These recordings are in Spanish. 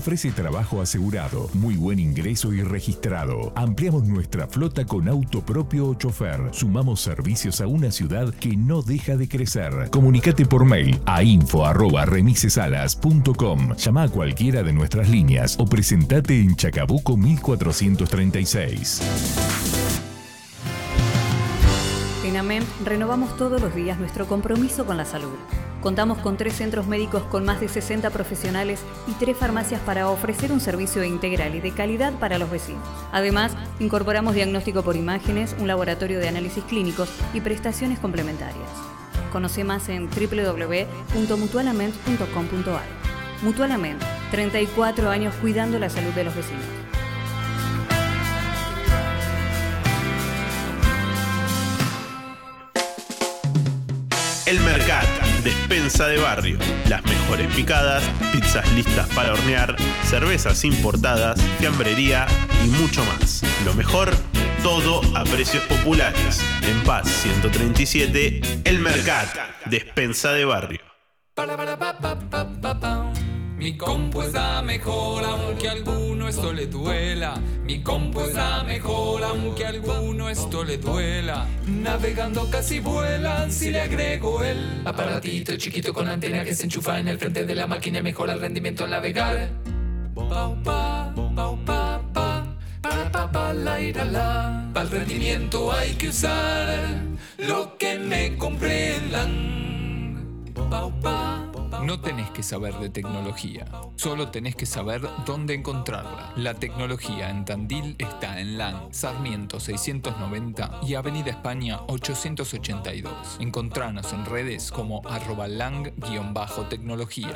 ofrece trabajo asegurado, muy buen ingreso y registrado. Ampliamos nuestra flota con auto propio o chofer. Sumamos servicios a una ciudad que no deja de crecer. Comunicate por mail a info@remisesalas.com. Llama a cualquiera de nuestras líneas o presentate en Chacabuco 1436. Renovamos todos los días nuestro compromiso con la salud. Contamos con tres centros médicos con más de 60 profesionales y tres farmacias para ofrecer un servicio integral y de calidad para los vecinos. Además, incorporamos diagnóstico por imágenes, un laboratorio de análisis clínicos y prestaciones complementarias. Conoce más en www.mutualament.com.ar. Mutualament, 34 años cuidando la salud de los vecinos. El Mercat, despensa de barrio. Las mejores picadas, pizzas listas para hornear, cervezas importadas, fiambrería y mucho más. Lo mejor, todo a precios populares. En Paz 137, El Mercat, despensa de barrio. Mi compu está mejor aunque a alguno esto le duela. Mi compu está mejor aunque a alguno esto le duela. Navegando casi vuelan si le agrego el aparatito chiquito con antena que se enchufa en el frente de la máquina mejora el rendimiento al navegar. Pau, pa, pau, pa, pa, para pa, pa, la, ira, la. Para el rendimiento hay que usar lo que me comprendan. Pau, pa, No tenés que saber de tecnología, solo tenés que saber dónde encontrarla. La tecnología en Tandil está en LAN, Sarmiento 690 y Avenida España 882. Encontranos en redes como arroba lang-tecnología.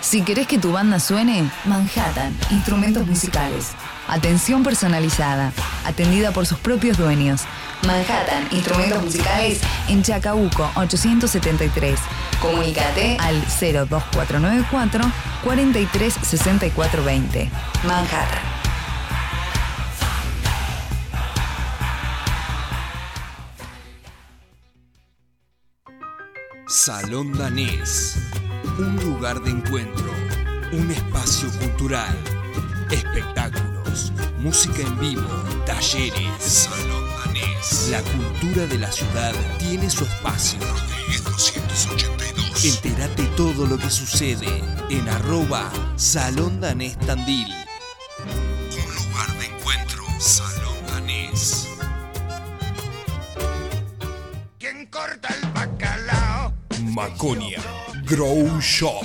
Si querés que tu banda suene, Manhattan, instrumentos musicales. Atención personalizada, atendida por sus propios dueños. Manhattan, instrumentos musicales en Chacabuco 873. Comunícate al 02494 436420. Manhattan. Salón Danés. Un lugar de encuentro. Un espacio cultural. Espectáculos. Música en vivo. Talleres. Salón La cultura de la ciudad tiene su espacio. Rodríguez 282. Entérate todo lo que sucede en arroba Salón Danés Tandil. Un lugar de encuentro. Salón Danés. ¿Quién corta el bacalao? Maconia Grow Shop.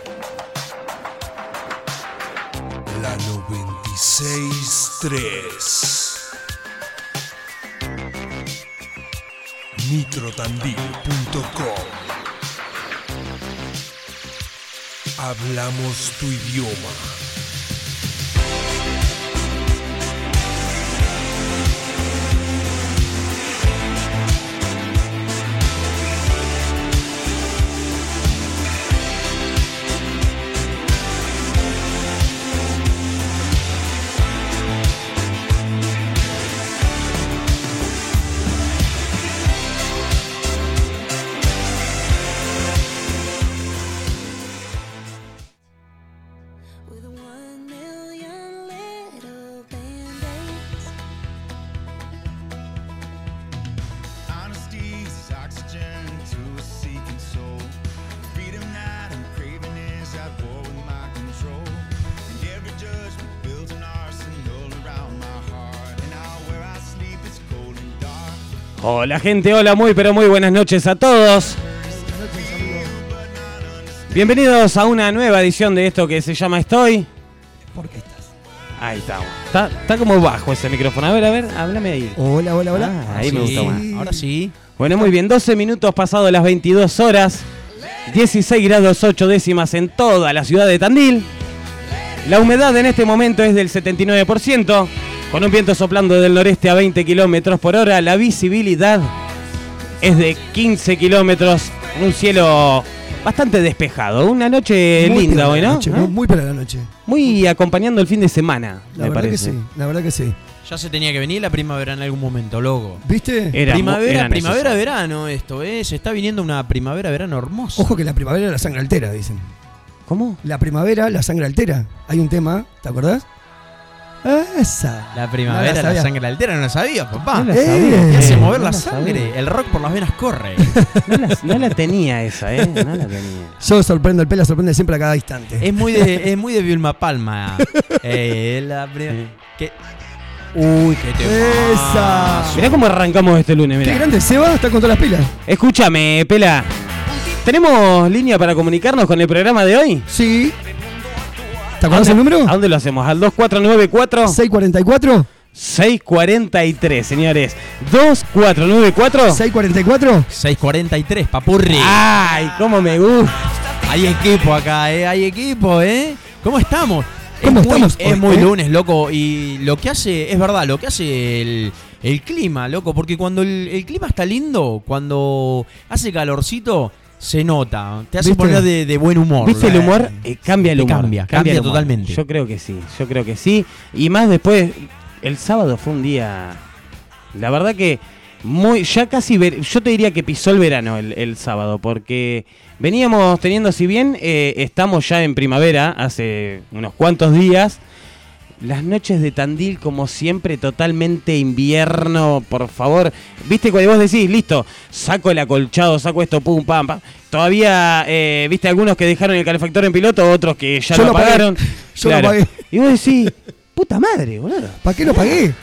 963. Nitrotandil.com. Hablamos tu idioma. Hola gente, hola, muy pero muy buenas noches a todos. Bienvenidos a una nueva edición de esto que se llama Estoy. ¿Por qué estás? Ahí estamos. Está, está como bajo ese micrófono. A ver, a ver, háblame ahí. Hola, hola, hola. Ah, ahí me gustó más. Ahora sí. Bueno, muy bien, 12 minutos pasado las 22 horas. 16 grados 8 décimas en toda la ciudad de Tandil. La humedad en este momento es del 79%, con un viento soplando del noreste a 20 kilómetros por hora. La visibilidad es de 15 kilómetros, un cielo bastante despejado. Una noche Muy linda hoy, ¿no? noche, ¿Eh? muy, piola la noche. Muy acompañando el fin de semana, La me verdad parece. que sí, la verdad que sí. Ya se tenía que venir la primavera en algún momento, loco. ¿Viste? Era primavera, era primavera, verano esto, ¿eh? Se está viniendo una primavera, verano hermosa. Ojo que la primavera la sangre altera, dicen. ¿Cómo? La primavera la sangre altera. Hay un tema, ¿te acordás? Esa. La primavera, No la sangre altera, no la sabía, papá. No la Eh, sabía. Te hace mover no la la sangre. sabía. El rock por las venas corre. No la, no la tenía esa, ¿eh? No la tenía. Yo sorprendo, el pela sorprende siempre a cada instante. es muy de, es muy de Vilma Palma. Eh, la prim- que- Uy, qué te Esa. Mirá cómo arrancamos este lunes, Qué mirá. grande Seba, está con todas las pilas. Escúchame, Pela. ¿Tenemos línea para comunicarnos con el programa de hoy? Sí. ¿Te acordás el número? ¿A dónde lo hacemos? ¿Al 2494? 644 643, señores. 2494. 644 643, papurri. Ay, cómo me gusta. Hay equipo acá, ¿eh? Hay equipo, ¿eh? ¿Cómo estamos? ¿Cómo es muy, estamos Es hoy, muy eh? lunes, loco. Y lo que hace, es verdad, lo que hace el, el clima, loco. Porque cuando el, el clima está lindo, cuando hace calorcito, se nota. Te hace poner de, de buen humor. ¿Viste el Eh, humor? Eh, cambia el humor. Cambia, cambia, totalmente. Yo creo que sí, yo creo que sí. Y más después, el sábado fue un día. La verdad que muy. Ya casi. ver- yo te diría que pisó el verano el, el sábado, porque veníamos teniendo, si bien eh, estamos ya en primavera, hace unos cuantos días. Las noches de Tandil, como siempre, totalmente invierno, por favor. Viste cuando vos decís, listo, saco el acolchado, saco esto, pum, pam, pam. Todavía, eh, viste algunos que dejaron el calefactor en piloto, otros que ya Yo lo lo pagué. apagaron. Yo lo pagué. Y vos decís, puta madre, boludo. ¿Para qué lo pagué?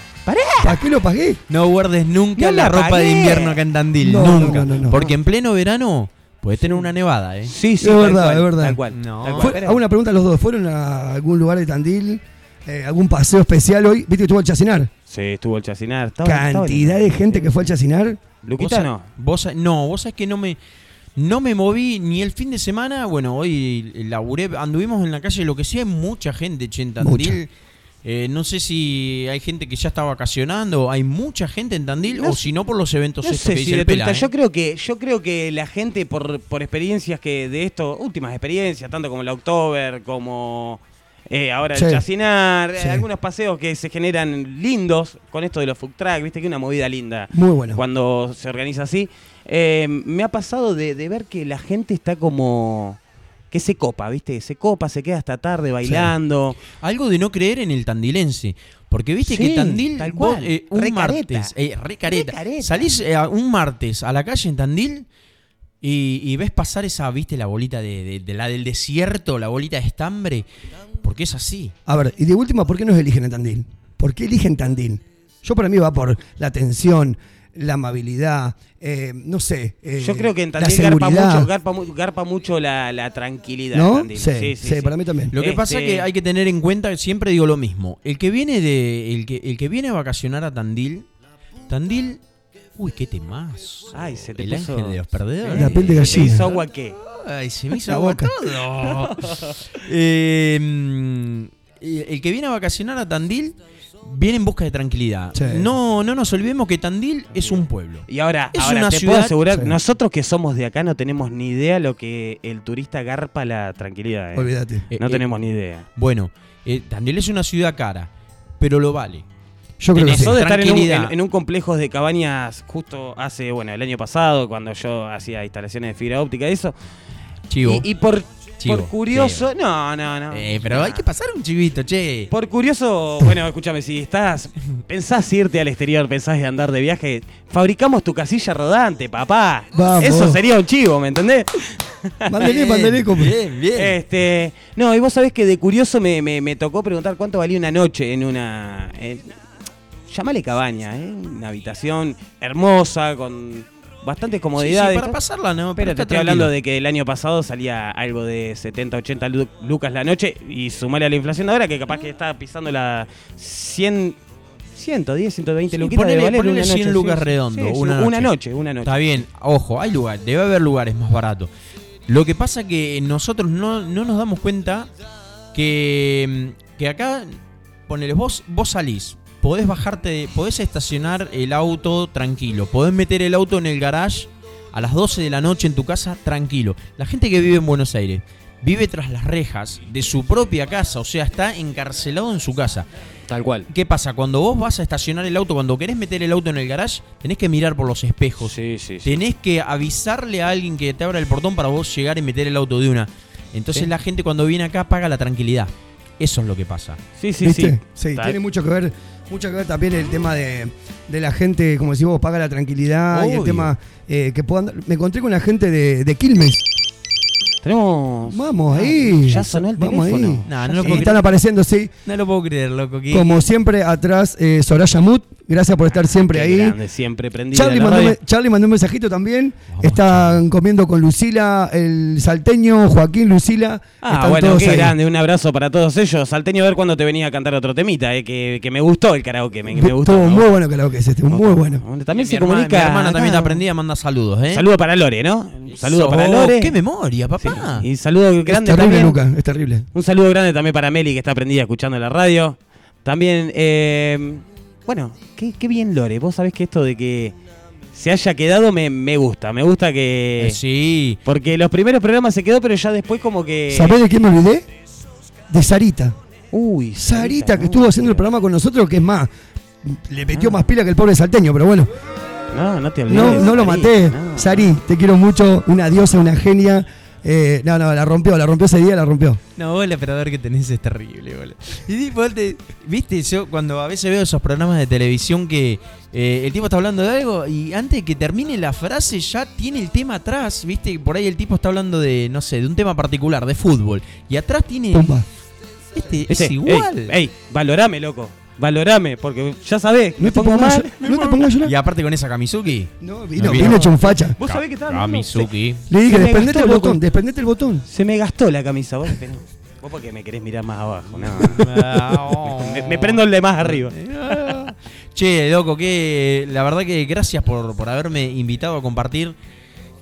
¿Para qué lo pagué? No guardes nunca No la la ropa pagué. de invierno acá en Tandil. No, nunca. no, no, no. Porque en pleno verano puedes tener una nevada, ¿eh? Sí, sí, Es verdad, cual, es verdad. Tal cual. No. tal cual. Fue- Pero- hago una pregunta a los dos. ¿Fueron a algún lugar de Tandil? Eh, ¿Algún paseo especial hoy? ¿Viste que estuvo el Chacinar? Sí, estuvo el chacinar. estaba- Cantidad de gente que fue al Chacinar. Luquita no. Vos, no, vos sabés que no me, no me moví ni el fin de semana. Bueno, hoy laburé, anduvimos en la calle, lo que sí hay mucha gente, che, en Tandil. Eh, no sé si hay gente que ya está vacacionando, hay mucha gente en Tandil, No o si no por los eventos No estos sé que si dice de el Pela, tuerita. ¿eh? Yo creo que yo creo que la gente por, por experiencias que de esto, últimas experiencias, tanto como el October, como eh, ahora Sí. el Chacinar, eh, Sí. algunos paseos que se generan lindos con esto de los food truck, viste que una movida linda Muy bueno. cuando se organiza así. Eh, me ha pasado de, de ver que la gente está como que se copa, viste, se copa, se queda hasta tarde bailando. Algo de no creer en el tandilense. Porque viste Sí, que Tandil, tal vos, cual. eh, un martes, eh, re careta. Re careta. salís eh, un martes a la calle en Tandil y, y ves pasar esa, viste, la bolita de, de- de la del desierto, la bolita de estambre, porque es así. A ver, y de última, ¿por qué nos eligen en Tandil? ¿Por qué eligen Tandil? Yo para mí va por la atención, la amabilidad, eh, no sé. eh, Yo creo que en la Tandil garpa seguridad. mucho, garpa, mu- garpa mucho la, la tranquilidad. ¿No? Tandil. Sí, sí, para mí también. Lo que pasa Este- es que hay que tener en cuenta, siempre digo lo mismo, el que viene de el que, el que viene a vacacionar a Tandil, Tandil, uy, qué temas. Ay, se te el puso- ángel de los perdedores. La piel de ¿Se gallina. hizo agua qué? Ay, se me hizo La agua boca. todo. Eh, mm, el que viene a vacacionar a Tandil viene en busca de tranquilidad. Sí. No, no nos olvidemos que Tandil es un pueblo. Y ahora, Es ahora una te ciudad- puedo asegurar, Sí. nosotros que somos de acá no tenemos ni idea lo que el turista garpa la tranquilidad. ¿eh? Olvídate. Eh, No eh, tenemos ni idea. Bueno, eh, Tandil es una ciudad cara, pero lo vale. Yo creo que tenés sí. Eso de estar en un, en- en un complejo de cabañas justo hace, bueno, el año pasado, cuando yo hacía instalaciones de fibra óptica y eso. Chivo. Y, y por, Chivo, por curioso, no, no, no. Eh, pero hay que pasar un chivito, che. Por curioso, bueno, escúchame, si estás, pensás irte al exterior, pensás de andar de viaje, fabricamos tu casilla rodante, papá. Vamos. Eso sería un chivo, ¿me entendés? Mándele, mándele. como- Bien, bien. Este, no, y vos sabés que de curioso me, me- me tocó preguntar cuánto valía una noche en una. en- llamale cabaña, ¿eh? Una habitación hermosa, con bastantes Sí, sí, comodidades. para pasarla, ¿no? Pero te estoy tranquilo. hablando de que el año pasado salía algo de 70, 80 lu- lucas la noche y sumale a la inflación de ahora que capaz que está pisando la 100, 110, 120 Sí, luquitas de ponele- valer ponele una 100 noche, lucas sí, redondo, sí, una una noche. noche, una noche. Está bien, ojo, hay lugares, debe haber lugares más baratos. Lo que pasa que nosotros no, no nos damos cuenta que, que acá, ponele, vos, vos salís, podés bajarte, podés estacionar el auto tranquilo, podés meter el auto en el garage a las 12 de la noche en tu casa tranquilo. La gente que vive en Buenos Aires vive tras las rejas de su propia casa, o sea, está encarcelado en su casa. Tal cual. ¿Qué pasa? Cuando vos vas a estacionar el auto, cuando querés meter el auto en el garage, tenés que mirar por los espejos. Sí, sí, sí. Tenés que avisarle a alguien que te abra el portón para vos llegar y meter el auto de una. Entonces Sí. la gente cuando viene acá paga la tranquilidad. Eso es lo que pasa. Sí, sí, ¿Viste? sí. Sí, Tal- tiene mucho que ver, mucho que ver también el tema de, de la gente, como decís vos, paga la tranquilidad y el tema eh, que puedan. Me encontré con la gente de, de Quilmes. Tenemos. Vamos ahí. Ya sonó el Vamos teléfono. ahí. Nah, no lo puedo están creer. apareciendo, sí. No lo puedo creer, loco. que- Como siempre, atrás, eh, Soraya Mut. Gracias por estar siempre Qué ahí. grande, siempre prendido. Charlie mandó, me- Charlie mandó un mensajito también. Están comiendo con Lucila, el salteño, Joaquín, Lucila. Ah, Están bueno, todos qué ahí. grande. Un abrazo para todos ellos. Salteño, a ver cuándo te venía a cantar otro temita, eh, que, que me gustó el karaoke. Me, me gustó. Muy gustó. bueno que es este, muy bueno. También Mi se hermana- comunica. Mi hermana también está acá. prendida, manda saludos, ¿eh? Saludo para Lore, ¿no? Un saludo para Lore. ¡Qué memoria, papá! Y saludo Es grande terrible, también. Luca, es terrible. Un saludo grande también para Meli, que está prendida escuchando la radio. También, eh, bueno, qué, qué bien Lore. Vos sabés que esto de que se haya quedado me, me gusta. Me gusta que. Eh, sí. Porque los primeros programas se quedó, pero ya después como que. ¿Sabés de quién me olvidé? De Sarita. Uy, Sarita, que estuvo haciendo el programa con nosotros, que es más, le metió más pila que el pobre salteño, pero bueno. No, no te olvides. No, no lo maté. no. Sari, te quiero mucho, una diosa, una genia. Eh, no, no, la rompió, la rompió ese día, la rompió. No, vos el operador que tenés es terrible, boludo. Y tipo, te- viste, yo cuando a veces veo esos programas de televisión que eh, el tipo está hablando de algo y antes de que termine la frase ya tiene el tema atrás, viste, por ahí el tipo está hablando de, no sé, de un tema particular, de fútbol. Y atrás tiene... Pumba. Este, es igual. Ey, ey, valorame, loco. Valorame, porque ya sabés, No me te pongo pongas, mal. no te pongas a llorar. Y aparte con esa Kamizuki. No, vino, vino hecho un facha. Vos sabés que estaba Kamizuki. Le dije, Se me desprendete gastó, el loco. botón, desprendete el botón. Se me gastó la camisa, vos, pero- vos porque me querés mirar más abajo. No. me, me prendo el de más arriba. Che, loco, que la verdad que gracias por, por haberme invitado a compartir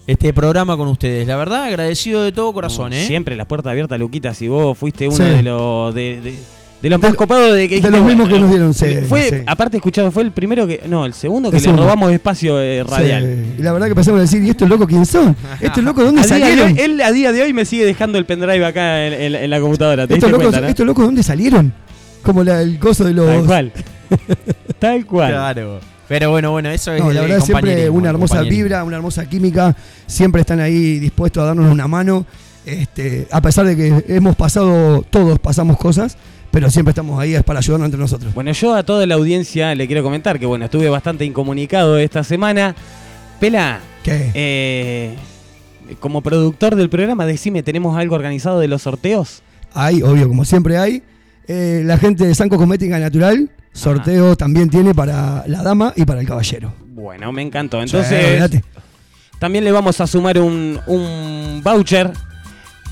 este programa con ustedes. La verdad, agradecido de todo corazón, ¿eh? Siempre las puertas abiertas, Luquita. Si vos fuiste uno Sí. de los de, de- de los más copados de que de los mismos que nos dieron, sí, Fue, sí. aparte escuchado, fue el primero que. No, el segundo que le robamos espacio eh, radial. Sí, Y la verdad que empezamos a decir, ¿y estos locos quién son? ¿Estos locos dónde A salieron? hoy- él a día de hoy me sigue dejando el pendrive acá en, en- en la computadora. ¿Te ¿Estos locos, cuenta, no? ¿Estos locos dónde salieron? Como la- el coso de los... Tal cual. Tal cual. Claro. Pero bueno, bueno, eso es No, la el verdad siempre una hermosa vibra, una hermosa química. Siempre están ahí dispuestos a darnos una mano. Este, a pesar de que hemos pasado, todos pasamos cosas, pero siempre estamos ahí para ayudarnos entre nosotros. Bueno, yo a toda la audiencia le quiero comentar que, bueno, estuve bastante incomunicado esta semana. Pela, ¿Qué? eh, como productor del programa, decime, ¿tenemos algo organizado de los sorteos? Hay, obvio, como siempre hay. Eh, la gente de Sanco Cosmética Natural, sorteos también tiene para la dama y para el caballero. Bueno, me encantó. Entonces, también le vamos a sumar un, un voucher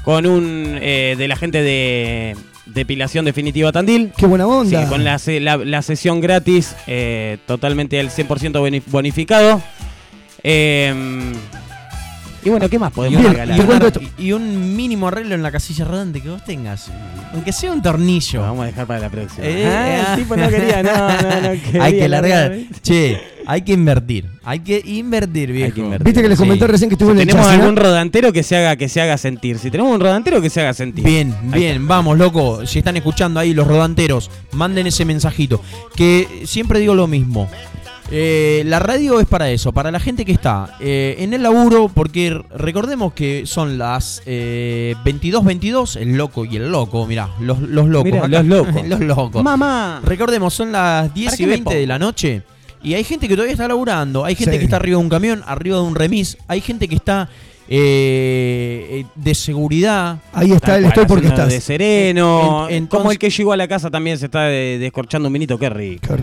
con un eh, de la gente de Depilación Definitiva Tandil. Qué buena onda. Sí, con la, la- la sesión gratis, eh, totalmente al 100% boni- bonificado. Eh, y bueno, ¿qué más Y podemos un, regalar? y un- y un mínimo arreglo en la casilla rodante que vos tengas. Aunque sea un tornillo. Lo vamos a dejar para la próxima. Eh, Ah, el tipo no quería, no, no, no quería hay que largar. Che, hay que invertir. Hay que invertir, viejo. invertir. Viste que les Sí. comenté recién que estuve Si en el tenemos algún rodantero que se haga que se haga sentir. Si tenemos un rodantero que se haga sentir. Bien, Ahí bien, vamos, loco. Si están escuchando ahí los rodanteros, manden ese mensajito. Que siempre digo lo mismo. Eh, la radio es para eso, para la gente que está eh, en el laburo, porque recordemos que son las eh, 22.22, el loco y el loco, mirá, los, los locos. Mirá, acá. los locos. los locos. Mamá. Recordemos, son las 10 ¿Para y qué me 20 de la noche. Y hay gente que todavía está laburando. Hay gente Sí. que está arriba de un camión, arriba de un remis. Hay gente que está eh, eh, de seguridad. Ahí está el cual, estoy porque haciendo estás. De sereno. En- como el que llegó a la casa también se está de- descorchando un vinito. Qué rico.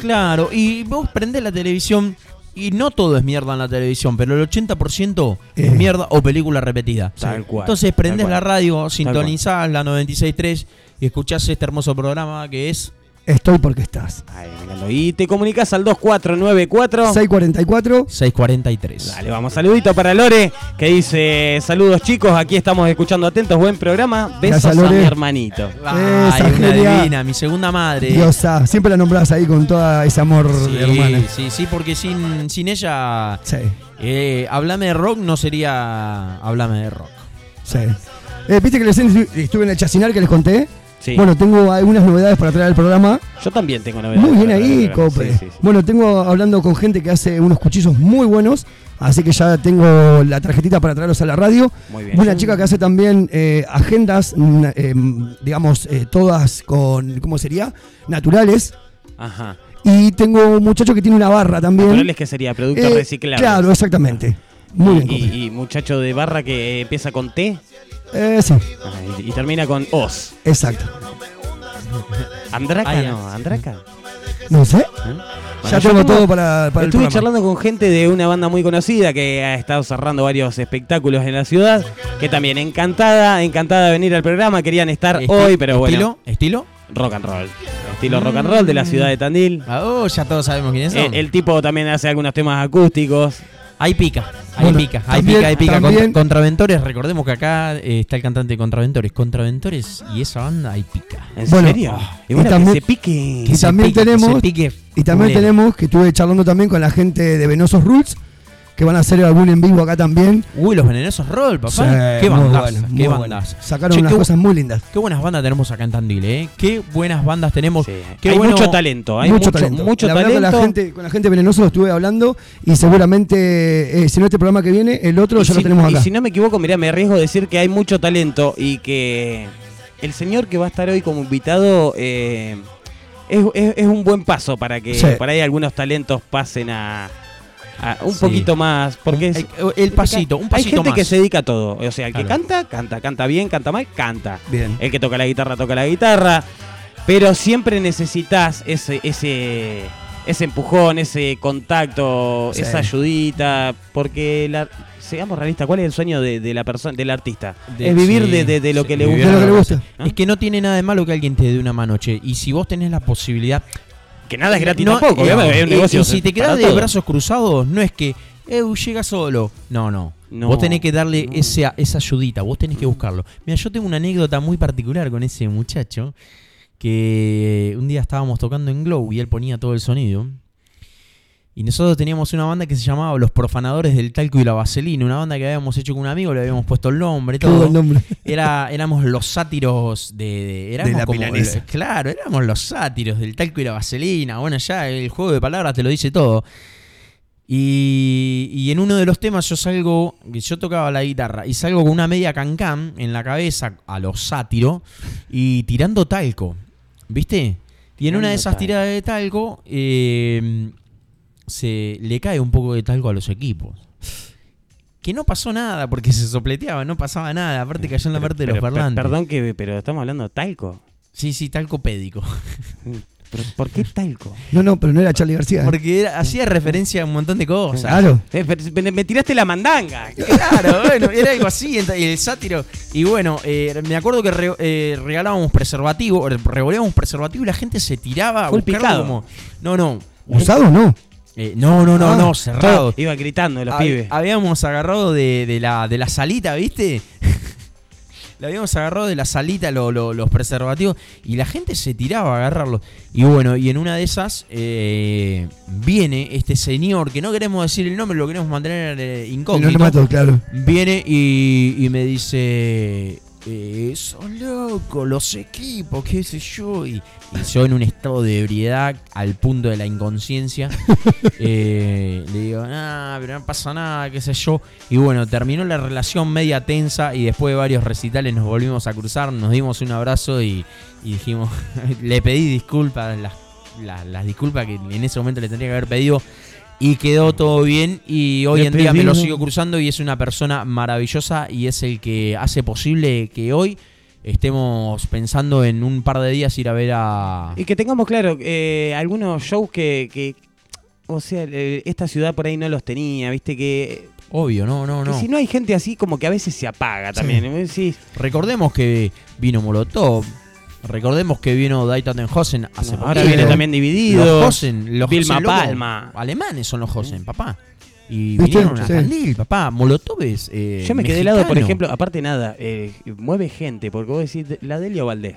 Claro, y vos prendés la televisión y no todo es mierda en la televisión, pero el 80% es Eh. mierda o película repetida. Tal cual, Entonces prendés la radio, sintonizás la 96.3 y escuchás este hermoso programa que es Estoy porque estás. Encantó. Y te comunicas al 2494 644 643. Dale, vamos, saludito para Lore, que dice, saludos chicos, aquí estamos escuchando atentos, buen programa, besos Gracias, a mi hermanito. Ay, Esa una genia. divina, mi segunda madre. Diosa, siempre la nombrás ahí con todo ese amor Sí, de hermana. sí, sí, porque sin, sin ella, Sí, eh, Háblame de rock no sería Háblame de rock. sí. Eh, ¿Viste que recién estu- estuve en el chacinar que les conté? Sí. Bueno, tengo algunas novedades para traer al programa. Yo también tengo novedades. Muy bien ahí. Cope. Sí, sí, sí. Bueno, tengo hablando con gente que hace unos cuchillos muy buenos, así que ya tengo la tarjetita para traerlos a la radio. Muy bien. Una chica que hace también eh, agendas, eh, digamos, eh, todas con, ¿cómo sería? Naturales. Ajá. Y tengo un muchacho que tiene una barra también. Naturales que sería productos Eh, reciclables. Claro, exactamente. Muy bien, Cope. y, y muchacho de barra que empieza con T Eh, sí, ah, y, y termina con Os. exacto. Andraca no, Andraca. No sé. ¿Eh? Ya tengo todo para, para Estuve charlando con gente de una banda muy conocida que ha estado cerrando varios espectáculos en la ciudad, que también encantada, encantada de venir al programa, querían estar Esti- hoy, pero bueno, ¿Estilo? ¿Estilo? rock and roll. Estilo rock and roll de la ciudad de Tandil. Ah, oh, ya todos sabemos quiénes son. El, el tipo también hace algunos temas acústicos. Ahí pica, ahí Bueno, pica, ahí también- pica, ahí pica. también- Contra- Contraventores, recordemos que acá eh, está el cantante de Contraventores. Contraventores y esa banda ahí pica. ¿En Bueno, serio? y también- que se pique. Y se también pique, que tenemos- se pique Y también tenemos que estuve charlando también con la gente de Venosos Rules, que van a hacer algún en vivo acá también. Uy, los venenosos roll, papá. Sí, qué bandas, bueno, qué bueno. bandas. Sacaron Che, unas qué, cosas muy lindas. qué buenas bandas tenemos acá en Tandil, ¿eh? Qué buenas bandas tenemos. Sí. Qué hay bueno- mucho talento, hay mucho, mucho, talento. mucho la verdad, talento. Con la gente, con la gente de Venenosos estuve hablando y seguramente, eh, si no este programa que viene, el otro Y ya si, lo tenemos y acá. si no me equivoco, mirá, me arriesgo a decir que hay mucho talento y que el señor que va a estar hoy como invitado eh, es, es- es un buen paso para que Sí. por ahí algunos talentos pasen a, a un Sí. poquito más. Porque es- El pasito, un hay pasito gente más. que se dedica a todo. O sea, el que Claro. canta, canta, canta bien, canta mal, canta. Bien. El que toca la guitarra, toca la guitarra. Pero siempre necesitas ese, ese, ese empujón, ese contacto, Sí. esa ayudita. Porque, la, seamos realistas, ¿cuál es el sueño de, de la persona, del artista? De- es vivir sí, de, de- de lo sí, que le gusta. lo que le gusta. ¿no? Es que no tiene nada de malo que alguien te dé una mano, che. Y si vos tenés la posibilidad. Que nada es gratis No, tampoco, eh, obviamente, es un y- negocio y si te para quedás de todo. brazos cruzados, no es que Eu llega solo. No, no. No, vos tenés que darle no. ese, esa ayudita, vos tenés que buscarlo. Mira, yo tengo una anécdota muy particular con ese muchacho. Que un día estábamos tocando en Glow y él ponía todo el sonido. Y nosotros teníamos una banda que se llamaba Los Profanadores del Talco y la Vaselina, una banda que habíamos hecho con un amigo, le habíamos puesto el nombre, todo. buen nombre. Era, éramos los sátiros de, de- éramos De la como- milanesa. claro, éramos los sátiros del talco y la vaselina. Bueno, ya el juego de palabras te lo dice todo. Y, y en uno de los temas yo salgo, yo tocaba la guitarra, y salgo con una media cancán en la cabeza a los sátiros y tirando talco. ¿Viste? Y en una de esas tiradas de talco eh, se le cae un poco de talco a los equipos. Que no pasó nada porque se sopleteaba, no pasaba nada. Aparte cayó en la Pero- parte de los pero- parlantes. Perdón, que, pero estamos hablando de talco. Sí, sí, talco pédico. ¿Pero ¿Por qué talco? No, no, pero no era Charlie García. ¿eh? Porque era- hacía referencia a un montón de cosas. Claro. Eh, Me, me tiraste la mandanga. Claro, bueno, era algo así, el sátiro. Y bueno, eh, me acuerdo que re- eh, regalábamos preservativo, re- revoleábamos preservativo y la gente se tiraba a buscarlo picado. como. No, no. ¿Usado o no? Eh, no, no, no, Ah, no, cerrado. Iba gritando los Hab- pibes. Habíamos agarrado de, de la, de la salita, ¿viste? Le habíamos agarrado de la salita lo- lo- los preservativos y la gente se tiraba a agarrarlos. Y bueno, y en una de esas eh, viene este señor, que no queremos decir el nombre, lo queremos mantener eh, incógnito. anonimato, claro. Viene y, y me dice, eh, son locos los equipos, qué sé yo. Y, y yo en un estado de ebriedad al punto de la inconsciencia, eh, le digo, ah, pero no pasa nada, qué sé yo. Y bueno, terminó la relación media tensa y después de varios recitales nos volvimos a cruzar, nos dimos un abrazo y, y dijimos, le pedí disculpas, las, las- las disculpas que en ese momento le tendría que haber pedido. Y quedó todo bien y hoy en día me lo sigo cruzando y es una persona maravillosa y es el que hace posible que hoy estemos pensando en un par de días ir a ver a... Y que tengamos claro, eh, algunos shows que, que, o sea, esta ciudad por ahí no los tenía, viste que, Obvio, no, no, que no. si no hay gente así como que a veces se apaga también. Sí. Recordemos que vino Molotov, Recordemos que vino Daitatenhosen hace poco. Ahora viene también dividido. Los Hosen, los Vilma Hosen, loco, Palma. Alemanes son los Hosen, papá. Y vinieron a Sí. Tandil, papá. Molotovs. eh, Yo me quedé helado, por mexicano. ejemplo, aparte nada, eh, mueve gente, porque vos decís la Delio Valdés.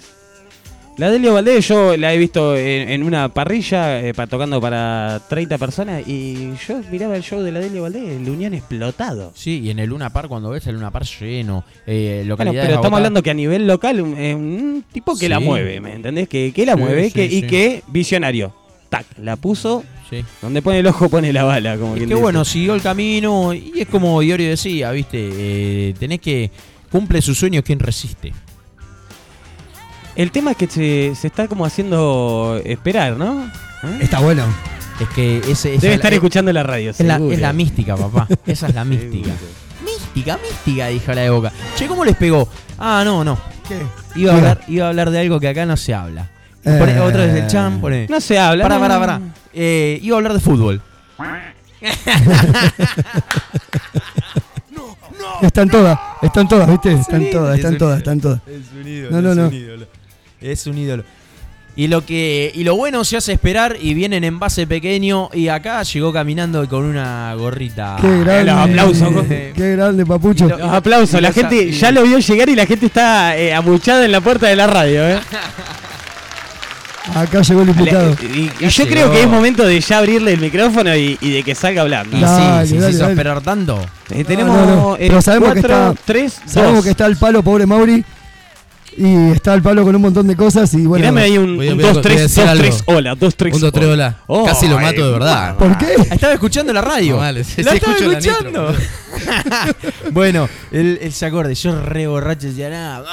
La Delio Valdés yo la he visto en, en una parrilla eh, pa- tocando para 30 personas y yo miraba el show de la Delio Valdés, el Unión explotado. Sí, y en el Luna Park, cuando ves el Luna Park lleno, eh, Bueno, pero estamos agotadas. hablando que a nivel local es un tipo que la mueve, ¿me entendés? Que, que la Sí, mueve sí, que, y que visionario. Tac, la puso. Sí. Donde pone el ojo pone la bala, como Es que dice. bueno, siguió el camino y es como Iorio decía, viste, eh, tenés que cumple sus sueños quien resiste. El tema es que se, se está como haciendo esperar, ¿no? ¿Eh? Está bueno. Es que ese, esa Debe es estar la- escuchando la radio. Es la, es la mística, papá. Esa es la mística. mística, mística, dijo la de boca. Che, ¿cómo les pegó? Ah, no, no. ¿Qué? Iba a, hablar, iba a hablar de algo que acá no se habla. Eh. Pone- otro desde el chan, pone. No se habla. Pará, no, pará, no. pará. Eh, iba a hablar de fútbol. Están todas, están todas, ¿viste? Están todas, Es están todas, están todas. Es un ídolo, No, no, es no. un ídolo. Es un ídolo. Y lo que y lo bueno se hace esperar y vienen en base pequeño y acá llegó caminando con una gorrita. Qué grande. los aplausos. Qué grande, papucho. Los aplausos. La gente y- ya lo vio llegar y la gente está eh, amuchada en la puerta de la radio, ¿eh? Acá llegó el invitado. Y, yo llegó. creo que es momento de ya abrirle el micrófono y, y de que salga hablando. Dale, sí, sí, dale, se hizo esperar tanto. Eh, tenemos No, no, eh, Pero sabemos que cuatro, está. tres, sabemos dos. que está el palo, pobre Mauri. Y está el palo con un montón de cosas. Y bueno. Tirame ahí un Voy a- 2, voy a- voy a 3, decir 2, algo. 3, hola, 2, 3, Un, dos, tres, hola. Oh, Casi lo ay, mato de verdad. ¿Por qué? Estaba escuchando la radio. No, vale, sí, la sí, estaba escucho la escuchando. nitro, bueno, él, él se acuerda, yo re borracho decía, nada,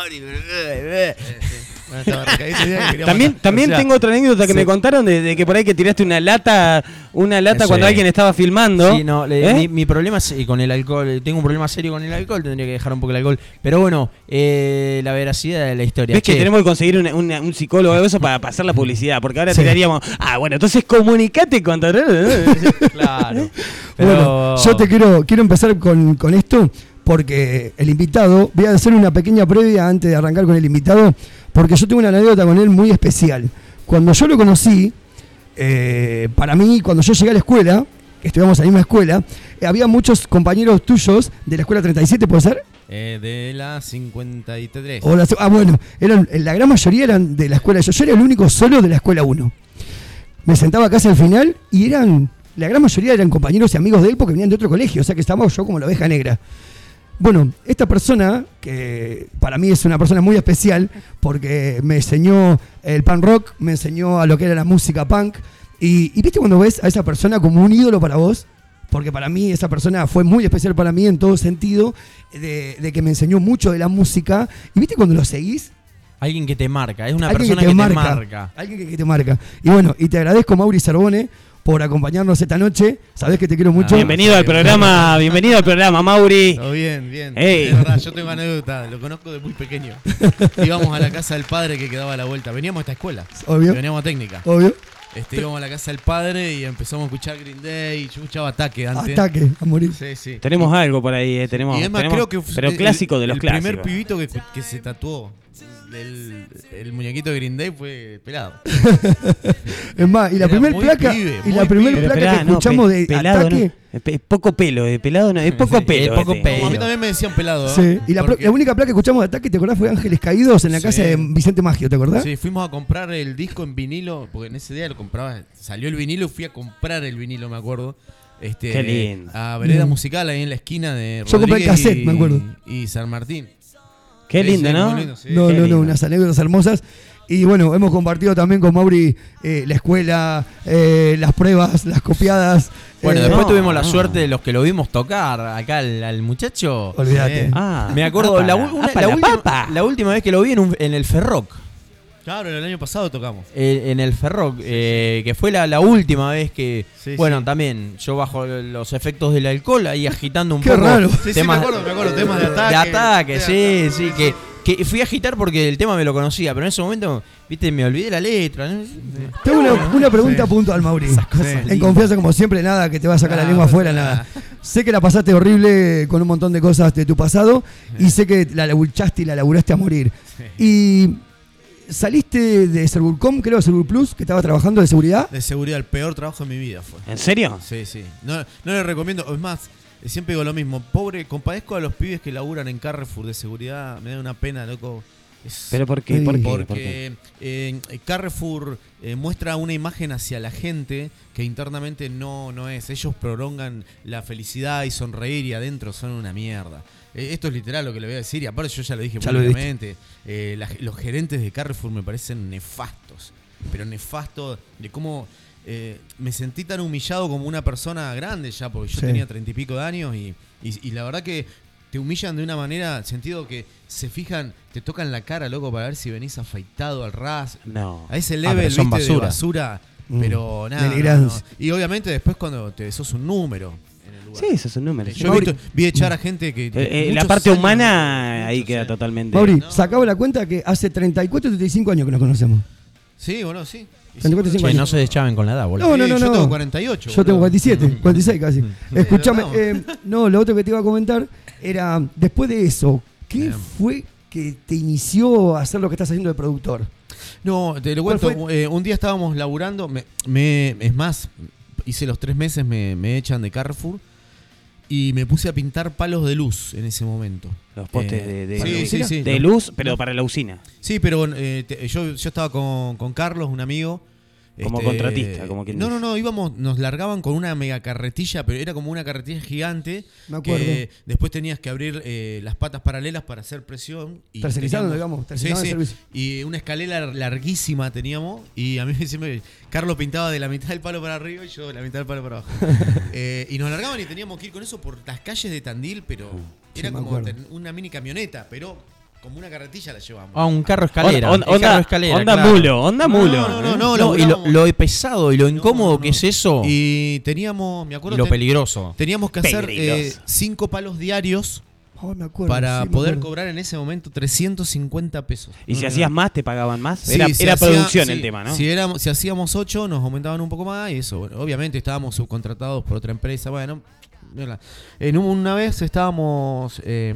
Eh, eh". También, también O sea, tengo otra anécdota que sí. me contaron de, de que por ahí que tiraste una lata, una lata Sí. cuando alguien estaba filmando. Sí, no, le- ¿Eh? mi, mi problema es eh, con el alcohol. Tengo un problema serio con el alcohol, tendría que dejar un poco el alcohol. Pero bueno, eh, la veracidad de la historia. ¿Ves que tenemos que conseguir una- una- un psicólogo o eso para pasar la publicidad? Porque ahora Sí. tiraríamos, ah, bueno, entonces comunicate con... Claro. Pero, Bueno, yo te quiero, quiero empezar con, con esto porque el invitado, voy a hacer una pequeña previa antes de arrancar con el invitado, porque yo tengo una anécdota con él muy especial. Cuando yo lo conocí, eh, para mí, cuando yo llegué a la escuela, que estudiamos en la misma escuela, eh, había muchos compañeros tuyos de la escuela 37, ¿puede ser? Eh, de la 53. O la- ah, bueno, eran, la gran mayoría eran de la escuela. Yo, yo era el único solo de la escuela 1. Me sentaba casi al final y eran, la gran mayoría eran compañeros y amigos de él porque venían de otro colegio, o sea que estábamos yo como la oveja negra. Bueno, esta persona, que para mí es una persona muy especial, porque me enseñó el punk rock, me enseñó a lo que era la música punk, y, y viste cuando ves a esa persona como un ídolo para vos, porque para mí esa persona fue muy especial para mí en todo sentido, de, de que me enseñó mucho de la música, y viste cuando lo seguís, Alguien que te marca, es una persona que te, marca. Alguien que, te marca. Y bueno, y te agradezco, Mauri Cervone, por acompañarnos esta noche. Sabés que te quiero mucho. Bienvenido al programa, bienvenido al programa, Mauri. Todo bien, bien. Ey. De verdad, yo tengo anécdota, lo conozco de muy pequeño. íbamos a la casa del padre que quedaba a la vuelta. Veníamos a esta escuela. Obvio. Veníamos a técnica. Obvio. Este, íbamos a la casa del padre y empezamos a escuchar Green Day. Yo escuchaba Ataque antes. Ataque, a morir. Sí, sí. Tenemos algo por ahí, eh, tenemos, y es más, tenemos- creo que fue pero el- clásico de los el clásicos. primer pibito que, que se tatuó el, el muñequito de Green Day fue pelado. Es más, y la Era primer muy placa, pibe, y la primer pibe. placa Pero que no, escuchamos pe- de pelado, ataque. no. Es poco pelo, eh, pelado no, es poco pelo. poco este. pelo. a mí también me decían pelado. ¿eh? Sí, y la, la única placa que escuchamos de ataque, ¿te acordás? Fue Ángeles Caídos en la Sí. casa de Vicente Maggio, ¿te acordás? Sí, fuimos a comprar el disco en vinilo, porque en ese día lo compraba, salió el vinilo y fui a comprar el vinilo, me acuerdo. Este, Qué lindo. A Vereda Mm. Musical, ahí en la esquina de Yo compré el Rodríguez cassette, y, me acuerdo. Y San Martín. Qué lindo, sí, ¿no? muy lindo, sí. No, Qué no, no, unas anécdotas hermosas. Y bueno, hemos compartido también con Mauri eh, la escuela, eh, las pruebas, las copiadas. Bueno, eh, después no, tuvimos la no. suerte de los que lo vimos tocar acá al, al muchacho. Olvídate. Ah, Me acuerdo, apa, la, u- una- apa la la última, la última vez que lo vi en, un- en el Ferroc. Claro, el año pasado tocamos. Eh, en el Ferroc, eh, que fue la, la última vez que. Sí, bueno, sí. también yo bajo los efectos del alcohol ahí agitando un Qué poco. raro. Sí, sí, me acuerdo, me acuerdo, temas de ataque. De ataque, de sí, ataque, sí, que, que fui a agitar porque el tema me lo conocía, pero en ese momento, viste, me olvidé la letra. ¿no? Tengo una, una pregunta puntual, Mauri. En confianza, como siempre, nada que te va a sacar la lengua afuera, nada. Sé que la pasaste horrible con un montón de cosas de tu pasado y sé que la luchaste y la laburaste a morir. Y saliste de Servulcom, creo, Servul Plus, que estaba trabajando de seguridad. De seguridad, el peor trabajo de mi vida fue. ¿En serio? Sí, sí. No, no le recomiendo. Es más, siempre digo lo mismo. Pobre, compadezco a los pibes que laburan en Carrefour de seguridad. Me da una pena, loco. Es- ¿Pero por qué? ¿Por qué? Porque ¿Por qué? eh, Carrefour eh, muestra una imagen hacia la gente que internamente no, no es. Ellos prolongan la felicidad y sonreír y adentro son una mierda. Eh, esto es literal lo que le voy a decir y aparte yo ya lo dije públicamente. Eh, los gerentes de Carrefour me parecen nefastos. Pero nefastos de cómo... eh, me sentí tan humillado como una persona grande ya, porque yo Sí. tenía treinta y pico de años y, y- y la verdad que te humillan de una manera, sentido que se fijan, te tocan la cara, loco, para ver si venís afeitado al ras. No. A ese Ah, level, pero son viste, de basura. basura. Mm. Pero nada. no, no. Y obviamente después cuando te sos un número. Lugar. Sí, eso es un número. Yo he visto- vi echar a gente que. Eh, eh, la muchos parte años, humana ahí queda totalmente. Mauri, sacaba la cuenta que hace 34 35 años que nos conocemos. Sí, boludo, sí. 34, 35 Che, no se deschaven con la edad, boludo. No, no, no, yo no. tengo 48, Yo tengo boludo. 47, 46 casi. Escúchame, no. eh, no, lo otro que te iba a comentar era, después de eso, ¿qué fue que te inició a hacer lo que estás haciendo de productor? No, te lo ¿Cuál cuento. eh, un día estábamos laburando. Me, me- es más, hice los tres meses, me, me echan de Carrefour. Y me puse a pintar palos de luz en ese momento. Los postes Eh, de, de- sí, sí, sí. de luz, pero para la usina. Sí, pero eh, te- yo, yo estaba con, con Carlos, un amigo. Este, Como contratista, como quien No, dice. no, no, íbamos, nos largaban con una mega carretilla, pero era como una carretilla gigante. Me acuerdo. que después tenías que abrir eh, las patas paralelas para hacer presión. Y Tercerizando, teníamos- digamos, tercerizando Sí, el sí. servicio. Y una escalera larguísima teníamos. Y a mí siempre. Carlos pintaba de la mitad del palo para arriba y yo de la mitad del palo para abajo. Eh, y nos largaban y teníamos que ir con eso por las calles de Tandil, pero era como una mini camioneta, pero como una carretilla la llevamos. Ah, un carro escalera. Onda- carro escalera, onda claro. mulo, onda mulo. No, no, no, No, y lo, lo pesado y lo incómodo que es eso. Y teníamos, me acuerdo. Y lo ten- peligroso. Teníamos que hacer eh, cinco palos diarios Oh, me acuerdo, para sí, me poder acuerdo. cobrar en ese momento 350 pesos. Y si hacías no. más, te pagaban más. Sí, era si era hacía- producción sí, el tema, ¿no? Si, éramos, si hacíamos 8, nos aumentaban un poco más y eso. Bueno, obviamente estábamos subcontratados por otra empresa. Bueno. En un- una vez estábamos eh,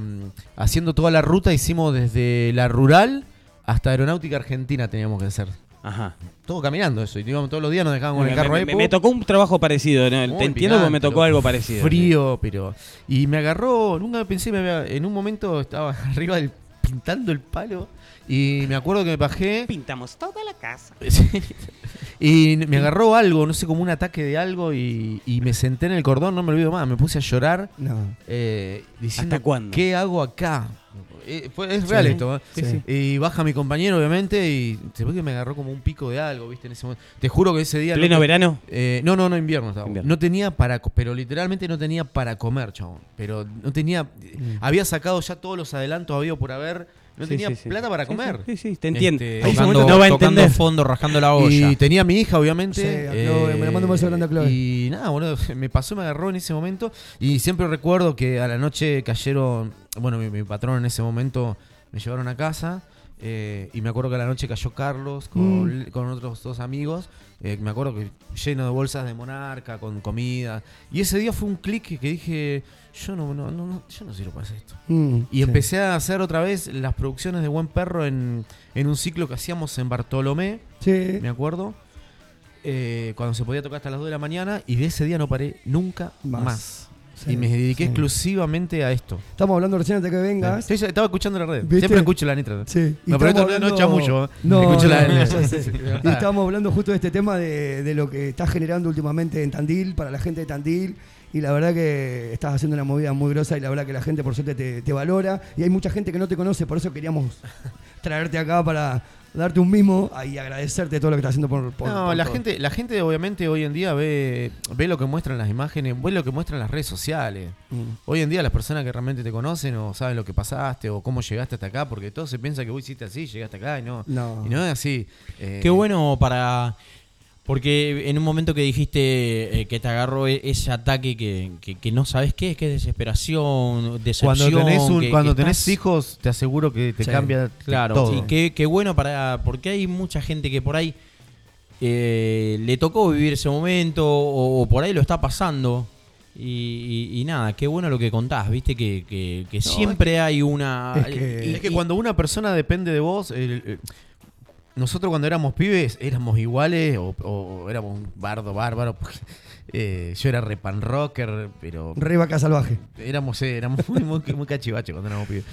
haciendo toda la ruta, hicimos desde la rural hasta Aeronáutica Argentina teníamos que hacer. Ajá. Todo caminando eso. Y digamos, todos los días nos dejaban con el Me, carro me- ahí. me- tocó un trabajo parecido, ¿no? Muy Te entiendo porque me tocó algo parecido. Frío, pero. Y me agarró, nunca pensé, me había- en un momento estaba arriba del, pintando el palo. Y me acuerdo que me bajé. Pintamos toda la casa. Y me agarró algo, no sé, como un ataque de algo. Y, y me senté en el cordón, no me olvido más. Me puse a llorar. No. eh, diciendo, ¿Hasta cuándo? ¿qué hago acá? Eh, fue- es Sí. real esto. ¿eh? Sí, sí. Y baja mi compañero, obviamente, y se ve que me agarró como un pico de algo, ¿viste? En ese momento. Te juro que ese día. ¿Pleno no te- verano? eh, no, no, no, invierno estaba. Invierno. No tenía para. Pero literalmente no tenía para comer, chabón. Pero no tenía. Mm. Había sacado ya todos los adelantos, había por haber. No Sí, tenía sí, sí. plata para comer. Sí, sí, te entiendo. Este, Tocando, no va a tocando entender. fondo, rajando la olla. Y tenía a mi hija, obviamente. Sí, a Chloe, me la mando un beso grande a Chloe. Y nada, boludo, me pasó, me agarró en ese momento. Y siempre recuerdo que a la noche cayeron. Bueno, mi, mi patrón en ese momento me llevaron a casa. eh, y me acuerdo que a la noche cayó Carlos con, Mm. con otros dos amigos. Eh, me acuerdo que lleno de bolsas de monarca, con comida. Y ese día fue un clic que, dije: Yo no, no, no, no, yo no sirvo para hacer esto. Mm, Y sí. empecé a hacer otra vez las producciones de Buen Perro en, en un ciclo que hacíamos en Bartolomé, Sí. me acuerdo. eh, cuando se podía tocar hasta las 2 de la mañana. Y de ese día no paré nunca Más. más. Sí, y me dediqué sí. exclusivamente a esto. Estamos hablando recién antes de que vengas. Sí, estaba escuchando la red. ¿Viste? Siempre escucho la nitra. Sí. No, pero esto no- no hablando- chamullo. ¿eh? No, Escucho la- no, la- ya sé. Y estábamos hablando justo de este tema de, de lo que estás generando últimamente en Tandil, para la gente de Tandil. Y la verdad que estás haciendo una movida muy grosa y la verdad que la gente por suerte te, te valora. Y hay mucha gente que no te conoce, por eso queríamos traerte acá para darte un mimo y agradecerte todo lo que estás haciendo por, por no, por la todo. gente, la gente obviamente hoy en día ve, ve lo que muestran las imágenes, ve lo que muestran las redes sociales. Mm. Hoy en día las personas que realmente te conocen o saben lo que pasaste o cómo llegaste hasta acá, porque todo se piensa que vos hiciste así, llegaste acá y no, No. y no es así. Eh, Qué bueno para. Porque en un momento que dijiste eh, que te agarró e- ese ataque que, que, que no sabes qué es, que es desesperación, decepción. Cuando tenés, un- que- cuando que tenés estás- hijos, te aseguro que te Sí, cambia Claro, todo. y qué, qué bueno para. Porque hay mucha gente que por ahí eh, le tocó vivir ese momento o, o por ahí lo está pasando. Y, y- y nada, qué bueno lo que contás, viste que, que- que siempre hay una. Es que, es que cuando una persona depende de vos, el- el- nosotros cuando éramos pibes éramos iguales o, o éramos un bardo bárbaro. porque, eh, yo era re pan rocker, pero. Re vaca salvaje. Éramos, eh, éramos muy, muy, muy cachivache cuando éramos pibes.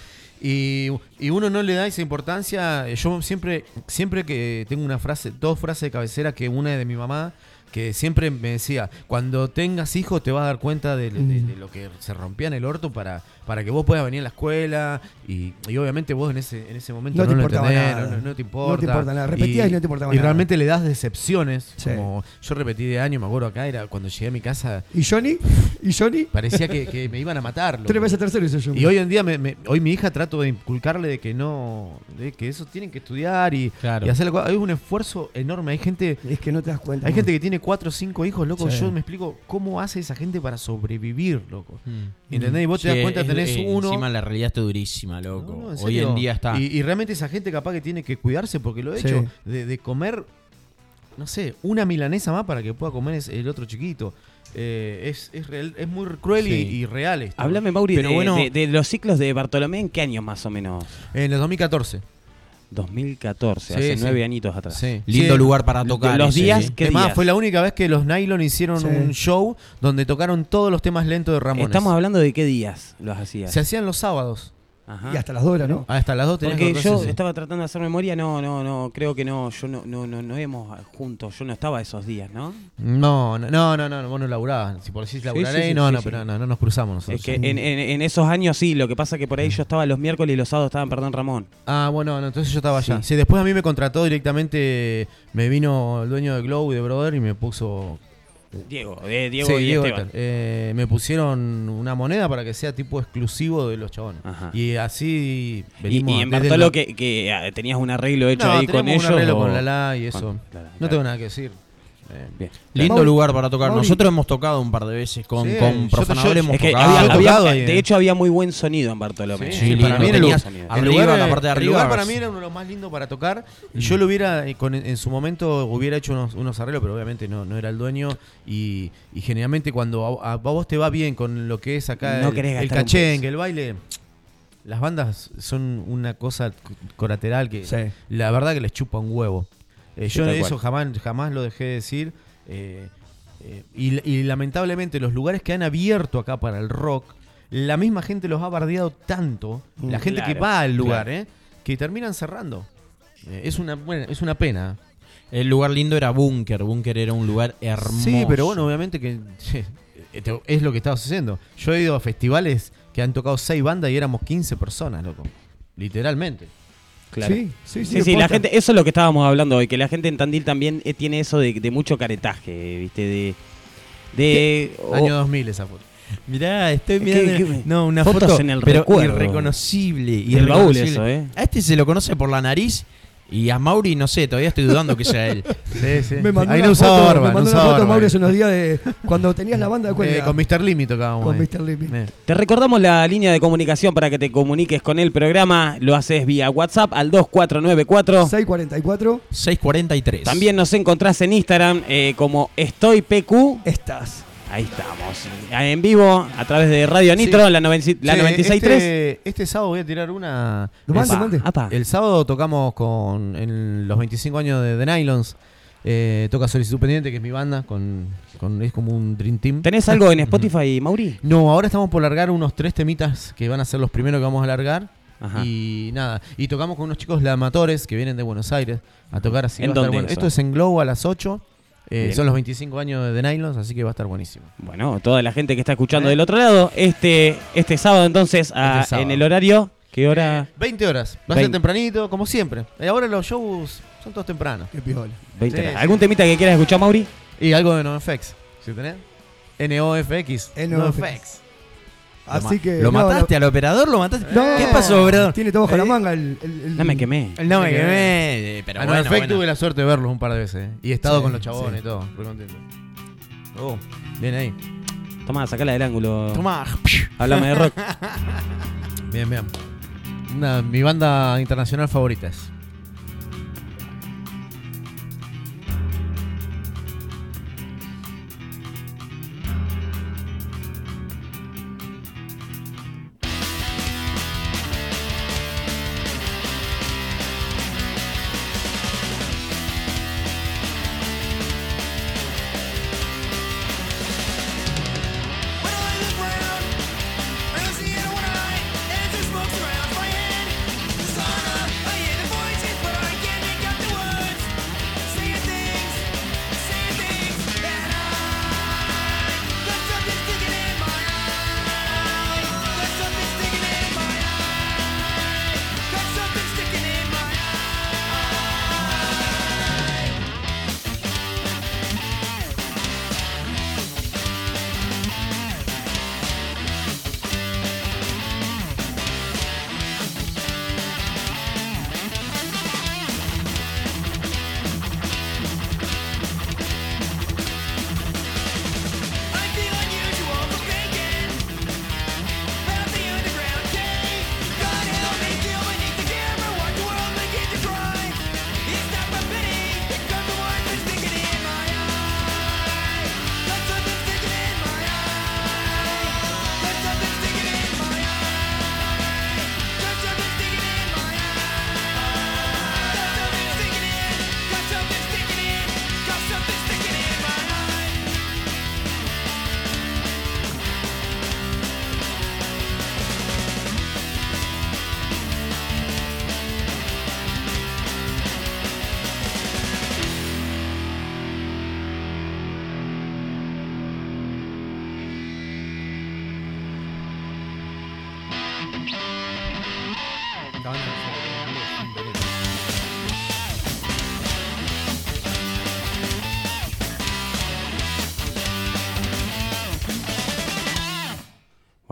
Y, y uno no le da esa importancia. Yo siempre, siempre que tengo una frase, dos frases de cabecera, que una es de mi mamá, que siempre me decía, cuando tengas hijos te vas a dar cuenta de, de- de lo que se rompía en el orto para, para que vos puedas venir a la escuela. Y, y obviamente vos en ese, en ese momento No no, te lo importaba entendés, nada. no, no- no te importa. No te importa nada. Repetías y no te importaba y nada. realmente le das decepciones. Sí. Como yo repetí de año, me acuerdo acá, era cuando llegué a mi casa. ¿Y Johnny? ¿Y Johnny? Parecía que, que me iban a matar. loco. Tres veces tercero hizo yo. Y hoy en día, me- me- hoy mi hija trato de inculcarle de que no, de que eso tienen que estudiar y, Claro. y hacerlo. Hay un esfuerzo enorme. Hay gente, Es que no te das cuenta. hay gente que tiene cuatro o cinco hijos, loco. Sí. Yo me explico cómo hace esa gente para sobrevivir, loco. Mm. ¿Entendés? Y vos te das cuenta, es- tenés uno. Encima la realidad está durísima, loco. No, no, en Hoy en día está. Y, y realmente esa gente capaz que tiene que cuidarse porque lo he Sí. hecho. De, de comer, no sé, una milanesa más para que pueda comer el otro chiquito. Eh, es, es, real- es muy cruel y, Sí. y real esto. Háblame, Mauri, Pero de, bueno- de- de los ciclos de Bartolomé, ¿en qué años más o menos? En el 2014. 2014, Sí, hace sí. nueve añitos atrás. Sí. Lindo Sí. lugar para tocar. los días sí. ¿Qué es más, días? fue la única vez que los Nylon hicieron Sí. un show donde tocaron todos los temas lentos de Ramones. Estamos hablando de qué días los hacías. Se hacían los sábados. Ajá. Y hasta las dos horas, ¿no? Hasta las dos tenías Porque que yo sí. estaba tratando de hacer memoria, no, no, no, creo que no, yo no, no, no, no hemos juntos, yo no estaba esos días, ¿no? No, no, no, no, no, vos no laburabas. Si por decís laburaré, sí, sí, no, sí, no, sí. pero no, no nos cruzamos nosotros. Es que en, en- en esos años sí, lo que pasa que por ahí yo estaba los miércoles y los sábados estaban, perdón, Ramón. Ah, bueno, no, entonces yo estaba allá. Sí. Sí. después a mí me contrató directamente, me vino el dueño de Glow y de Brother y me puso... Diego, eh, Diego Sí, y Diego Esteban. Eh, me pusieron una moneda para que sea tipo exclusivo de los chabones. Ajá. Y así Y, venimos... y en desde Bartolo el- que, que ah, tenías un arreglo hecho No, ahí con ellos. un arreglo o- con Lala y eso. Con Lala, No claro. tengo nada que decir. Eh, Bien. Lindo Mauri- lugar para tocar. Mauri- Nosotros hemos tocado un par de veces con, Sí, con yo- profanadores. yo- hemos Es que tocado. había, Yo he había- tocado ahí, de hecho había muy buen sonido en Bartolomé. Sí, Sí, sí, lindo. para mí el arriba, el lugar, la parte de el arriba, lugar para mí era uno de los más lindos para tocar. Y yo lo hubiera, eh, con- en su momento hubiera hecho unos, unos arreglos, pero obviamente no, no era el dueño. Y, y generalmente cuando a, a vos te va bien con lo que es acá No el, el cachengue, el baile, las bandas son una cosa colateral que Sí. la verdad que les chupa un huevo. Eh, yo eso cual. jamás, jamás lo dejé de decir. eh, eh, y, y lamentablemente los lugares que han abierto acá para el rock, la misma gente los ha bardeado tanto, la Mm, gente que va al lugar, claro. eh, que terminan cerrando. Es una buena, es una pena. El lugar lindo era Bunker. Bunker era un lugar hermoso. Sí, pero bueno, obviamente que es lo que estabas haciendo. Yo he ido a festivales que han tocado seis bandas y éramos 15 personas, loco. Literalmente. Claro. Sí, sí, sí. Sí, sí, la gente, eso es lo que estábamos hablando hoy, que la gente en Tandil también eh, tiene eso de, de mucho caretaje, ¿viste? De. de o- Año 2000 esa foto. Mirá, estoy ¿Qué- mirando. qué- no, una fotos foto en el pero recuerdo? irreconocible. Del baúl irreconocible. eso, ¿eh? A este se lo conoce por la nariz y a Mauri, no sé, todavía estoy dudando que sea él. Sí, sí. Me mandó Ahí no usaba foto, barba, me no mandó usaba una foto barba. Mauri hace unos días de cuando tenías la banda de Eh, era? con Mr. Limmy tocábamos. Con ahí. Mr. Eh. Te recordamos la línea de comunicación para que te comuniques con el programa. Lo haces vía WhatsApp al 2494. 644 643. También nos encontrás en Instagram eh, como EstoyPQ. estás. Ahí estamos. En vivo a través de Radio Nitro, Sí. la, 90 la Che, 96.3. Este, este sábado voy a tirar una. Apa, apa. El sábado tocamos con en los 25 años de The Nylons. Eh, toca Solicitud Pendiente, que es mi banda, con, con- es como un Dream Team. ¿Tenés algo en Spotify, Mauri? No, ahora estamos por largar unos tres temitas que van a ser los primeros que vamos a largar. Ajá. Y nada, y tocamos con unos chicos lamatores que vienen de Buenos Aires a tocar así. ¿En estar dónde bueno. Esto es en Glow a las 8. Eh, son los 25 años de The Nylons, así que va a estar buenísimo. Bueno, toda la gente que está escuchando ¿Eh? del otro lado, este, este sábado entonces, a- Este sábado. en el horario, ¿qué hora? 20 horas, va a ser tempranito, como siempre. Y ahora los shows son todos tempranos. Qué piola. 20 Sí, horas. sí. ¿Algún temita que quieras escuchar, Mauri? Y algo de NoFX, ¿sí tenés? NOFX. NOFX. Así que. ¿Lo no, mataste al operador? ¿Lo mataste? no, ¿Qué pasó, operador? Tiene todo bajo la Eh, manga. El, el- el- No me quemé. No me quemé. eh, Pero A bueno, bueno. tuve la suerte de verlos un par de veces. ¿eh? Y he estado Sí, con los chabones sí. y todo. Muy contento. Oh, bien ahí. Tomá, sacala del ángulo. Tomá. Háblame de rock. Bien, bien. Una- mi banda internacional favorita es.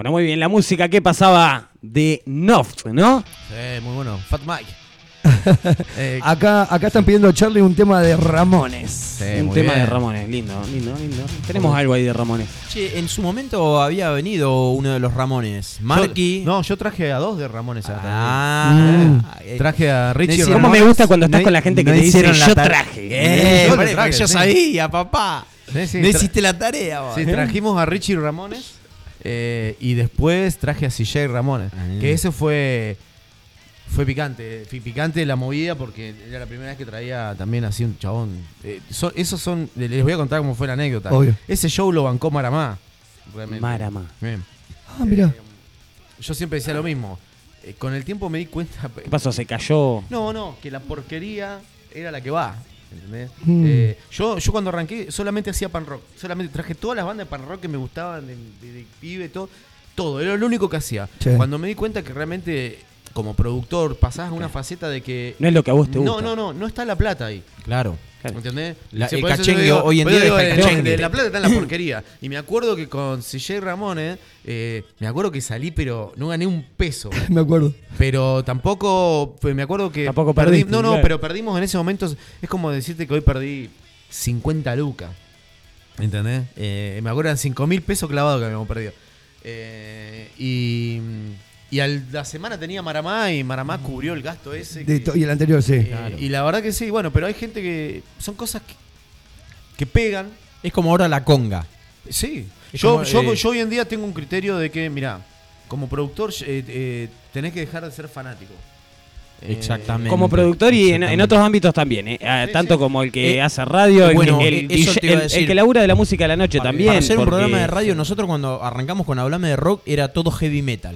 Bueno, muy bien, la música que pasaba de Noft, ¿no? Sí, muy bueno. Fat Mike. Eh, Acá, acá están pidiendo a Charlie un tema de Ramones. Sí, Un muy tema bien. de Ramones, lindo, lindo, lindo. Tenemos algo ahí de Ramones. Che, en su momento había venido uno de los Ramones. Marky. Yo- no, yo traje a dos de Ramones acá. Ah, Eh, traje a Richie hicieron- ¿Cómo me Ramones. gusta cuando estás no- con la gente que no te dice yo traje? Eh, Yo traje, yo sí. sabía, papá. Sí, sí, no hiciste la tarea, vos. Sí, trajimos a Richie Ramones eh, y después traje a CJ Ramones. Ah. Que ese fue fue picante. Fue picante la movida porque era la primera vez que traía también así un chabón. Eh, esos son. Les voy a contar cómo fue la anécdota. Obvio. Ese show lo bancó Maramá. Realmente. Marama. Bien. Ah, mira. Yo siempre decía lo mismo. Eh, con el tiempo me di cuenta. ¿Qué pasó? ¿Se cayó? No, no, que la porquería era la que va. ¿Entendés? Mm. Eh, yo, yo cuando arranqué solamente hacía pan rock. Solamente traje todas las bandas de pan rock que me gustaban, de, de- de pibe, todo. Todo, era lo único que hacía. Sí. Cuando me di cuenta que realmente, como productor, pasás a una faceta de que. No es lo que a vos te No, gusta. no, no, no está la plata ahí. Claro. ¿Entendés? La- el cachengue digo- hoy en día digo, eh, cachengue. La plata está en la porquería. Y me acuerdo que con CJ Ramones, eh, me acuerdo que salí, pero no gané un peso. Me acuerdo. Pero tampoco, me acuerdo que Tampoco perdí- no, no, claro. pero perdimos en ese momento. Es como decirte que hoy perdí 50 lucas. ¿Entendés? Eh, me acuerdo eran 5 mil pesos clavados que habíamos perdido. Eh, y y al- la semana tenía Maramá y Maramá cubrió el gasto ese. De que- to- y el anterior, sí. eh, Y la verdad que sí, bueno, pero hay gente que. Son cosas que, que pegan. Es como ahora la conga. Sí. Yo, como, yo, eh, yo hoy en día tengo un criterio de que, mira, como productor eh, eh, tenés que dejar de ser fanático. Eh, Exactamente. Como productor y en, otros ámbitos también, ¿eh? Sí, tanto sí. como el que Eh, hace radio, el, bueno, el- el eso a el- el que labura de la música de la noche Para- también. Para hacer un programa de radio, nosotros cuando arrancamos con Hablame de Rock era todo heavy metal.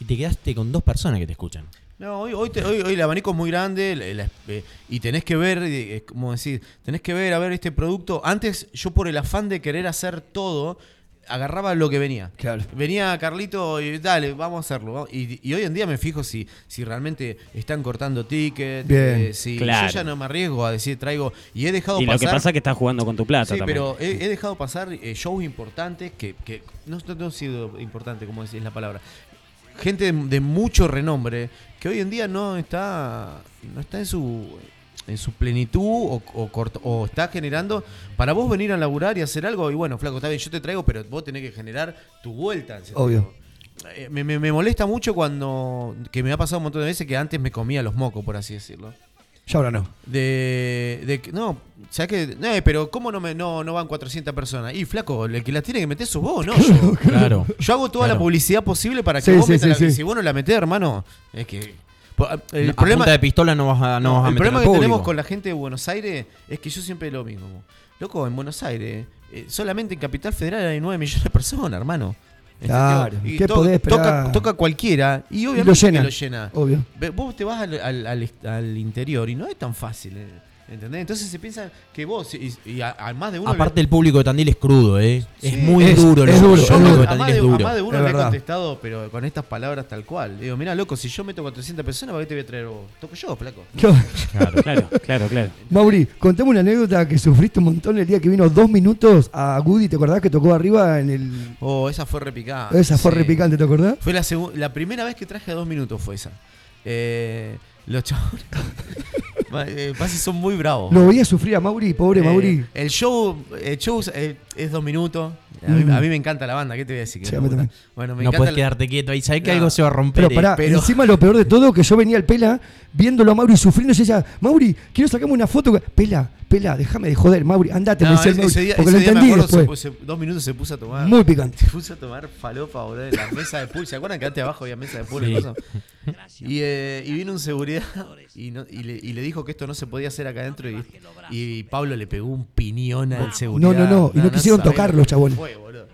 Y te quedaste con dos personas que te escuchan. No, hoy, hoy, te- hoy- hoy el abanico es muy grande la- la- eh, y tenés que ver, eh, es como decir, tenés que ver, a ver este producto. Antes yo por el afán de querer hacer todo, agarraba lo que venía. Claro. Venía Carlito y dale, vamos a hacerlo. vamos. Y, y hoy en día me fijo si, si realmente están cortando tickets, eh, si Claro. yo ya no me arriesgo a decir traigo y he dejado Y lo pasar. que pasa es que estás jugando con tu plata Sí, también. pero he, he dejado pasar eh, shows importantes que, que no, no, no han sido importantes, como decís la palabra. Gente de, de mucho renombre que hoy en día no está no está en su en su plenitud o, o corto- o está generando para vos venir a laburar y hacer algo y bueno, flaco, está bien, yo te traigo, pero vos tenés que generar tu vuelta. Obvio. Eh, Me, me- me molesta mucho cuando, que me ha pasado un montón de veces que antes me comía los mocos, por así decirlo. Ya ahora no. De, de que- no, ¿sabes qué? No, pero ¿cómo no, me, no, no van 400 personas? Y flaco, el que la tiene que meter sos vos, ¿no? Yo, Claro. yo hago toda la Claro. publicidad posible para que Sí, vos sí, metas sí, la- Si vos no la metés, hermano, es que. El a problema, punta de pistola no vas a, no vas a el meter problema al que público. tenemos con la gente de Buenos Aires es que yo siempre lo mismo. Loco, en Buenos Aires, eh, solamente en Capital Federal hay 9 millones de personas, hermano. Claro, Y ¿qué to- podés esperar? toca, toca cualquiera y obviamente lo que llena. lo llena. Obvio. Vos te vas al, al- al- al interior y no es tan fácil, eh, ¿entendés? Entonces se piensa que vos, y, y a, a más de uno... Aparte le- el público de Tandil es crudo, ¿eh? Sí, es muy es- duro. es duro, de a, más Tandil de, es a duro. más de uno le he contestado, pero con estas palabras tal cual. Digo, mira, loco, si yo meto 400 personas, ¿para qué te voy a traer vos? Toco yo, flaco. Claro, claro, claro, claro. Mauri, contame una anécdota que sufriste un montón el día que vino dos minutos a Goody, ¿te acordás que tocó arriba en el. Oh, esa fue repicada. Esa fue repicante, ¿te acordás? Fue la, la primera vez que traje a dos minutos fue esa. Eh, los chabones... Eh, que son muy bravos. Lo veía sufrir a Mauri, pobre Eh, Mauri. El show, el show eh, es dos minutos. A mí, Mm. a mí me encanta la banda, ¿qué te voy a decir? Sí, me. Bueno, me No puedes la- quedarte quieto ahí. Sabes que No. algo se va a romper. Pero pará, pero- encima lo peor de todo que yo venía al Pela viéndolo a Mauri sufriendo y decía, Mauri, quiero sacarme una foto. Pela, Pela, déjame de joder, Mauri, andate, No, me decía el ese, Mauri, ese día, porque ese lo día me entendí acuerdo, se después. puso- dos minutos se puso a tomar. Muy picante. Se puso a tomar falopa, boludo, en la mesa de pool. ¿Se acuerdan que antes abajo había mesa de pool? y Sí. Y, eh, y vino un seguridad y, no- y le, y le dijo que esto no se podía hacer acá adentro. Y, y Pablo le pegó un piñón al seguridad. no, no, y no quisieron tocar lo los chabones. fue, boludo.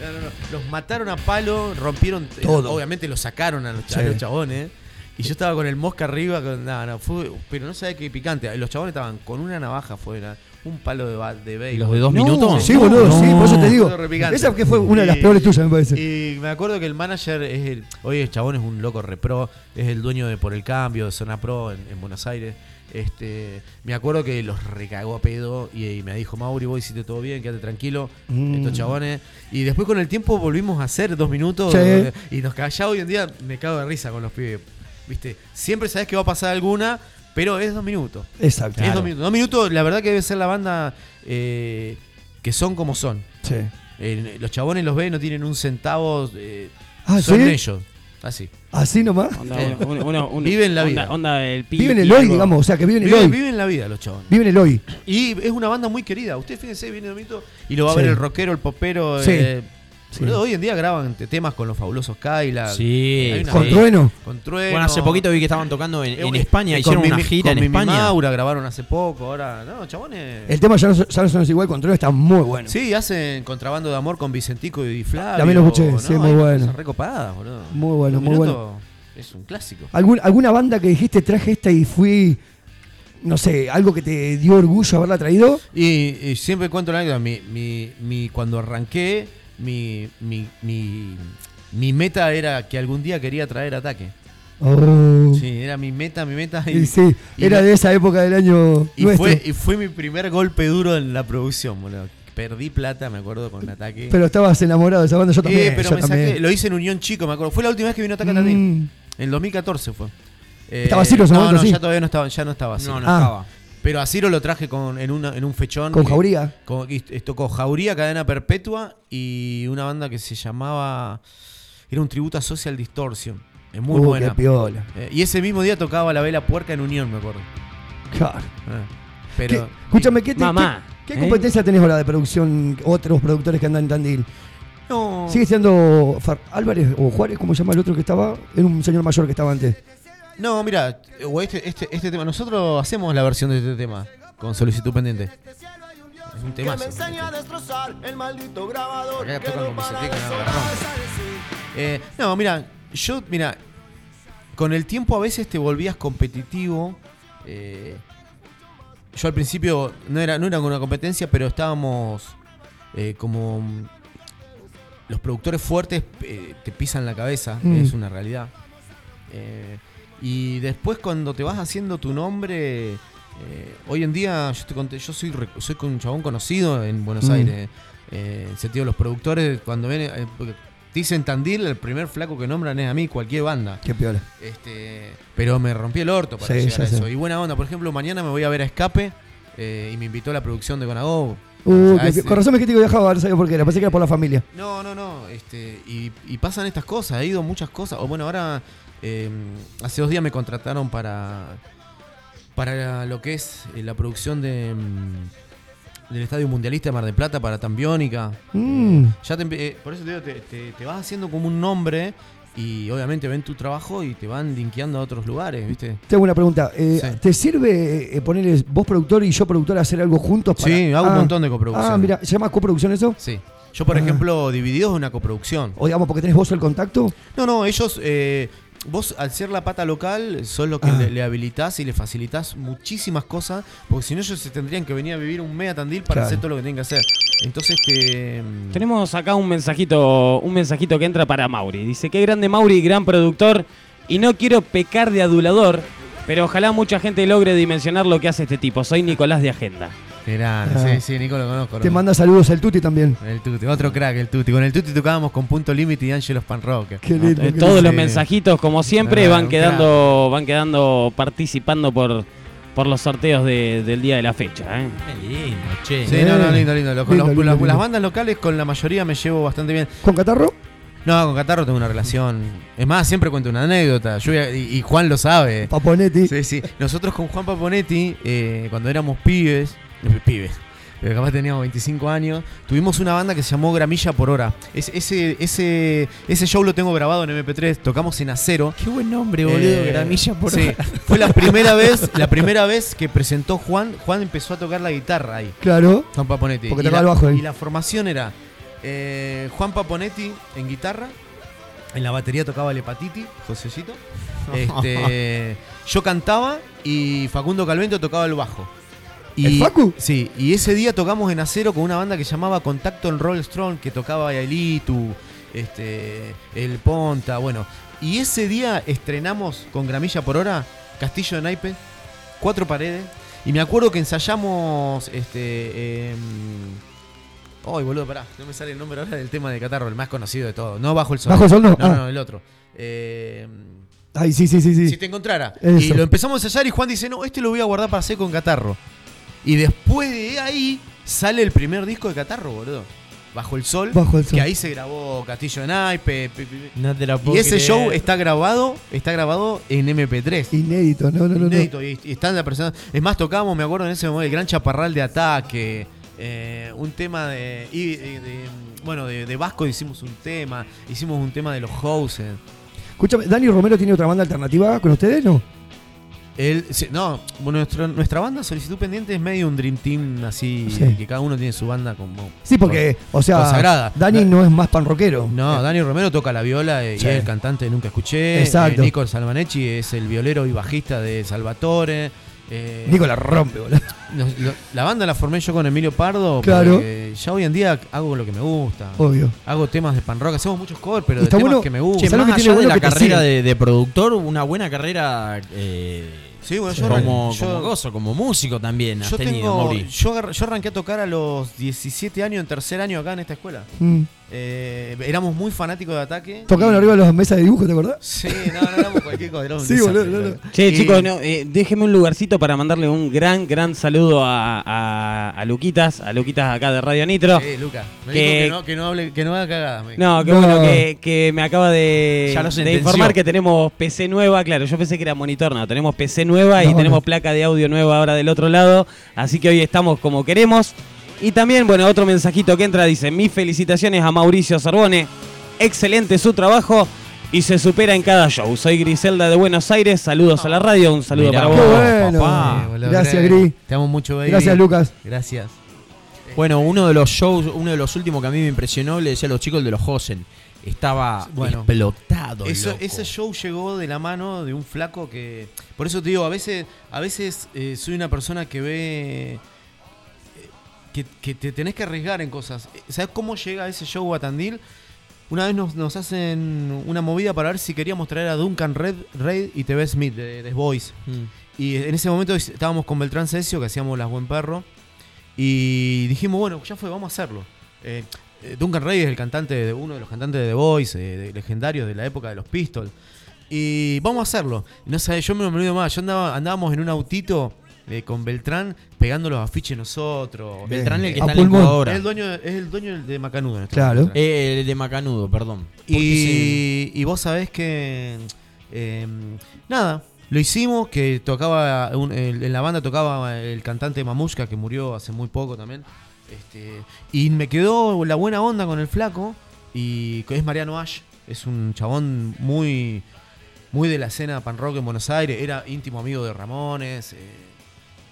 No, no, no. Los mataron a palo, rompieron. Todo. Obviamente los sacaron a los, Sí. a los chabones. Y yo estaba con el mosca arriba, con, no, no, fue, pero no sabía qué picante. Los chabones estaban con una navaja afuera, un palo de, ba- de béisbol. los de dos No, minutos? Sí, boludo, sí, por eso te digo. Esa que fue una de las Y- peores tuyas, me parece. Y me acuerdo que el manager es el, hoy el chabón es un loco repro, es el dueño de Por el Cambio, de Zona Pro en, en Buenos Aires. Este, me acuerdo que los recagó a pedo y, y me dijo, Mauri, vos hiciste todo bien, quédate tranquilo, Mm. estos chabones. Y después con el tiempo volvimos a hacer dos minutos Sí. y nos callaba hoy en día, me cago de risa con los pibes. ¿Viste? Siempre sabes que va a pasar alguna, pero es dos minutos. Exacto. Es Claro. dos minutos. Dos minutos, la verdad que debe ser la banda eh, que son como son. Sí. Eh, los chabones los ven, no tienen un centavo. eh, Ah, son ¿sí? ellos. Así. Así nomás. Onda, Eh, uno- uno- uno- viven la vida. onda el pi- Viven el hoy, algo. digamos, o sea, que viven el Viven, hoy. viven la vida los chabones. Viven el hoy. Y es una banda muy querida. Usted fíjense, viene Domito y lo va a ver el rockero, el popero. Sí. eh, Sí. boludo, hoy en día graban te- temas con los fabulosos Kyla. Sí. Hay una- Con Trueno. Con Trueno. Bueno, hace poquito vi que estaban tocando en, en Eh, España, con hicieron una Mimi- gira con en Mimi España. Maura grabaron hace poco, ahora. No, chabones. El tema ya no, ya no suena igual, Control está muy bueno. Sí, hacen contrabando de amor con Vicentico y Flavio. También lo escuché, ¿no? sí, muy bueno. recopadas, boludo. Muy bueno, muy bueno. Es un clásico. ¿Algún- ¿Alguna banda que dijiste traje esta y fui, no sé, algo que te dio orgullo haberla traído? Y, y siempre cuento la anécdota. Mi, mi, mi- cuando arranqué, mi, mi, mi, mi meta era que algún día quería traer ataque. Oh. Sí, era mi meta, mi meta. Y sí, y era de esa época del año Y nuestro. fue, y fue mi primer golpe duro en la producción, boludo. Perdí plata, me acuerdo, con ataque. Pero estabas enamorado de esa banda, yo Eh, también. pero yo me también. saqué, lo hice en Unión Chico, me acuerdo. Fue la última vez que vino Ataque Mm. Tandil. En el 2014 fue. Eh, ¿Estaba Ciro no, momento, no, sí? ya todavía no estaba, ya no estaba Ciro. No, no Ah. estaba. Pero a Ciro lo traje con, en, una, en un fechón. ¿Con que- Jauría? con- tocó Jauría, Cadena Perpetua y una banda que se llamaba. Era un tributo a Social Distortion. Es muy Uh, buena. qué piola. Eh, y ese mismo día tocaba la vela puerca en Unión, me acuerdo. Claro. ¿Qué- pero. escúchame, ¿qué, te- Mamá, qué, qué ¿eh? competencia tenés ahora de producción? Otros productores que andan en Tandil. No. ¿Sigue siendo Far- Álvarez o Juárez, como se llama el otro que estaba? Era un señor mayor que estaba antes. No, mira, o este, este, este tema. Nosotros hacemos la versión de este tema con solicitud pendiente. Es un tema. No. Eh, no, mira, yo, mira, con el tiempo a veces te volvías competitivo. eh, yo al principio no era, no era una competencia, pero estábamos eh, como. Los productores fuertes eh, te pisan la cabeza, Mm. es una realidad. Eh, y después cuando te vas haciendo tu nombre, eh, hoy en día yo, te conté- yo soy, soy un chabón conocido en Buenos Mm. Aires. Eh, en sentido de los productores, cuando ven, eh, dicen Tandil, el primer flaco que nombran es a mí, cualquier banda. Qué piola. Este, pero me rompí el orto para Sí, llegar a eso. Y buena onda, por ejemplo, mañana me voy a ver a Escape eh, y me invitó a la producción de Gonago. Uh, con razón me que viajaba, no sabía por qué era. Pensé que era por la familia. no, no, no. Este, y, y pasan estas cosas, he ido muchas cosas. O bueno, ahora eh, hace dos días me contrataron para para lo que es eh, la producción de mm, del Estadio Mundialista de Mar del Plata para Tambiónica. Mm. Ya te eh, por eso te digo, te, te- te vas haciendo como un nombre y obviamente ven tu trabajo y te van linkeando a otros lugares, ¿viste? Tengo una pregunta. Eh, Sí. ¿Te sirve eh, poner vos productor y yo productor a hacer algo juntos? Para... Sí, hago un Ah. montón de coproducción. Ah, mira, ¿se llama coproducción eso? Sí. Yo, por Ah. ejemplo, Divididos es una coproducción. O digamos, porque tenés vos el contacto. No, no, ellos, eh, vos al ser la pata local, sos lo que Ah. le, le habilitás y le facilitás muchísimas cosas, porque si no ellos se tendrían que venir a vivir un mega Tandil para Claro. hacer todo lo que tienen que hacer. Entonces, este... Tenemos acá un mensajito, un mensajito que entra para Mauri. Dice, qué grande Mauri, gran productor. Y no quiero pecar de adulador, pero ojalá mucha gente logre dimensionar lo que hace este tipo. Soy Nicolás de Agenda. Grande, Ah. sí, sí, Nico lo conozco. Te manda saludos el Tuti también. El Tuti, otro crack, el Tuti. Con el Tuti tocábamos con Punto Límite y Angelos Pan Rock. Qué lindo, Eh, qué Todos los mensajitos, como siempre, Ah, van quedando, van quedando participando por, por los sorteos de- del día de la fecha. ¿eh? Qué lindo, che. Sí, no, no, lindo, lindo. Lo- con Lindo, los- lindo, las- lindo. Las bandas locales con la mayoría me llevo bastante bien. ¿Con Catarro? No, con Catarro tengo una relación. Es más, siempre cuento una anécdota. Yo, y, y Juan lo sabe. Paponetti. Sí, sí. Nosotros con Juan Paponetti, eh, cuando éramos pibes, pibes, pero capaz teníamos 25 años, tuvimos una banda que se llamó Gramilla por Hora. Es- ese, ese, ese show lo tengo grabado en MP3, tocamos en acero. Qué buen nombre, boludo. Eh, Gramilla por sí. hora. Fue la primera vez, la primera vez que presentó Juan, Juan empezó a tocar la guitarra ahí. Claro. Juan Paponetti. Porque y, tocaba la, el bajo ahí. y la formación era eh, Juan Paponetti en guitarra, en la batería tocaba el Hepatiti, Josecito, Este, yo cantaba y Facundo Calvento tocaba el bajo. Y, ¿El Facu? Sí, y ese día tocamos en acero con una banda que llamaba Contacto en Roll Strong, que tocaba Yailitu, este, El Ponta, bueno. Y ese día estrenamos con Gramilla por Hora, Castillo de Naipe, cuatro paredes. Y me acuerdo que ensayamos este. em, Ay, boludo, pará, no me sale el nombre ahora del tema de Catarro, el más conocido de todo. No Bajo el Sol. ¿Bajo el Sol no? No, Ah. no, el otro. Eh, Ay, sí, sí, sí, sí. si te encontrara. Eso. Y lo empezamos a ensayar y Juan dice, no, este lo voy a guardar para hacer con Catarro. Y después de ahí sale el primer disco de Catarro, boludo. Bajo el Sol. Bajo el Sol. Que ahí se grabó Castillo de Naipe. No te la Y ese creer. show está grabado, está grabado en MP3. Inédito, no, no, no. no. Inédito, y, y están la persona. Es más, tocábamos, me acuerdo en ese momento, el gran chaparral de ataque. eh, un tema de, y- y de- Bueno, de, de Vasco hicimos un tema. Hicimos un tema de los Houses. Escúchame, ¿Dani Romero tiene otra banda alternativa con ustedes, no? Él, sí, no, nuestro- nuestra banda Solicitud Pendiente es medio un Dream Team así, Sí. que cada uno tiene su banda como. Sí, porque, o sea, consagrada. Dani no es más pan rockero. No, Dani Romero toca la viola eh, Sí. y es el cantante de Nunca Escuché. Exacto. Eh, Nico Salvanechi es el violero y bajista de Salvatore. Eh, Nico la rompe, boludo. la banda la formé yo con Emilio Pardo. Claro. porque Ya hoy en día hago lo que me gusta. Obvio. Hago temas de pan rock. Hacemos muchos covers, pero de temas bueno- que me Che, gustan. ¿Sabes lo más que allá tiene de bueno la carrera de productor, una buena carrera eh, Sí, bueno, yo como, yo- como gozo, como músico también has Yo, tenido, tengo, Mauri. yo, arranqué a tocar a los 17 años, en tercer año acá en esta escuela. Mm. Eh, éramos muy fanáticos de ataque. Tocaban y- arriba de las mesas de dibujo, ¿te acordás? Sí, no, no éramos cualquier cosa. un Sí, boludo, desastre, no, no. Che, Y- chicos, no, eh, déjeme un lugarcito para mandarle un gran, gran saludo a, a- a Luquitas, a Luquitas acá de Radio Nitro. Eh, Luca, me Que- dijo que no, que no, hable, que no haga cagadas. me. No, qué No. bueno que, que me acaba de, de informar que tenemos PC nueva. Claro, yo pensé que era monitor, no, tenemos PC nueva y No, tenemos no. placa de audio nueva ahora del otro lado. Así que hoy estamos como queremos. Y también, bueno, otro mensajito que entra dice: Mis felicitaciones a Mauricio Sorbone. Excelente su trabajo y se supera en cada show. Soy Griselda de Buenos Aires. Saludos a la radio. Un saludo Mirá para vos. bueno. papá. Gracias, gra- Gris. Te amo mucho, baby. Gracias, Lucas. Gracias. Bueno, uno de los shows, uno de los últimos que a mí me impresionó, le decía a los chicos el de los Hosen. Estaba Bueno. explotado. Eso- loco. ese show llegó de la mano de un flaco que. Por eso te digo, a veces, a veces eh, soy una persona que ve. eh, Que, que te tenés que arriesgar en cosas. Eh, ¿Sabes cómo llega ese show a Tandil? Una vez nos, nos hacen una movida para ver si queríamos traer a Duncan Red, Reid y TV Smith de The Boys. Mm. Y en ese momento estábamos con Beltrán Cesio, que hacíamos Las Buen Perro. Y dijimos, bueno, ya fue, vamos a hacerlo. Eh, Duncan Ray es el cantante de uno de los cantantes de The Voice, eh, de- legendarios de la época de los Pistols. Y vamos a hacerlo. No sé, yo me lo olvido más. Yo andaba, andábamos en un autito eh, con Beltrán pegando los afiches nosotros. Beltrán, el que está en la incubadora. Es el dueño, es el dueño de Macanudo. en este Claro. Eh, el de Macanudo, perdón. Y, y vos sabés que. eh, nada, lo hicimos. Que tocaba. un- el- en la banda tocaba el cantante Mamushka, que murió hace muy poco también. Este, y me quedó la buena onda con el flaco. Y que es Mariano Ash. Es un chabón muy. Muy de la escena pan rock en Buenos Aires. Era íntimo amigo de Ramones. eh,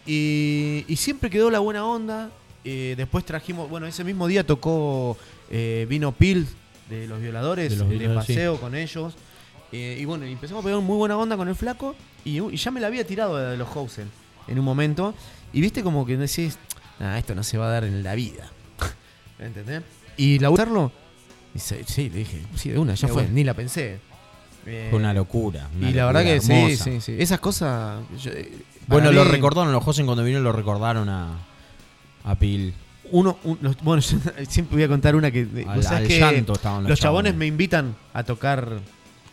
y, y siempre quedó la buena onda. eh, después trajimos. Bueno, ese mismo día tocó. eh, vino Pil de los violadores. De los paseo con ellos. y bueno, empezamos a pegar muy buena onda con el flaco. Y, y ya me la había tirado de los Housen en un momento. Y viste como que decís. "Ah, esto no se va a dar en la vida. ¿Entendés? Y la usarlo. Y se- sí, le dije, sí, de una, ya fue, bueno. ni la pensé. Eh, Fue una locura. una y la verdad que sí, sí, sí. Esas cosas. yo- eh, Bueno, lo recordaron los Hosen cuando vinieron, lo recordaron a, a Pil. Uno, un- los- bueno, yo siempre voy a contar una que. Al- vos sabés al que llanto estaban los los chabones chabones. me invitan a tocar.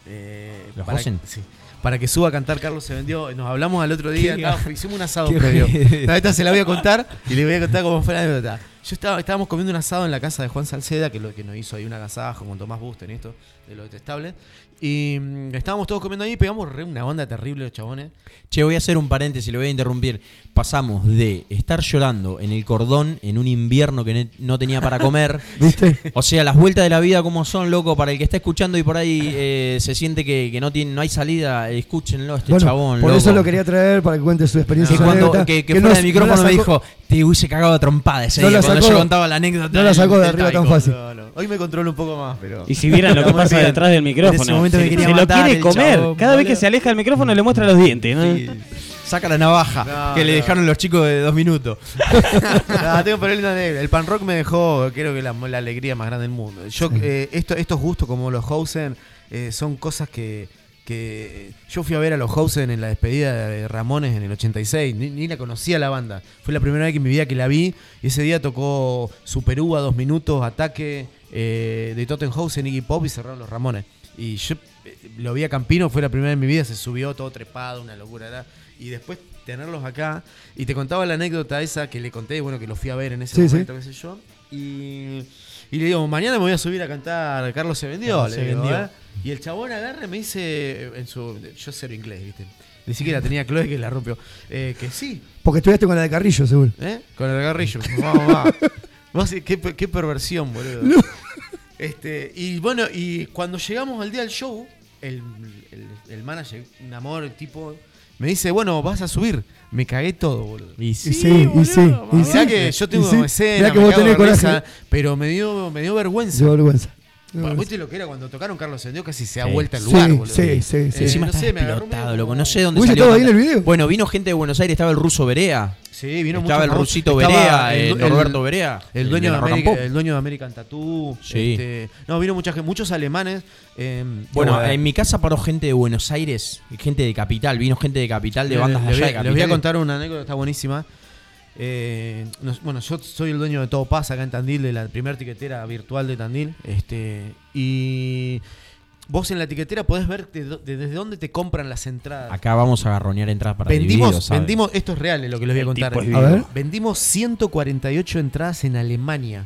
eh, ¿Los Hosen? sí, para que suba a cantar Carlos se vendió. Nos hablamos al otro día. Hicimos un asado previo. esta se la voy a contar y le voy a contar como fue la anécdota. Yo estaba, estábamos comiendo un asado en la casa de Juan Salceda, que lo que nos hizo ahí un agasajo con Tomás Busten esto, de lo detestable. Y mm, estábamos todos comiendo ahí y pegamos re una onda terrible los chabones. Che, voy a hacer un paréntesis, le voy a interrumpir. Pasamos de estar llorando en el cordón en un invierno que ne- no tenía para comer. ¿Viste? O sea, las vueltas de la vida como son, loco, para el que está escuchando y por ahí eh, se siente que, que no tiene no hay salida, escúchenlo, este Bueno, chabón. por loco. eso lo quería traer para que cuente su experiencia. Que, cuando, anécdota, que, que fuera de no micrófono me dijo, te hubiese cagado a trompada ese No día cuando sacó- yo contaba la anécdota. no la del- sacó de del arriba tan taiko. fácil. No, no. Hoy me controlo un poco más, pero. Y si vieran lo que pasa bien. detrás del En ese micrófono, momento momento me Se, se lo quiere comer. chabón, Cada vez que se aleja del micrófono le muestra los dientes. ¿no? Sí. Saca la navaja No, que le dejaron los chicos de dos minutos. No, tengo. El pan rock me dejó, creo que la, la alegría más grande del mundo. Yo, eh, esto, estos gustos como los Hausen eh, son cosas que, que yo fui a ver a los Hausen en la despedida de Ramones en el 86. Ni, ni la conocía la banda. Fue la primera vez que en mi vida que la vi. Y ese día tocó Super U a dos minutos, ataque eh, de Tottenhausen, Iggy Pop y cerraron los Ramones. Y yo eh, lo vi a Campino, fue la primera vez en mi vida, se subió todo trepado, una locura. ¿verdad? Y después tenerlos acá. Y te contaba la anécdota esa que le conté, bueno, que lo fui a ver en ese Sí, sí. momento, qué sé yo. Y, y le digo, mañana me voy a subir a cantar Carlos se vendió. Carlos le se digo, vendió. ¿eh? Y el chabón agarra y me dice, en su, yo cero inglés, ¿viste? Ni siquiera tenía Chloe que la rompió. Eh, que sí, Porque estudiaste con la de Carrillo, seguro. ¿eh? Con el garrillo. Vamos, va. Vos qué, qué perversión, boludo. Este, y bueno, y cuando llegamos al día del show, el, el, el manager, un amor, el tipo, me dice, bueno, vas a subir. Me cagué todo, boludo. Y Y sí, y sí, y sí. que yo tengo sí. escena, que me vos cago tenés risa, pero me dio, me dio vergüenza. De vergüenza. Bueno, ¿Viste lo que era cuando tocaron Carlos Sendió? Casi se da Sí. vuelta el Sí, lugar, boludo. sí, sí, sí. Eh, Encima no está sé, explotado, loco. No sé dónde ¿Hubiese salió. ahí en el video? Bueno, vino gente de Buenos Aires, estaba el ruso Berea. Sí, vino Estaba mucho el rusito Berea, el- eh, el- Norberto Berea. El dueño, de el dueño de American Tattoo. Sí. este, no, vino mucha gente, muchos alemanes. eh, Bueno, en mi casa paró gente de Buenos Aires, gente de Capital, vino gente de Capital, de bandas de allá voy, de a- les voy a contar una anécdota, está buenísima. Eh, nos- bueno, yo soy el dueño de Todo Pasa acá en Tandil, de la primera tiquetera virtual de Tandil. Este, y vos en la tiquetera podés ver de do- de- desde dónde te compran las entradas. Acá vamos a garroñar entradas para vendimos, divididos, vendimos, esto es real, es lo que les voy a contar. A ver. Vendimos 148 entradas en Alemania.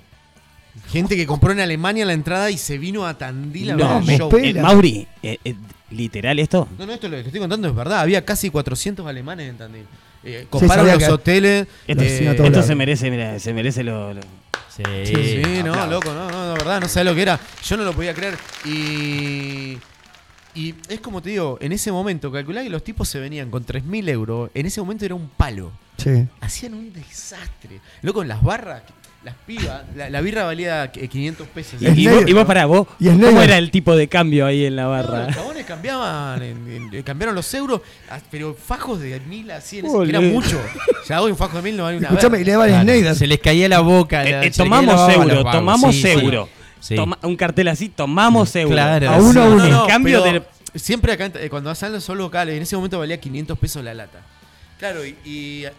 Gente que compró en Alemania la entrada y se vino a Tandil a No, ver me el show. espera. Eh, Mauri, eh, eh, literal esto. No, no, esto lo que estoy contando es verdad. Había casi 400 alemanes en Tandil. Eh, sabía los que- hoteles. Esto, eh, esto se merece, mira, se merece lo. lo- Sí, Sí, no, loco, no, no, de verdad, no sabes lo que era. Yo no lo podía creer. Y. Y es como te digo, en ese momento, calculá que los tipos se venían con 3.000 euros. En ese momento era un palo. Sí. Hacían un desastre. Loco, en las barras, las pibas, la, la birra valía eh, 500 pesos. Y, y vos, negro. y vos pará, vos, Y ¿cómo negro. era el tipo de cambio ahí en la No, barra? los chabones cambiaban, en- en- eh, cambiaron los euros, ah, pero fajos de mil a 100, Ole. que era mucho. Ya hoy un fajo de mil no vale una Escuchame, le Snyder. Se les caía la boca. Eh, la- eh, tomamos la los euro, vagos. tomamos Sí, euro. Sí. Toma- un cartel así, tomamos euro. Claro, A uno a uno. El No, no, cambio pero de- Siempre acá, eh, cuando salen son locales, en ese momento valía 500 pesos la lata. Claro, y, y, eh,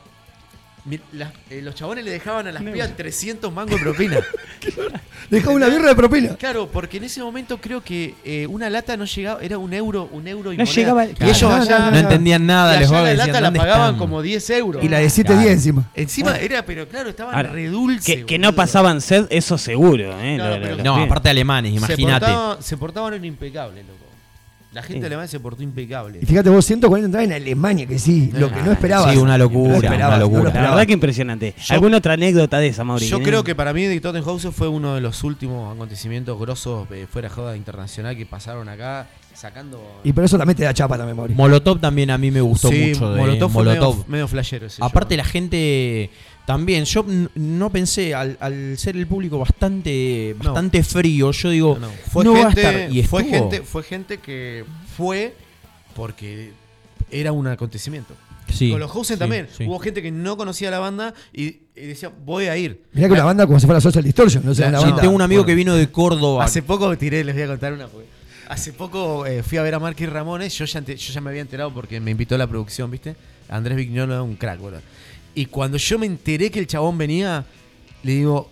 las- eh, los chabones le dejaban a las pibas 300 mangos de propina. Dejaba una birra de propina. Claro, porque en ese momento creo que eh, una lata no llegaba, era un euro, un euro y No moneda. llegaba- Y claro. ellos No, allá, no, No entendían nada, y les allá la decían, lata la "¿Dónde pagaban están?". como 10 euros. Y la de 7 Claro. días encima. Encima era, pero claro, estaban Ahora, re dulces. Que, que no boludo. pasaban sed, eso seguro. ¿eh? No, Lo- no, lo- pero- los No, pibes. aparte alemanes, se imagínate. portaban, se portaban impecable, loco. La gente Sí. alemana se portó impecable. Y fíjate vos, 140 entradas en Alemania, que sí, lo que no esperabas. Sí, una locura, No esperabas, una no locura. La verdad que impresionante. Yo- ¿Alguna otra anécdota de esa, Mauri? Yo ¿Eh? creo que para mí de Tottenhausen fue uno de los últimos acontecimientos grosos eh, fuera de joda internacional que pasaron acá, sacando... Y por eso también te da chapa también, Mauri. Molotov también a mí me gustó Sí, mucho. De Molotov fue Molotov. medio, medio flashero ese Aparte show. la gente también, yo no pensé, al, al ser el público bastante, No. bastante frío, yo digo, No, no, no, Fue, va a gente, estar. Y fue, estuvo. gente, fue gente que fue porque era un acontecimiento. Sí, Con los Hausen sí, también. sí. Hubo gente que no conocía la banda y, y decía, voy a ir. Mirá que una banda como si fuera Social Distortion, no La- banda. tengo un amigo Bueno. que vino de Córdoba. Hace poco tiré, les voy a contar una. porque Hace poco eh, fui a ver a Marky Ramones. Yo ya, yo ya me había enterado porque me invitó a la producción, ¿viste? Andrés Vignolo es un crack, boludo. Y cuando yo me enteré que el chabón venía, le digo,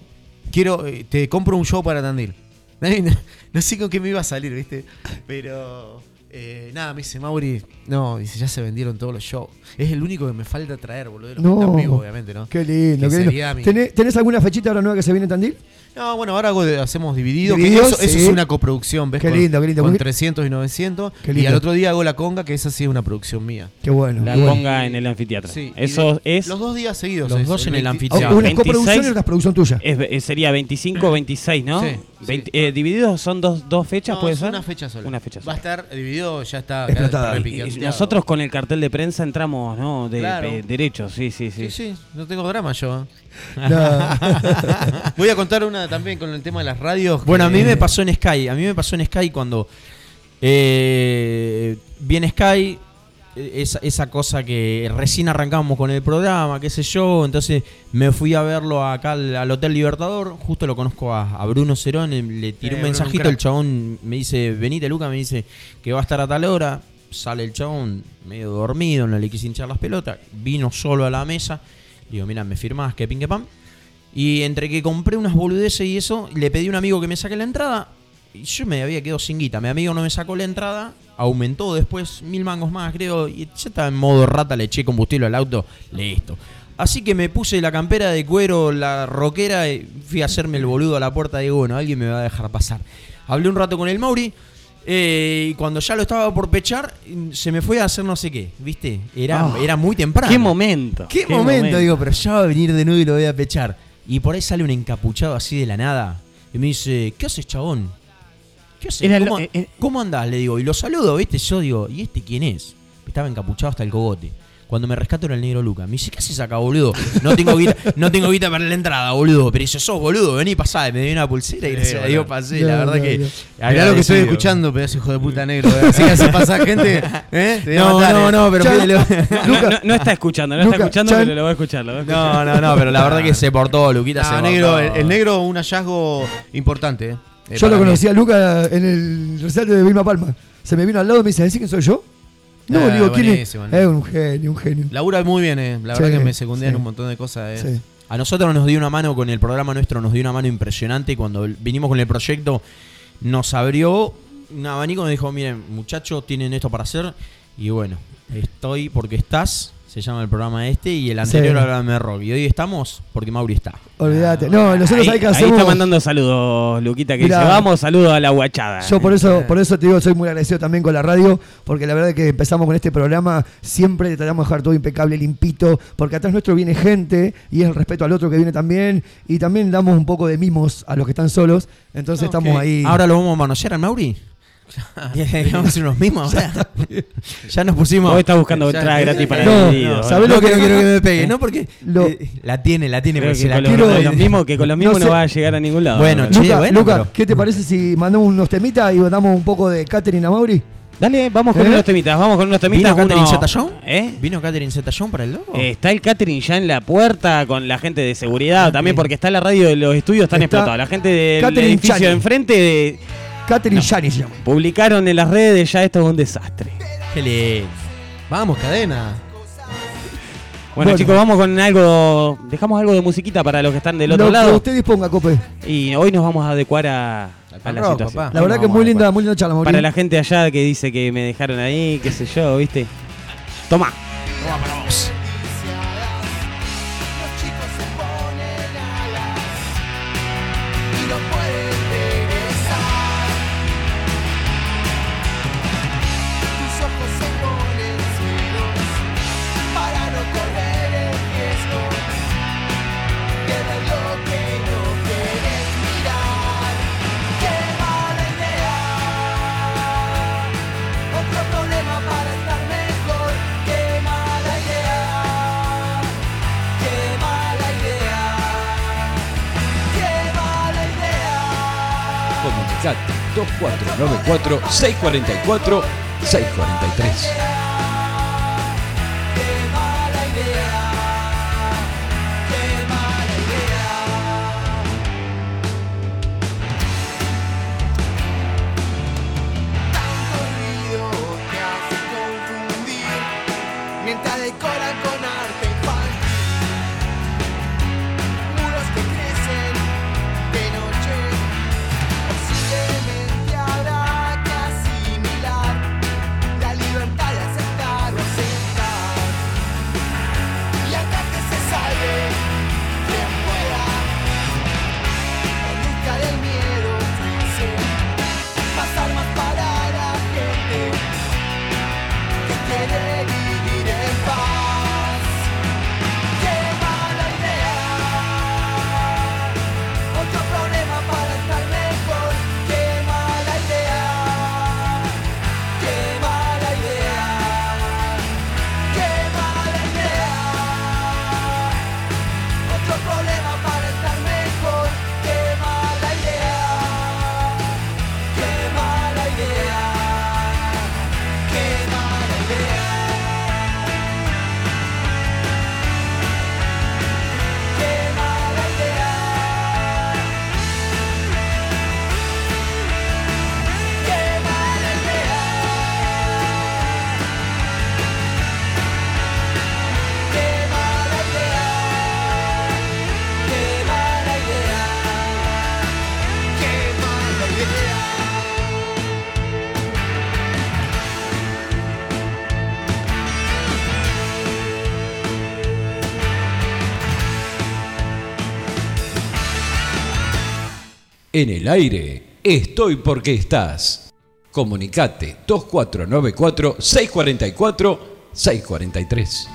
quiero, eh, te compro un show para Tandil. No, no sé con qué me iba a salir, ¿viste? Pero eh, nada, me dice Mauri, no, dice, ya se vendieron todos los shows. Es el único que me falta traer, boludo. de Los No. vivos, obviamente, ¿no? Qué lindo, Que qué lindo. mi- ¿Tenés, tenés alguna fechita ahora nueva que se viene en Tandil? No, bueno, ahora hago de- hacemos dividido. que eso, eso sí. es una coproducción, ¿ves? Qué Con- lindo, qué lindo. Con Muy- 300 y 900. Qué Y lindo. al otro día hago la conga, que esa sí es una producción mía. Qué bueno. La qué bueno. conga en el anfiteatro. Sí, y Eso de- es, Los dos días seguidos. Los es, dos en el 20 anfiteatro. Ah, Una 26. coproducción y otra producción tuya. es- eh, sería 25 26, ¿no? Sí, 20 eh, divididos son dos, dos fechas, No, ¿puede es ser? una fecha sola. Una fecha Va a sola. estar dividido, ya está. Explotada. Y- y repiqueteado. nosotros con el cartel de prensa entramos, ¿no? De, Claro. de- derecho, sí, sí, sí. Sí, sí, no tengo drama yo. No. Voy a contar una también con el tema de las radios. Bueno, a mí me pasó en Sky, a mí me pasó en Sky cuando Eh, viene Sky, eh, esa, esa cosa que recién arrancamos con el programa, qué sé yo, entonces me fui a verlo acá al, al Hotel Libertador, justo lo conozco a, a Bruno Cerón, eh, le tiré Eh, un mensajito, el chabón me dice, venite Luca, me dice que va a estar a tal hora, sale el chabón medio dormido, no le quise hinchar las pelotas, vino solo a la mesa, digo, mira, me firmás, que pin que pam. Y entre que compré unas boludeces y eso, le pedí a un amigo que me saque la entrada. Y yo me había quedado sin guita. Mi amigo no me sacó la entrada. Aumentó después mil mangos más, creo. Y ya estaba en modo rata, le eché combustible al auto. Listo. Así que me puse la campera de cuero, la roquera, y fui a hacerme el boludo a la puerta. Digo, bueno, alguien me va a dejar pasar. Hablé un rato con el Mauri. Eh, y cuando ya lo estaba por pechar, se me fue a hacer no sé qué, ¿viste? Era, Ah, era muy temprano. qué momento, ¿Qué, qué momento? momento. Digo, pero ya va a venir de nuevo y lo voy a pechar. Y por ahí sale un encapuchado así de la nada. Y me dice, ¿qué haces, chabón? ¿Qué haces? Era ¿Cómo, lo- eh, cómo andás? Le digo, y lo saludo, ¿viste? Yo digo, ¿y este quién es? Estaba encapuchado hasta el cogote. Cuando me rescato era el negro Luca. Me dice, ¿qué haces acá, boludo? No tengo guita, no tengo guita para la entrada, boludo. Pero dice, sos boludo, vení pasá. Y me dio una pulsera y gracias a Dios pasé. la verdad que. Mirá lo que estoy escuchando, pedazo hijo de puta negro. eh. Así que hace pasar gente. ¿eh? Te No, matar, no, eh. no, pero pídele- No, no- no está escuchando, no Luca, está escuchando, Chan. pero lo va a escuchar. Lo va a escuchar. No, no, no, pero la verdad que se portó, Luquita No, se negro, portó. el, el negro, un hallazgo importante. eh. Yo lo para mí. conocí a Luca en el recital de Vilma Palma. Se me vino al lado y me dice, ¿decís quién soy yo? No, Ah, digo, ¿quién es? un genio, un genio. Labura muy bien, eh. La Sí, verdad que me secundé en sí. un montón de cosas. eh. Sí. A nosotros nos dio una mano con el programa nuestro, nos dio una mano impresionante. y Cuando vinimos con el proyecto, nos abrió un abanico y nos dijo: Miren, muchachos, tienen esto para hacer. Y bueno, estoy porque estás. Se llama el programa este. Y el anterior Sí. hablaba de rock. Y hoy estamos porque Mauri está. Olvídate. No, nosotros ahí, hay que ahí hacer. está mandando saludos, Luquita, que Mirá. dice, vamos, saludos a la guachada. Yo por eso, por eso te digo, soy muy agradecido también con la radio, porque la verdad es que empezamos con este programa, siempre tratamos de dejar todo impecable, limpito, porque atrás nuestro viene gente y es el respeto al otro que viene también, y también damos un poco de mimos a los que están solos, entonces estamos Ok. ahí. Ahora lo vamos a manosear al Mauri. vamos a hacer unos mismos ahora. ya nos pusimos. Vos estás buscando entrada gratis para No, el video. ¿sabés no lo que- quiero, quiero que me pegue, no porque Lo- eh, la tiene, la tiene, porque que se la con los, quiero. con los mismos, que con los mismos no, sé. va a llegar a ningún lado. Bueno, che, Luca, bueno, Luca, pero- ¿qué te parece si mandamos unos temitas y damos un poco de catering a Mauri? Dale, vamos con ¿Eh? unos temitas, vamos con unos temitas. ¿Vino Catherine uno- Zeta-Jones? ¿Eh? ¿Vino Catherine Zeta-Jones para el logo? Eh, Está el catering ya en la puerta con la gente de seguridad también porque está la radio de los estudios están Está explotados. La gente del edificio Chani. de enfrente de- Catering Shani se llama. publicaron en las redes ya esto es un desastre. Qué lindo. Vamos, cadena. Bueno, Bueno. chicos, vamos con algo, dejamos algo de musiquita para los que están del otro Lo que lado usted disponga, Cope. y hoy nos vamos a adecuar a, la rock, situación. papá. La verdad que nos muy linda, muy linda charla. Para la gente allá que dice que me dejaron ahí, qué sé yo, ¿viste? Toma. Los 2494 En el aire, estoy porque estás. Comunicate 2494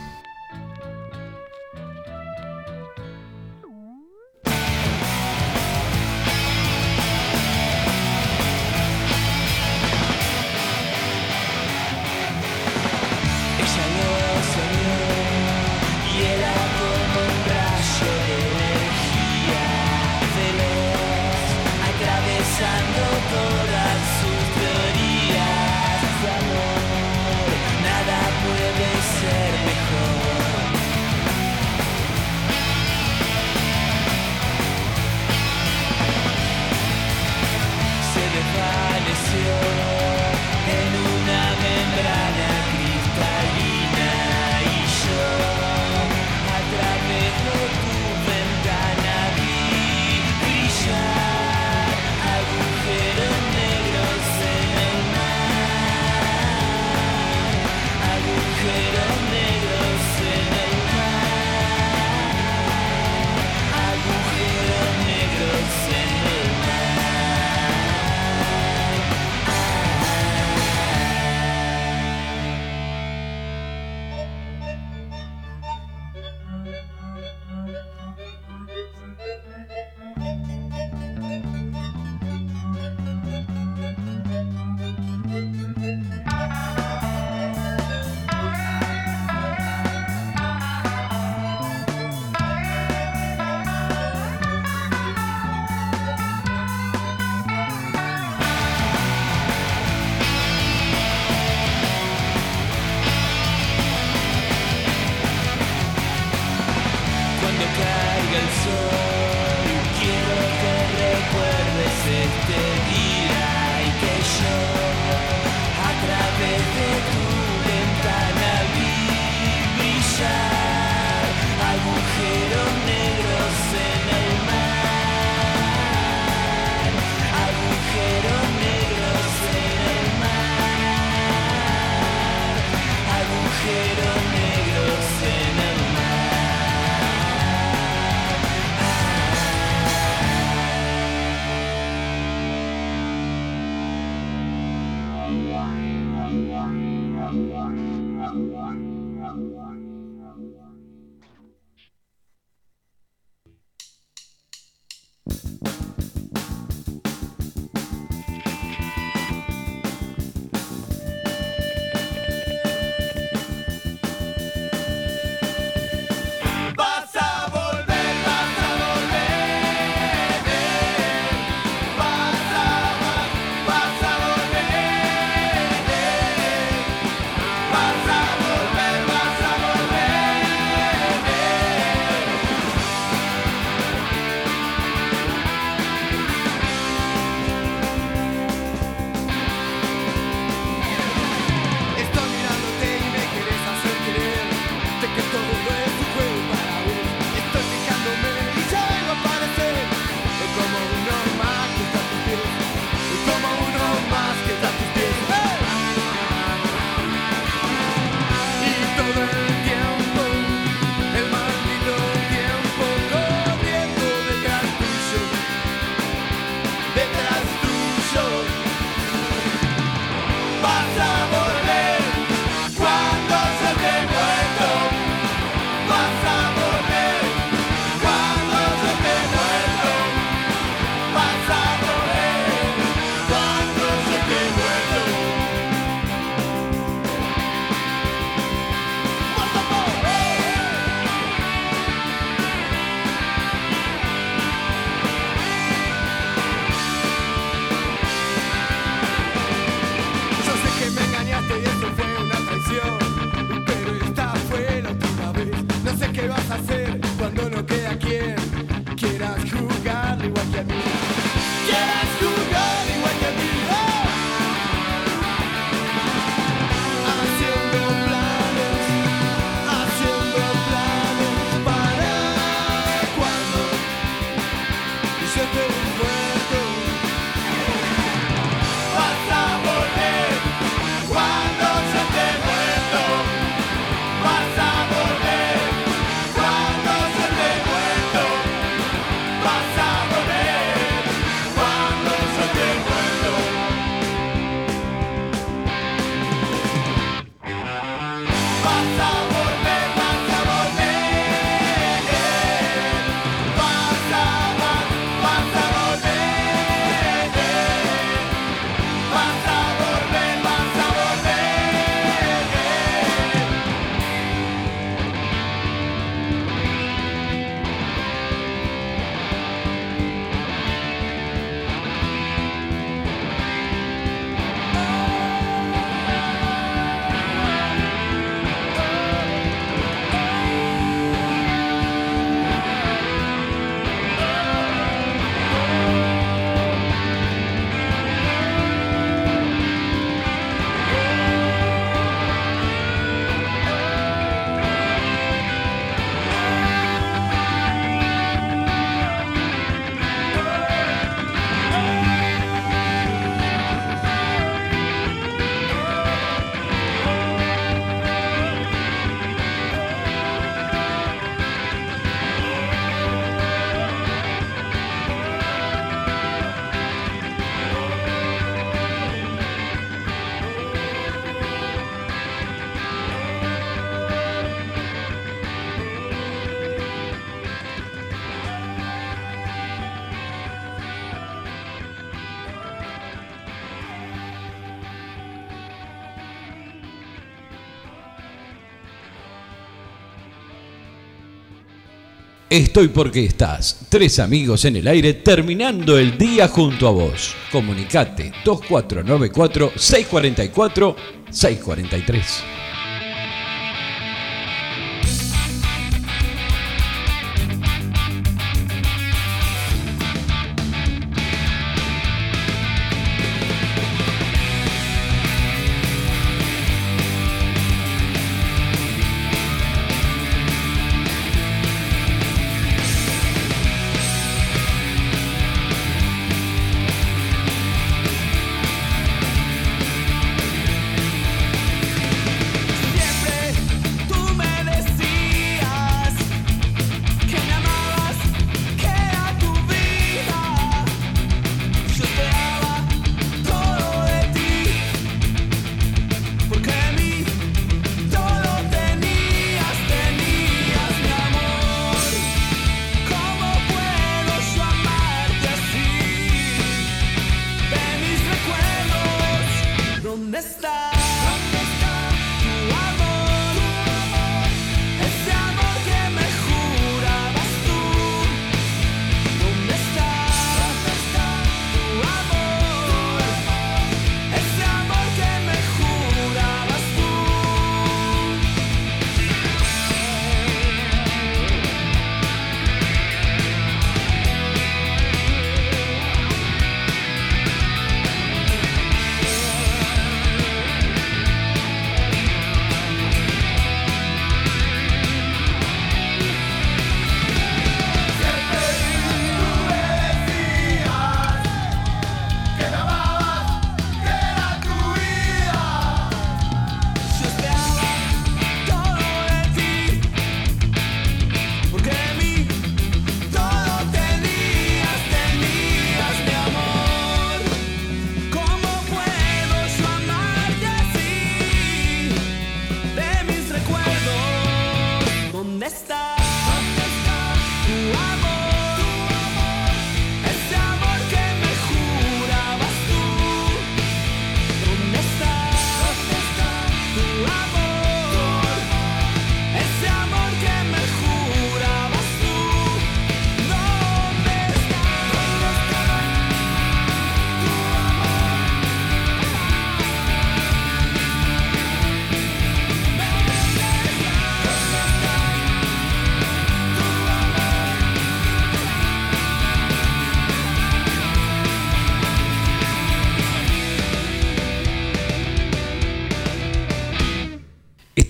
Estoy porque estás. Tres amigos en el aire terminando el día junto a vos. Comunicate 2494 644 643.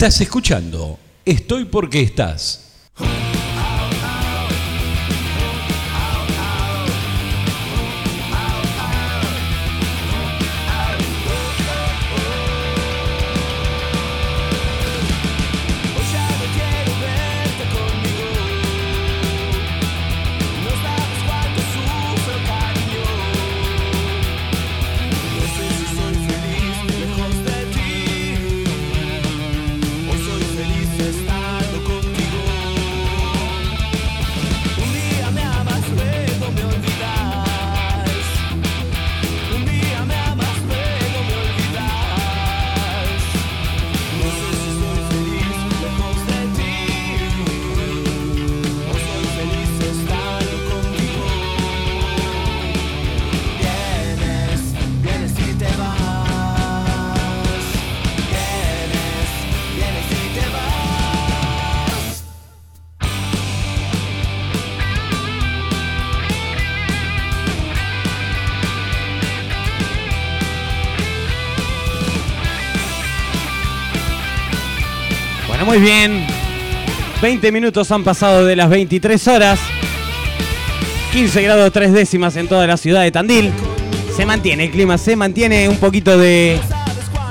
Estás escuchando Estoy porque estás. Bueno, muy bien. 20 minutos han pasado de las 23 horas. 15 grados 3 décimas en toda la ciudad de Tandil. Se mantiene el clima, se mantiene un poquito de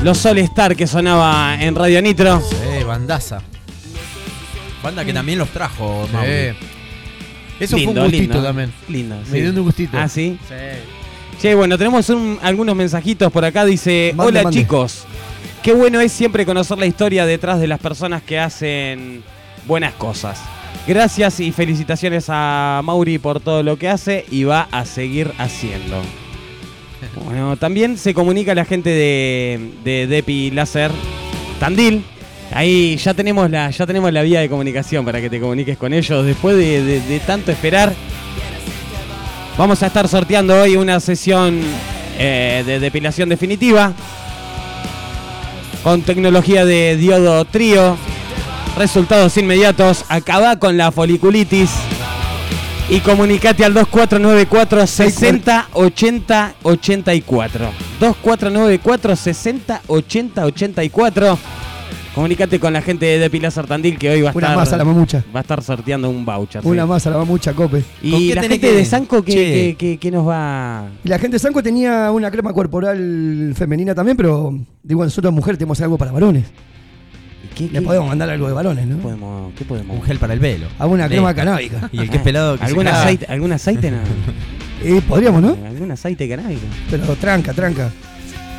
los Sol Star que sonaba en Radio Nitro. Eh, bandaza. Banda que también los trajo, Mauri. Eso Lindo, fue un gustito lindo. también. Lindo, Me sí. dio un gustito. Ah, ¿sí? Che, bueno, tenemos un- algunos mensajitos por acá. Dice, Mande, hola mande. chicos. Qué bueno es siempre conocer la historia detrás de las personas que hacen buenas cosas. Gracias y felicitaciones a Mauri por todo lo que hace y va a seguir haciendo. Bueno, también se comunica la gente de, de Depi Láser Tandil Ahí ya tenemos la, ya tenemos la vía de comunicación para que te comuniques con ellos. Después de, tanto esperar, vamos a estar sorteando hoy una sesión eh, de depilación definitiva con tecnología de diodo trío. Resultados inmediatos. Acaba con la foliculitis. Y comunicate al 2494 60 80 84. 2494 60 80 84. Comunicate con la gente de Depilar Sartandil que hoy va a Una estar. más a la mamucha. Va a estar sorteando un voucher. Una sí. más a la mamucha, cope. Y la gente de Sanco que, que, que- que nos va. Y la gente de Sanco tenía una crema corporal femenina también, pero digo, nosotros mujeres tenemos algo para varones. Le podemos mandar algo de varones, ¿no? Podemos, ¿Qué podemos? Un gel para el velo. Alguna crema Listo. canábica. Y el que es pelado que ¿Algún aceite, ¿Algún aceite? No. Eh, podríamos, ¿no? ¿Algún aceite canábico? Pero tranca, tranca.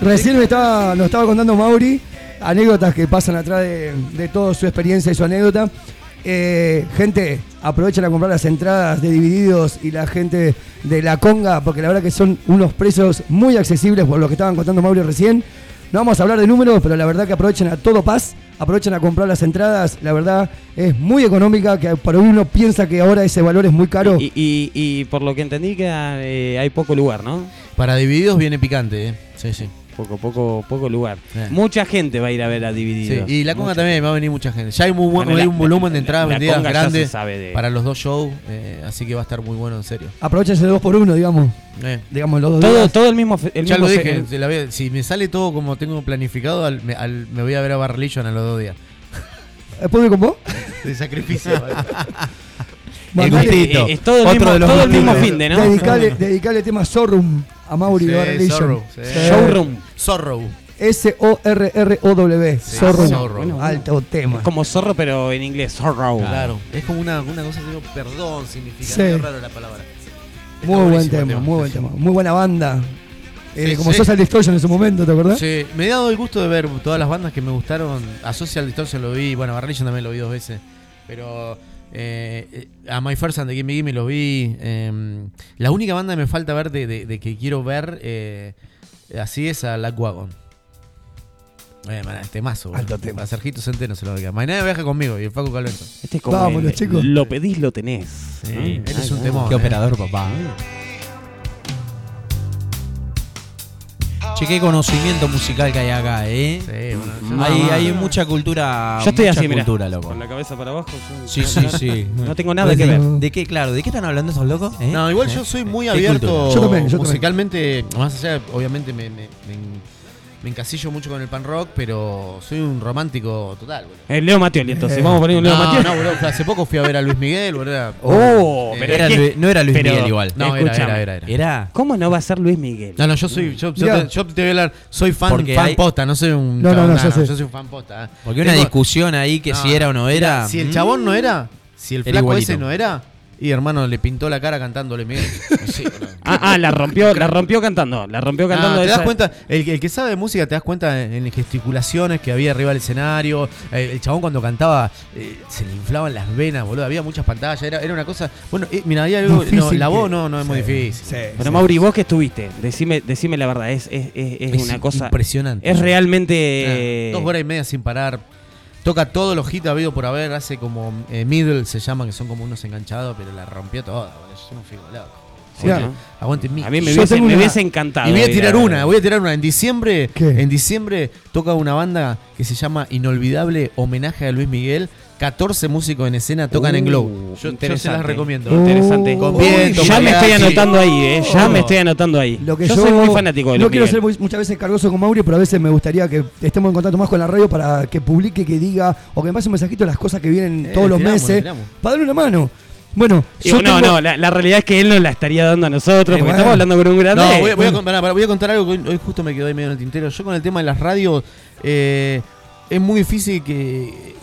Recién me estaba, nos estaba contando Mauri anécdotas que pasan atrás de, de toda su experiencia y su anécdota. Eh, gente, aprovechen a comprar las entradas de Divididos y la gente de La Conga, porque la verdad que son unos precios muy accesibles por lo que estaban contando Mauri recién. No vamos a hablar de números, pero la verdad que aprovechen a todo paz, aprovechen a comprar las entradas. La verdad es muy económica, que para uno piensa que ahora ese valor es muy caro. Y, y- y por lo que entendí que eh, hay poco lugar, ¿no? Para divididos viene picante, ¿eh? Sí, sí. Poco, poco, poco lugar. Eh. Mucha gente va a ir a ver a Sí, Divididos. y la conga Mucha. también va a venir mucha gente. Ya hay, muy buen- Bueno, hay la- un volumen de entradas vendidas grande de- para los dos shows, eh, así que va a estar muy bueno en serio. Aprovechen ese 2 por 1 digamos. Eh. Digamos, los dos Todo, días. todo el mismo. El ya mismo lo se- dije, la si me sale todo como tengo planificado, al- me, al- me voy a ver a Barlillon a los dos días. ¿Después con vos? De sacrificio. Mandale- gustito. Eh, es todo el Otro mismo- de los todo el mismo fin de, ¿no? Dedicale, dedicale tema Sorroom a Mauri Sí, de. Sorrow, sí. Showroom. Sorrow. S-O-R-R-O-W. Sí. Zorro. Bueno, alto tema. Es como zorro, pero en inglés. Zorro. Claro, es como una, una cosa, digo, perdón, significa. Sí. raro la palabra. Está Muy buen tema, muy buen tema. Muy buena banda. Eh, Sí, como sí. Social Distortion en su momento, ¿te acordás? Sí, me he dado el gusto de ver todas las bandas que me gustaron. A Social Distortion lo vi, bueno, a también lo vi dos veces. Pero eh, eh, a My First and the Gimme Gimme lo vi. eh, la única banda que me falta ver de, de- de que quiero ver eh, así es a Black Wagon. Eh, man, este mazo. Alto tema. A Sergito Centeno se lo voy a Mañana viaja conmigo y el Facu Calvento. Este es como. Vámonos, el- chicos. Lo pedís, lo tenés. Sí, ¿no? este es un Ay, temón. Qué eh. operador, papá. Che, qué conocimiento musical que hay acá, ¿eh? Sí, bueno, Hay, no, hay no. mucha cultura. Yo estoy mucha así, mirá. cultura, loco. Con la cabeza para abajo. yo- Sí, sí, sí. No tengo nada que ver. ¿De qué, claro? ¿De qué están hablando esos locos? eh? No, igual ¿Eh? yo soy muy ¿Qué abierto? Yo también, yo también. musicalmente. Más allá, obviamente me, me, me- me encasillo mucho con el pan rock, pero soy un romántico total, boludo. El Leo Matioli, entonces. Vamos a poner un Leo no, Matioli. no, boludo. Hace poco fui a ver a Luis Miguel, boludo. Oh, Eh, pero Era no era Luis pero- Miguel igual. No, era, era, era, era. Era. ¿Cómo no va a ser Luis Miguel? No, no, yo soy. Yo, yo te, yo te voy a hablar. Soy fan, Porque fan hay- posta, no soy un. No, no, chabón, no, yo sé. yo soy un fan posta. eh. Porque una Tengo- discusión ahí que No, si era o no era. Si el mm, chabón no era, si el flaco ese no era, y hermano le pintó la cara cantándole Miguel. Sí. Ah, ah, la rompió, la rompió cantando. La rompió cantando. Ah, te das cuenta, el, el que sabe de música te das cuenta en, en gesticulaciones que había arriba del escenario. eh, el chabón cuando cantaba eh, se le inflaban las venas, boludo. Había muchas pantallas, era, era una cosa. Bueno, eh, mira, había algo. Difícil no, la que- voz no, no es muy difícil. sí, Pero sí. Mauri, vos que estuviste, decime, decime la verdad, es, es, es- es Es una cosa. impresionante. Es realmente. Ah, eh, Dos horas y media sin parar. Toca todos los hits habido por haber. Hace como eh, middle se llama, que son como unos enganchados, pero la rompió toda. boludo. Yo no fui loco. sí. ¿no? Aguante mi. A mí me hubiese, me encantado. Y voy a ir tirar una, voy a tirar una. En diciembre, ¿Qué? en diciembre toca una banda que se llama Inolvidable Homenaje a Luis Miguel. 14 músicos en escena tocan en Uh, Glow. Yo, yo se las recomiendo. Interesante. Con Uy, viento, ya me estoy anotando ahí, eh. Ya Oh. me estoy anotando ahí. Lo que yo, yo, soy muy fanático de No quiero Miguel. ser muy- muchas veces cargoso con Mauri, pero a veces me gustaría que estemos en contacto más con la radio para que publique, que diga, o que me pase un mensajito de las cosas que vienen Eh, todos los tiramos, meses, para darle una mano. Bueno, yo no, tengo- no, la, la realidad es que él nos la estaría dando a nosotros, Eh, porque bueno. estamos hablando con un grande. No, voy, a- voy a, con- pará, pará, voy a contar algo que hoy, hoy justo me quedó ahí medio en el tintero. Yo con el tema de las radios, eh, es muy difícil que...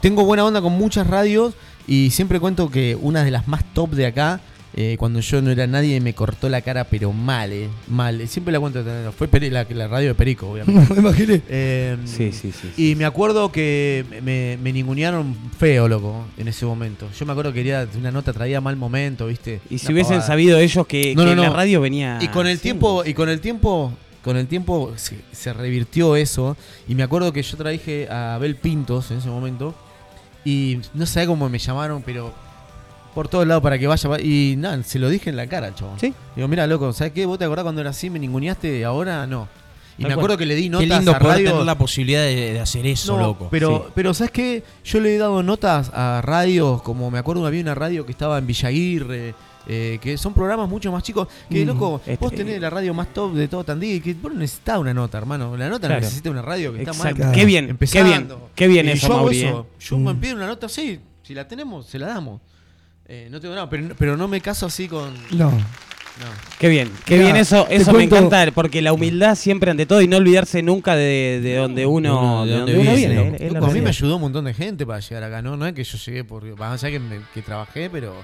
Tengo buena onda con muchas radios y siempre cuento que una de las más top de acá, eh, cuando yo no era nadie, me cortó la cara, pero mal, eh, mal. Siempre la cuento, fue Peri- la, la radio de Perico, obviamente. me imaginé. Eh, Sí, sí, sí. sí. Y me acuerdo que me, me ningunearon feo, loco, en ese momento. Yo me acuerdo que quería una nota traía mal momento, ¿viste? Y si Una hubiesen pavada. sabido ellos que, No, que no, la radio venía. Y con el sí. tiempo, y con el tiempo con el tiempo se, se revirtió eso. Y me acuerdo que yo traje a Abel Pintos en ese momento. Y no sé cómo me llamaron, pero por todos lados para que vaya. Y nada, se lo dije en la cara, chabón. Sí. Digo, mira, loco, ¿sabes qué? ¿Vos te acordás cuando era así? Me ninguneaste, ahora no. Y Tal me cual. acuerdo que le di Qué notas lindo a poder radio. tener la posibilidad de, de hacer eso, No, loco. Pero, Sí. pero ¿sabes qué? Yo le he dado notas a radios, como me acuerdo había una radio que estaba en Villaguirre, eh, que son programas mucho más chicos. Que, Mm, loco, este- vos tenés la radio más top de todo Tandil, que vos no necesitás una nota, hermano. La nota Claro. necesita una radio que está mal. Qué bien, empezando. qué bien, qué bien Y eso, yo hago Mauri, eso. eh. Yo Mm. me pido una nota así, si la tenemos, se la damos. Eh, no tengo nada, pero, pero no me caso así con... No. Qué bien, qué Mira, bien eso, eso me encanta, porque la humildad siempre ante todo y no olvidarse nunca de, de donde uno, de donde uno viene. loco. Loco, a mí me ayudó un montón de gente para llegar acá, ¿no? No es que yo llegué por. Más allá que, me- que trabajé, pero.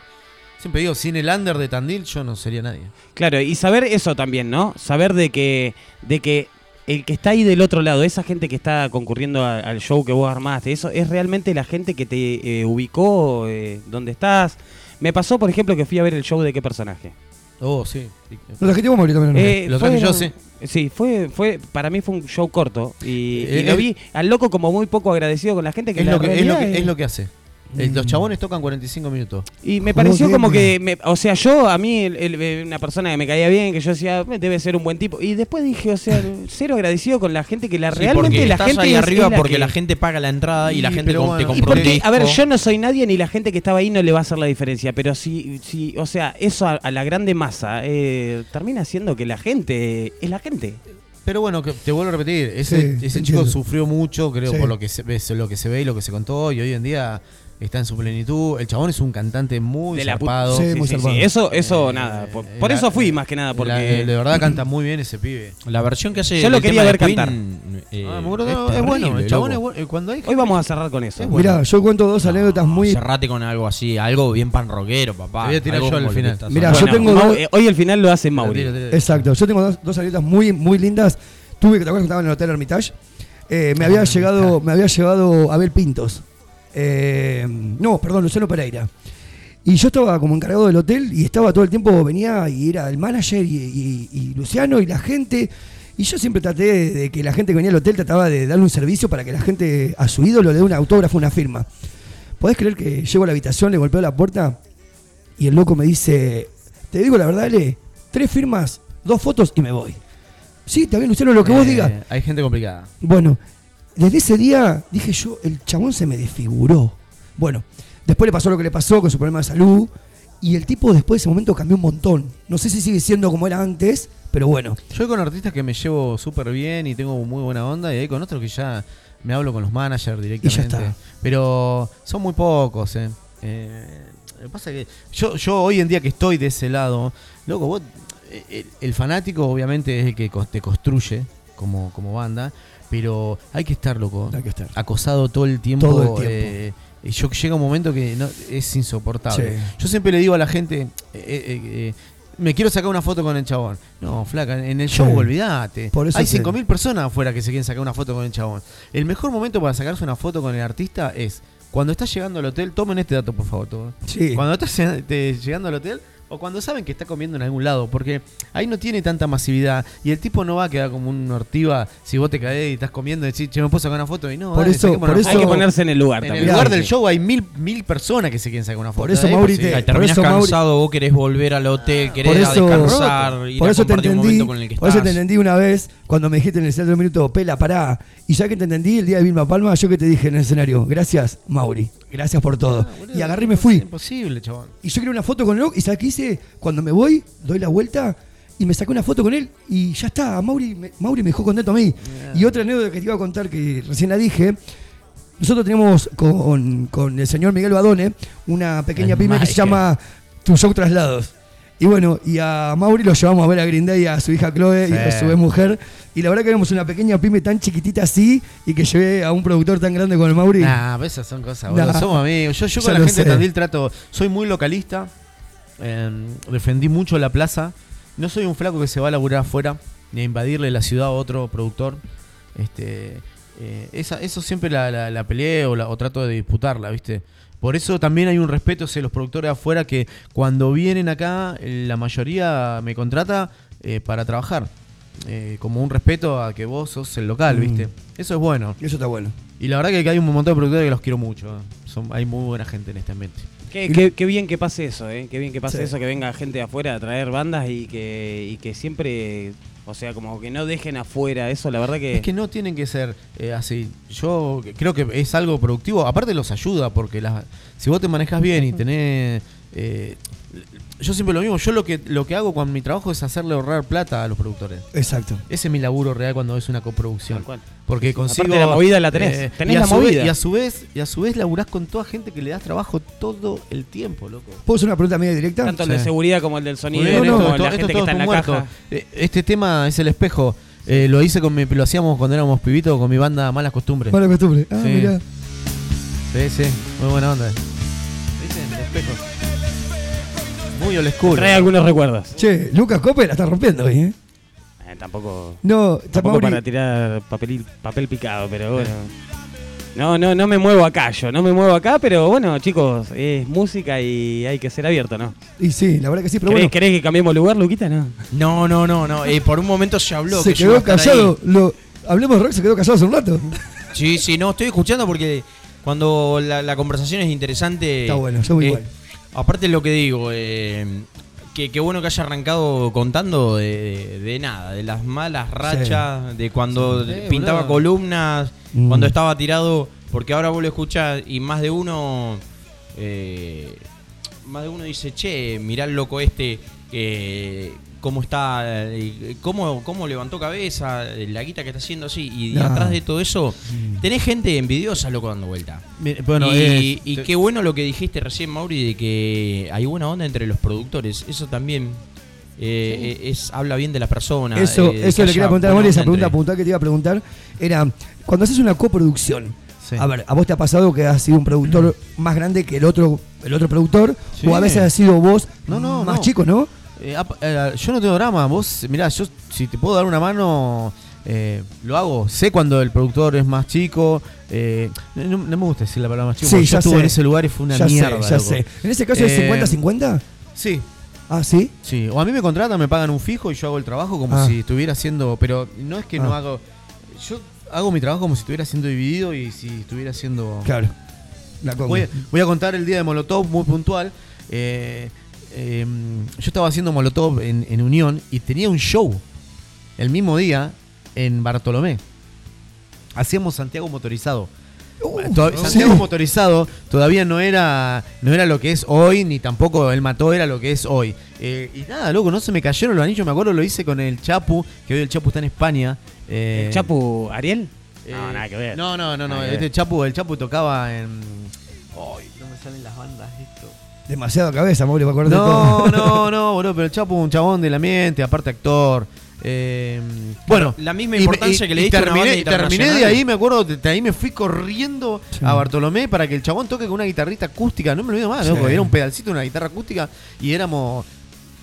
Siempre digo, sin el under de Tandil yo no sería nadie. Claro, y saber eso también, ¿no? Saber de que, de que el que está ahí del otro lado, esa gente que está concurriendo a- al show que vos armaste, eso es realmente la gente que te eh, ubicó eh, donde estás. Me pasó, por ejemplo, que fui a ver el show de qué personaje. Oh, sí. Lo trajiste vos, Mauri, también. ¿no? Eh, Lo traje yo, sí. Sí, fue, fue, para mí fue un show corto y, y Eh, lo eh, vi al loco como muy poco agradecido con la gente que Es la lo que, es, lo que, es lo que hace. Eh, Los chabones tocan 45 minutos. Y me ¿Cómo pareció como que, me- o sea, yo, a mí, el- el- eh, una persona que me caía bien, que yo decía, "Eh, debe ser un buen tipo. Y después dije, o sea, cero agradecido con la gente que la Sí, realmente porque la estás gente ahí es- arriba es la porque que- la gente paga la entrada y, la gente pero com- te bueno. Y compró un porque, a ver, yo no soy nadie ni la gente que estaba ahí no le va a hacer la diferencia, pero si, si o sea, eso a, a la grande masa eh, termina siendo que la gente es la gente. Pero bueno, que te vuelvo a repetir, ese, Sí, ese te chico entiendo. sufrió mucho, creo, Sí. por lo que se ve, lo que se ve y lo que se contó, y hoy en día está en su plenitud. El chabón es un cantante muy De zarpado. Sí, muy Sí, zarpado. sí, eso- eso, nada, por- por eso fui, más que nada, porque- la- de verdad canta muy bien ese pibe. La versión que hace Yo lo quería ver Queen, cantar. eh, Ah, me acuerdo, es es bueno, el chabón loco. es bueno. Cuando hay Hoy vamos a cerrar con eso. Mirá, yo cuento dos anécdotas muy. Cerrate con algo así, algo bien pan rockero, papá. Te voy a tirar Algo yo al final. hablando. yo tengo Mau- dos- eh, hoy el final lo hace Mauri. Exacto, yo tengo dos, dos anécdotas muy, muy lindas. Tuve que te acuerdas que estaba en el Hotel Hermitage. Eh, me, había llegado, me había llevado Abel Pintos. Eh, no, perdón, Luciano Pereira. Y yo estaba como encargado del hotel y estaba todo el tiempo, venía y era el manager y, y- y Luciano y la gente. Y yo siempre traté de, que la gente que venía al hotel trataba de darle un servicio para que la gente a su ídolo le dé un autógrafo, una firma. ¿Podés creer que llego a la habitación, le golpeo la puerta y el loco me dice, te digo la verdad, Ale, tres firmas, dos fotos y me voy. Sí, bien, Luciano, lo que vos Eh, digas. Hay gente complicada. Bueno, desde ese día dije yo, el chabón se me desfiguró. Bueno, después le pasó lo que le pasó con su problema de salud. Y el tipo después de ese momento cambió un montón. No sé si sigue siendo como era antes, pero bueno. Yo con artistas que me llevo súper bien y tengo muy buena onda, y hay con otros que ya me hablo con los managers directamente. está. Pero son muy pocos, eh. Eh, lo que pasa es que yo, yo hoy en día que estoy de ese lado, loco, vos, eh, el, el fanático obviamente es el que te construye como, como banda, pero hay que estar, loco. Hay que estar. Acosado todo el tiempo. Todo el tiempo. eh, y yo llega un momento que no, es insoportable. Sí. Yo siempre le digo a la gente, eh, eh, eh, me quiero sacar una foto con el chabón. No, flaca, en el Sí. show olvídate. Por eso Hay te- 5.000 personas afuera que se quieren sacar una foto con el chabón. El mejor momento para sacarse una foto con el artista es cuando estás llegando al hotel, tomen este dato por favor. todo. Sí. Cuando estás llegando al hotel o cuando saben que está comiendo en algún lado, porque ahí no tiene tanta masividad y el tipo no va a quedar como un ortiva si vos te caes y estás comiendo y decís, che, me puedo sacar una foto y no. Por dale, eso- por. Hay que ponerse en el lugar En también. el lugar del show hay mil, mil personas que se quieren sacar una foto. Por eso, Mauri, te- terminás por eso, Mauri- cansado, vos querés volver al hotel, querés Por a eso, descansar, ir por a eso te compartir un entendí, momento con el que por eso te estás. entendí una vez cuando me dijiste en el centro minuto, pela, pará. Y ya que te entendí el día de Vilma Palma, yo que te dije en el escenario, gracias, Mauri, gracias por todo. y agarré y me fui. Imposible, chabón. Y yo quería una foto con él, y ¿sabes qué hice? Cuando me voy, doy la vuelta y me saqué una foto con él y ya está, Mauri me, Mauri me dejó contento a mí. Y otra anécdota que te iba a contar que recién la dije, nosotros tenemos con, con el señor Miguel Badone una pequeña El pyme que se llama Tu Show Traslados. Y bueno, y a Mauri lo llevamos a ver a Green Day, a su hija Chloe y a su ex mujer. Y la verdad que éramos una pequeña pyme tan chiquitita así y que llevé a un productor tan grande con el Mauri. Nah, pero esas son cosas. Nah. Somos amigos. Yo, yo Ya con la gente de. Tandil trato. Soy muy localista. eh, defendí mucho la plaza. No soy un flaco que se va a laburar afuera, ni a invadirle la ciudad a otro productor. Este, eh, esa, eso siempre la, la, la peleé o, la- o trato de disputarla, ¿viste? Por eso también hay un respeto hacia los productores de afuera que cuando vienen acá, eh, la mayoría me contrata eh, para trabajar. eh, como un respeto a que vos sos el local, Mm. ¿viste? Eso es bueno. Eso está bueno. Y la verdad que hay un montón de productores que los quiero mucho. Son, hay muy buena gente en este ambiente. Qué, qué- qué bien que pase eso, ¿eh? Qué bien que pase Sí. eso, que venga gente de afuera a traer bandas y que, y que siempre, o sea, como que no dejen afuera eso, la verdad que... Es que no tienen que ser eh, así. Yo creo que es algo productivo. Aparte los ayuda porque las, si vos te manejas bien y tenés... eh, yo siempre lo mismo. Yo lo que lo que hago con mi trabajo es hacerle ahorrar plata a los productores. Exacto. Ese es mi laburo real cuando es una coproducción. Tal cual. Porque consigo... Aparte la movida la tenés. Tenés y a la su vez- movida. y a su vez y a su vez laburás con toda gente que le das trabajo todo el tiempo, loco. ¿Puedo hacer una pregunta media directa? Tanto el de seguridad como el del sonido, bien, como esto- la gente esto que está en la caja. Eh, Este tema es el espejo. Eh, lo hice con mi, lo hacíamos cuando éramos pibitos con mi banda Malas Costumbres. Mala costumbre. Ah, Sí. mirá. Sí, sí, muy buena onda. ¿Viste? El espejo. Muy old school. Trae algunos recuerdos. Che, Lucas Cope la está rompiendo hoy, ¿eh? Eh, tampoco... No, Tampoco para tirar papel, papel picado, pero bueno. No, no, no me muevo acá yo, no me muevo acá, pero bueno, chicos, es música y hay que ser abierto, ¿no? Y sí, la verdad que sí, pero ¿Querés, bueno. querés que cambiemos lugar, Luquita? No. No, no, no, no. eh, por un momento se habló. Se que quedó callado. Lo, hablemos de rock, se quedó callado hace un rato. Sí, sí, no, estoy escuchando porque cuando la, la conversación es interesante. Está bueno, yo muy eh, igual. Aparte de lo que digo, eh, que, que bueno que haya arrancado contando de, de nada, de las malas rachas, de cuando Sí. pintaba boludo. columnas, Mm. cuando estaba tirado, porque ahora vos lo escuchás y más de uno, eh, más de uno dice, che, mirá el loco este, eh, cómo está, eh, cómo, cómo levantó cabeza, la guita que está haciendo así, y No. atrás de todo eso, tenés gente envidiosa, loco, dando vuelta. Mira, bueno, y, es- y te- qué bueno lo que dijiste recién, Mauri, de que hay buena onda entre los productores. Eso también eh, es habla bien de la persona. Eso, eh, eso le quería preguntar a Mauri, esa pregunta entre- puntual que te iba a preguntar era, cuando haces una coproducción, Sí. a ver, ¿a vos te ha pasado que has sido un productor más grande que el otro, el otro productor? Sí. ¿O a veces has sido vos No, no, más no. chico, no? Eh, eh, yo no tengo drama. Vos, mirá, yo si te puedo dar una mano, eh, lo hago. Sé cuando el productor es más chico. no, no me gusta decir la palabra más chico. Sí, porque yo ya estuve sé. en ese lugar y fue una Ya sé, mierda. ya loco. sé. ¿En ese caso es Eh, 50-50? Sí. Ah, ¿sí? Sí, o a mí me contratan, me pagan un fijo y yo hago el trabajo como Ah. si estuviera haciendo. Pero no es que no Ah. hago. Yo hago mi trabajo como si estuviera siendo dividido y si estuviera siendo. Claro. La. Voy, a- voy a contar el día de Molotov muy puntual. Eh, eh, yo estaba haciendo Molotov en, en Unión y tenía un show el mismo día en Bartolomé. Hacíamos Santiago motorizado. To- sí. Santiago motorizado todavía no era no era lo que es hoy, ni tampoco el mató era lo que es hoy. Eh, y nada, loco, no se me cayeron los anillos. Me acuerdo lo hice con el Chapu, que hoy el Chapu está en España. Eh, ¿El Chapu Ariel? eh, no, nada que ver. No, no, no, no. Este. Chapu, el Chapu tocaba en. Ay, no me salen las bandas. Demasiado cabeza, Mauri, para acordarte de No, todo. no, no, boludo, pero el Chapo es un chabón del ambiente, aparte actor. Eh, bueno, la misma importancia y- que le y diste a una terminé, banda terminé de ahí, me acuerdo, de, de ahí me fui corriendo Sí. a Bartolomé para que el chabón toque con una guitarrita acústica. No me olvido más, Sí. loco, era un pedalcito, una guitarra acústica y éramos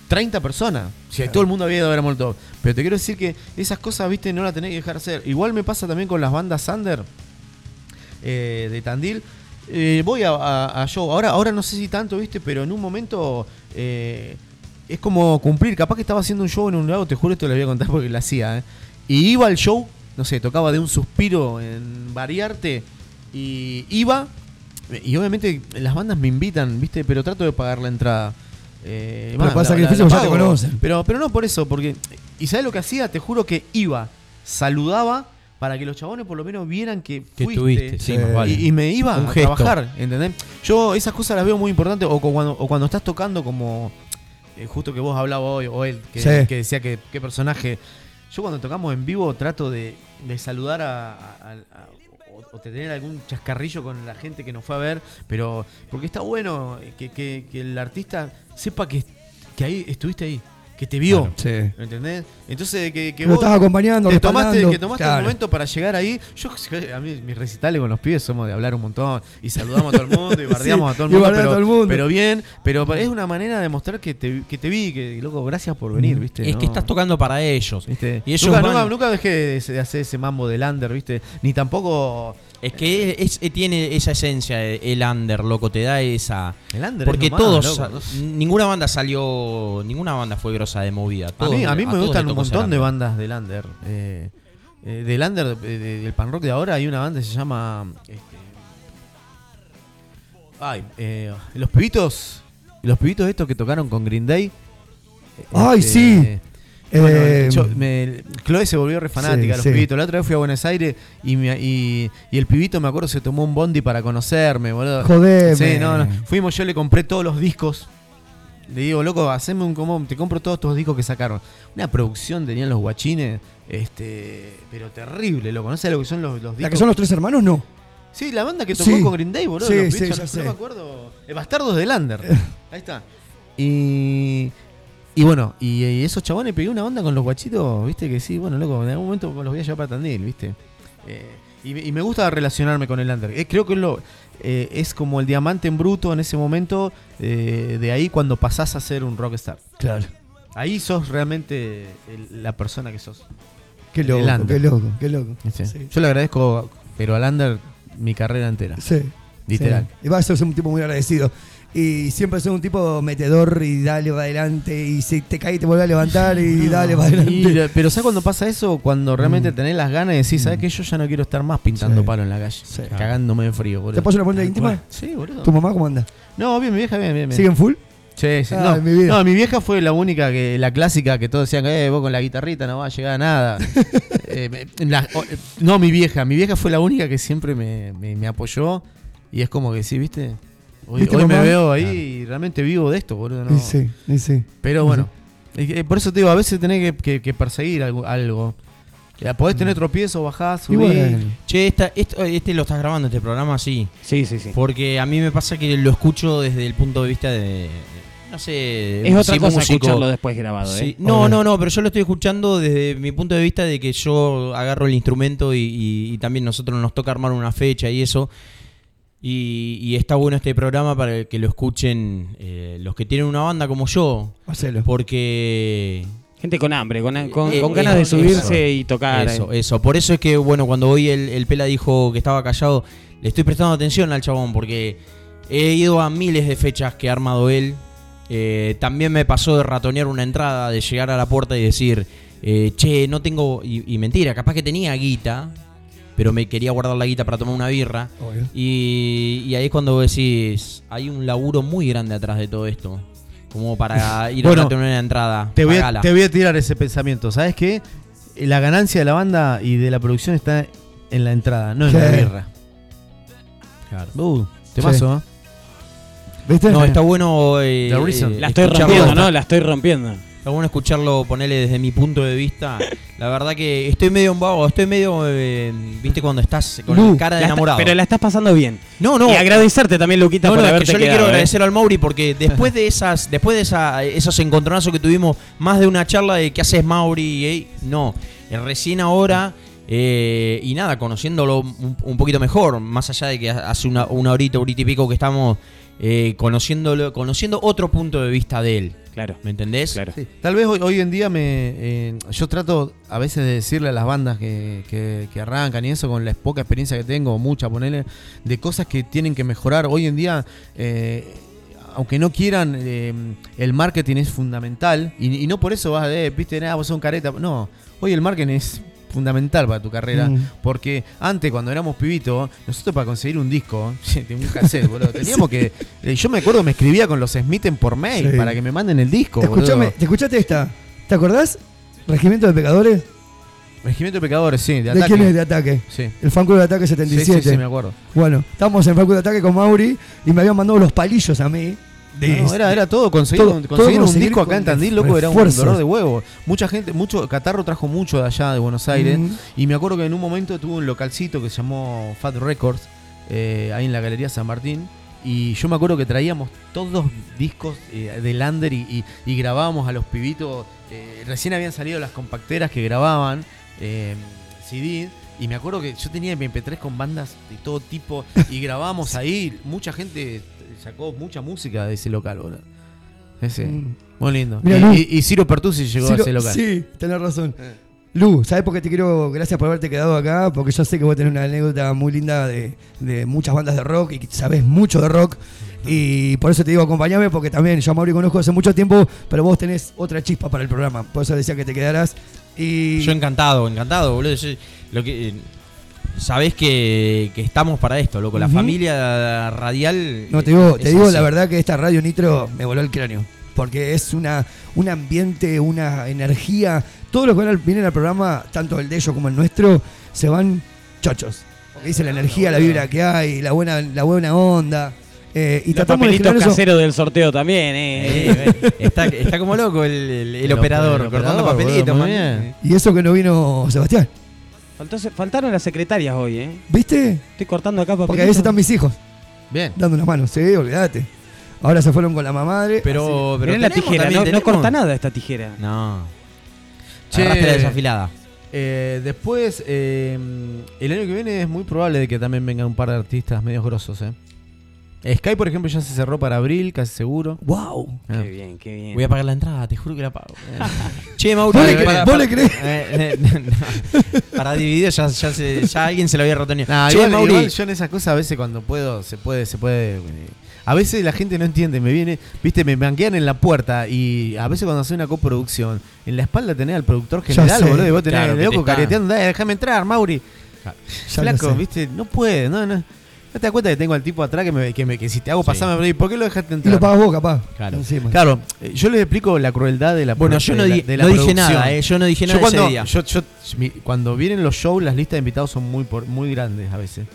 30 personas. Sea, todo el mundo había ido a ver a Molotov. Pero te quiero decir que esas cosas, viste, no las tenés que dejar hacer. Igual me pasa también con las bandas under eh, de Tandil. Eh, voy a, a- a show. Ahora, ahora no sé si tanto, viste, pero en un momento eh, es como cumplir. Capaz que estaba haciendo un show en un lado, te juro, esto lo voy a contar porque lo hacía. ¿eh? Y iba al show, no sé, tocaba de un suspiro en variarte. Y iba, y obviamente las bandas me invitan, viste, pero trato de pagar la entrada. Eh, Pero pasa que la- difícil la porque ya te pago. conocen. Pero, pero no por eso, porque. ¿Y sabes lo que hacía? Te juro que iba, saludaba para que los chabones por lo menos vieran que, Que fuiste. estuviste, sí, más vale. y, y me iba Un a gesto. trabajar, ¿entendés? Yo esas cosas las veo muy importantes, o cu- cuando, o cuando estás tocando como. eh, justo que vos hablabas hoy, o él, que, Sí. que decía que qué personaje. Yo cuando tocamos en vivo trato de, de saludar a, a- a- o, o tener algún chascarrillo con la gente que nos fue a ver, pero porque está bueno que, que- que el artista sepa que, que ahí estuviste ahí, que te vio. Sí. ¿Entendés? Entonces, que, que Lo vos estás acompañando, te tomaste, que tomaste Claro. el momento para llegar ahí. Yo, a mí, mis recitales con los pibes somos de hablar un montón y saludamos a todo el mundo y bardeamos Sí, a todo el y mundo, pero, todo el mundo. pero bien. Pero es una manera de mostrar que te, que te vi, que loco, gracias por venir, ¿viste? Es No- que estás tocando para ellos. ¿viste? Y ellos nunca, van- nunca, nunca dejé de, de hacer ese mambo del under, ¿viste? Ni tampoco. Es que es, es- tiene esa esencia, eh, el under, loco, te da esa. El under Porque es lo más, todos, loco. ninguna banda salió, ninguna banda fue grosa de movida. A mí, a mí me gustan un montón de bandas del under. Eh, eh, del under, eh, de- del pan rock de ahora, hay una banda que se llama. este, ay, eh, los pibitos. Los pibitos estos que tocaron con Green Day. Ay, Este, sí. Bueno, Eh, yo- me- Chloe se volvió re fanática, sí, los sí. pibitos. La otra vez fui a Buenos Aires y, me- y, y el pibito, me acuerdo, se tomó un bondi para conocerme, boludo. Jodeme. Sí, no, no. Fuimos, yo le compré todos los discos. Le digo, loco, haceme un común, te compro todos estos discos que sacaron. Una producción tenían los guachines, este, pero terrible, loco. No sé lo que son los, los discos. ¿La que son los tres hermanos? No. Sí, la banda que tocó Sí. con Green Day, boludo. Sí, los ya no, me acuerdo. Eh, Bastardos del Under. Ahí está. Y. Y bueno, y, y esos chabones pegué una onda con los guachitos, viste que sí, bueno, loco, en algún momento los voy a llevar para Tandil, viste. Eh, y, me- y me gusta relacionarme con el under. Eh, creo que es lo, eh, es como el diamante en bruto en ese momento, eh, de ahí cuando pasás a ser un rockstar. Claro. Ahí sos realmente el- la persona que sos. Qué loco, qué loco, qué loco. Sí. Sí. Yo le agradezco, pero al under mi carrera entera. Sí. Literal. Sí. Y vas a ser un tipo muy agradecido. Y siempre ser un tipo metedor y dale para adelante. Y si te caes te vuelve a levantar y dale para adelante. Pero ¿sabes cuando pasa eso? Cuando realmente tenés las ganas y decís, ¿sabes qué? Yo ya no quiero estar más pintando Sí. palo en la calle. Cagándome de frío, boludo. ¿Te paso una pregunta íntima? Sí, boludo. ¿Tu mamá cómo anda? No, bien, mi vieja, bien, bien. bien. ¿Sigue en full? Sí, sí. Ah, no, mi vida. no, mi vieja fue la única que, la clásica que todos decían, eh, vos con la guitarrita no vas a llegar a nada. Eh, la- eh, no, mi vieja, mi vieja fue la única que siempre me, me- me apoyó. Y es como que sí, ¿viste? Hoy, ¿Viste, hoy me veo ahí y realmente vivo de esto, boludo. no. Y sí, y sí. Pero Y bueno, eh, por eso te digo, a veces tenés que, que- que perseguir algo. algo. Ya, podés tener tropiezos, bajás, Y subís. bueno. Che, esta, esto- este lo estás grabando, este programa, sí. Sí, sí, sí. Porque a mí me pasa que lo escucho desde el punto de vista de. No sé. Es otra cosa músico. escucharlo después grabado, Sí. ¿eh? No, Obvio. no, no, pero yo lo estoy escuchando desde mi punto de vista de que yo agarro el instrumento y, y- y también nosotros nos toca armar una fecha y eso. Y, y está bueno este programa para que lo escuchen eh, los que tienen una banda como yo. Hacelo. Porque Gente con hambre, con, con- Eh, con eh, ganas de eso, subirse y tocar. Eso, eh. eso. Por eso es que, bueno, cuando hoy el, el Pela dijo que estaba callado, le estoy prestando atención al chabón, porque he ido a miles de fechas que ha armado él. Eh, también me pasó de ratonear una entrada, de llegar a la puerta y decir, eh, che, no tengo. Y, y mentira, capaz que tenía guita, pero me quería guardar la guita para tomar una birra. Obvio. Y, y ahí es cuando decís, hay un laburo muy grande atrás de todo esto. Como para ir Bueno, a ratonear una entrada. Te voy, a, te voy a tirar ese pensamiento. ¿Sabes qué? La ganancia de la banda y de la producción está en la entrada, no en la Sí. birra. Claro. Uh, temazo, ¿eh? ¿Viste? No, está bueno. eh, eh, La estoy rompiendo, ¿no? La estoy rompiendo. Bueno escucharlo, ponerle desde mi punto de vista. La verdad que estoy medio en vago, estoy medio. eh, ¿Viste cuando estás con Lu, la cara de está- enamorado? pero la estás pasando bien. No, no. Y agradecerte también, Luquita, No, por no, es que haberte yo le quiero ¿eh? agradecer al Mauri porque después de esas, después de esa, esos encontronazos que tuvimos, más de una charla de qué haces Mauri, eh, no, recién ahora eh, y nada, conociéndolo un, un poquito mejor, más allá de que hace una, una horita, horita y pico que estamos eh, conociéndolo, conociendo otro punto de vista de él. Claro. ¿Me entendés? Claro. Sí. Tal vez hoy, hoy en día me eh, yo trato a veces de decirle a las bandas que, que- que arrancan y eso con la poca experiencia que tengo, mucha, ponerle, de cosas que tienen que mejorar. Hoy en día, eh, aunque no quieran, eh, el marketing es fundamental y, y no por eso vas de, viste, nada, vos sos un careta. No, hoy el marketing es fundamental para tu carrera. Mm. Porque antes, cuando éramos pibitos, nosotros para conseguir un disco, de un cassette, boludo, teníamos que. eh, Yo me acuerdo que me escribía con los Smithen por mail Sí. para que me manden el disco. Escuchame. ¿te escuchaste esta? ¿Te acordás? Regimiento de Pecadores. Regimiento de Pecadores, sí, de ¿De, ataque. quién es de ataque? Sí. El fan club de ataque 77. Sí, sí, sí, me acuerdo. Bueno, estábamos en fan club de ataque con Mauri y me habían mandado los palillos a mí. De- No, era, era todo, conseguir, Todo- conseguir un conseguir disco acá en Tandil, loco, era un dolor de huevo. Mucha gente, mucho, Catarro trajo mucho de allá, de Buenos Aires, Mm. y me acuerdo que en un momento tuvo un localcito que se llamó Fat Records, eh, ahí en la Galería San Martín, y yo me acuerdo que traíamos todos discos eh, de Lander y, y- y grabábamos a los pibitos, eh, recién habían salido las compacteras que grababan CD, y me acuerdo que yo tenía MP3 con bandas de todo tipo, y grabábamos ahí, mucha gente sacó mucha música de ese local, boludo. Ese, Mm. muy lindo. Mirá, y, Lu. y- y Ciro Pertusi llegó Ciro- a ese local. Sí, tenés razón. Lu, ¿sabes por qué te quiero? Gracias por haberte quedado acá, porque yo sé que vos tenés una anécdota muy linda de, de muchas bandas de rock y que sabés mucho de rock. Y por eso te digo, acompáñame, porque también yo a Mauri conozco hace mucho tiempo, pero vos tenés otra chispa para el programa. Por eso decía que te quedaras. Y Yo encantado, encantado, boludo. Yo- lo que, eh, sabés que, que estamos para esto, loco. La familia radial. No, te digo, es te digo así. la verdad que esta Radio Nitro me voló el cráneo. Porque es una, un ambiente, una energía. Todos los que vienen al programa, tanto el de ellos como el nuestro, se van chochos. Porque dice la energía, la vibra que hay, la buena, la buena onda. Eh, y Los tratamos de papelitos caseros del sorteo también, eh. Eh, eh, está, está como loco el, el- el El operador, operador, cortando papelitos. bien. Y eso que no vino Sebastián. Faltó- faltaron las secretarias hoy, eh. ¿Viste? Estoy cortando acá papelitos. Porque a veces están mis hijos. Bien. Dando una mano, sí, olvídate. Ahora se fueron con la mamadre. Pero, así. pero la tijera, también, no, corta nada esta tijera. No. Che, la desafilada. eh, después, eh, el año que viene es muy probable de que también vengan un par de artistas medios grosos, ¿eh? Sky, por ejemplo, ya se cerró para abril, casi seguro. ¡Wow! Ah. Qué bien, qué bien. Voy a pagar la entrada, te juro que la pago. che, Mauro. ¿Vos le para- creés? ¿Vos para- le creés? eh, eh, no. Para dividir ya, ya, se- ya alguien se lo había roto. Nah, che, igual, Mauri. igual yo en esas cosas a veces cuando puedo, se puede, se puede. eh, A veces la gente no entiende, me viene, viste, me banquean en la puerta y a veces cuando hace una coproducción, en la espalda tenés al productor general, boludo, y vos tenés Claro, el te loco careteando, "Dale, déjame entrar, Mauri. Lo Flaco, viste, no puede, no, no. ¿No te das cuenta que tengo al tipo atrás que, me, que, me- que si te hago Sí. pasar, me ¿por qué lo dejaste Y entrar? lo pagas vos, capaz. Claro. Encima. Claro, eh, yo les explico la crueldad de la Bueno, yo no, la- di- de la no dije nada, eh, yo no dije nada Yo cuando, ese día. yo- yo- mi- cuando vienen los shows, las listas de invitados son muy por- muy grandes a veces.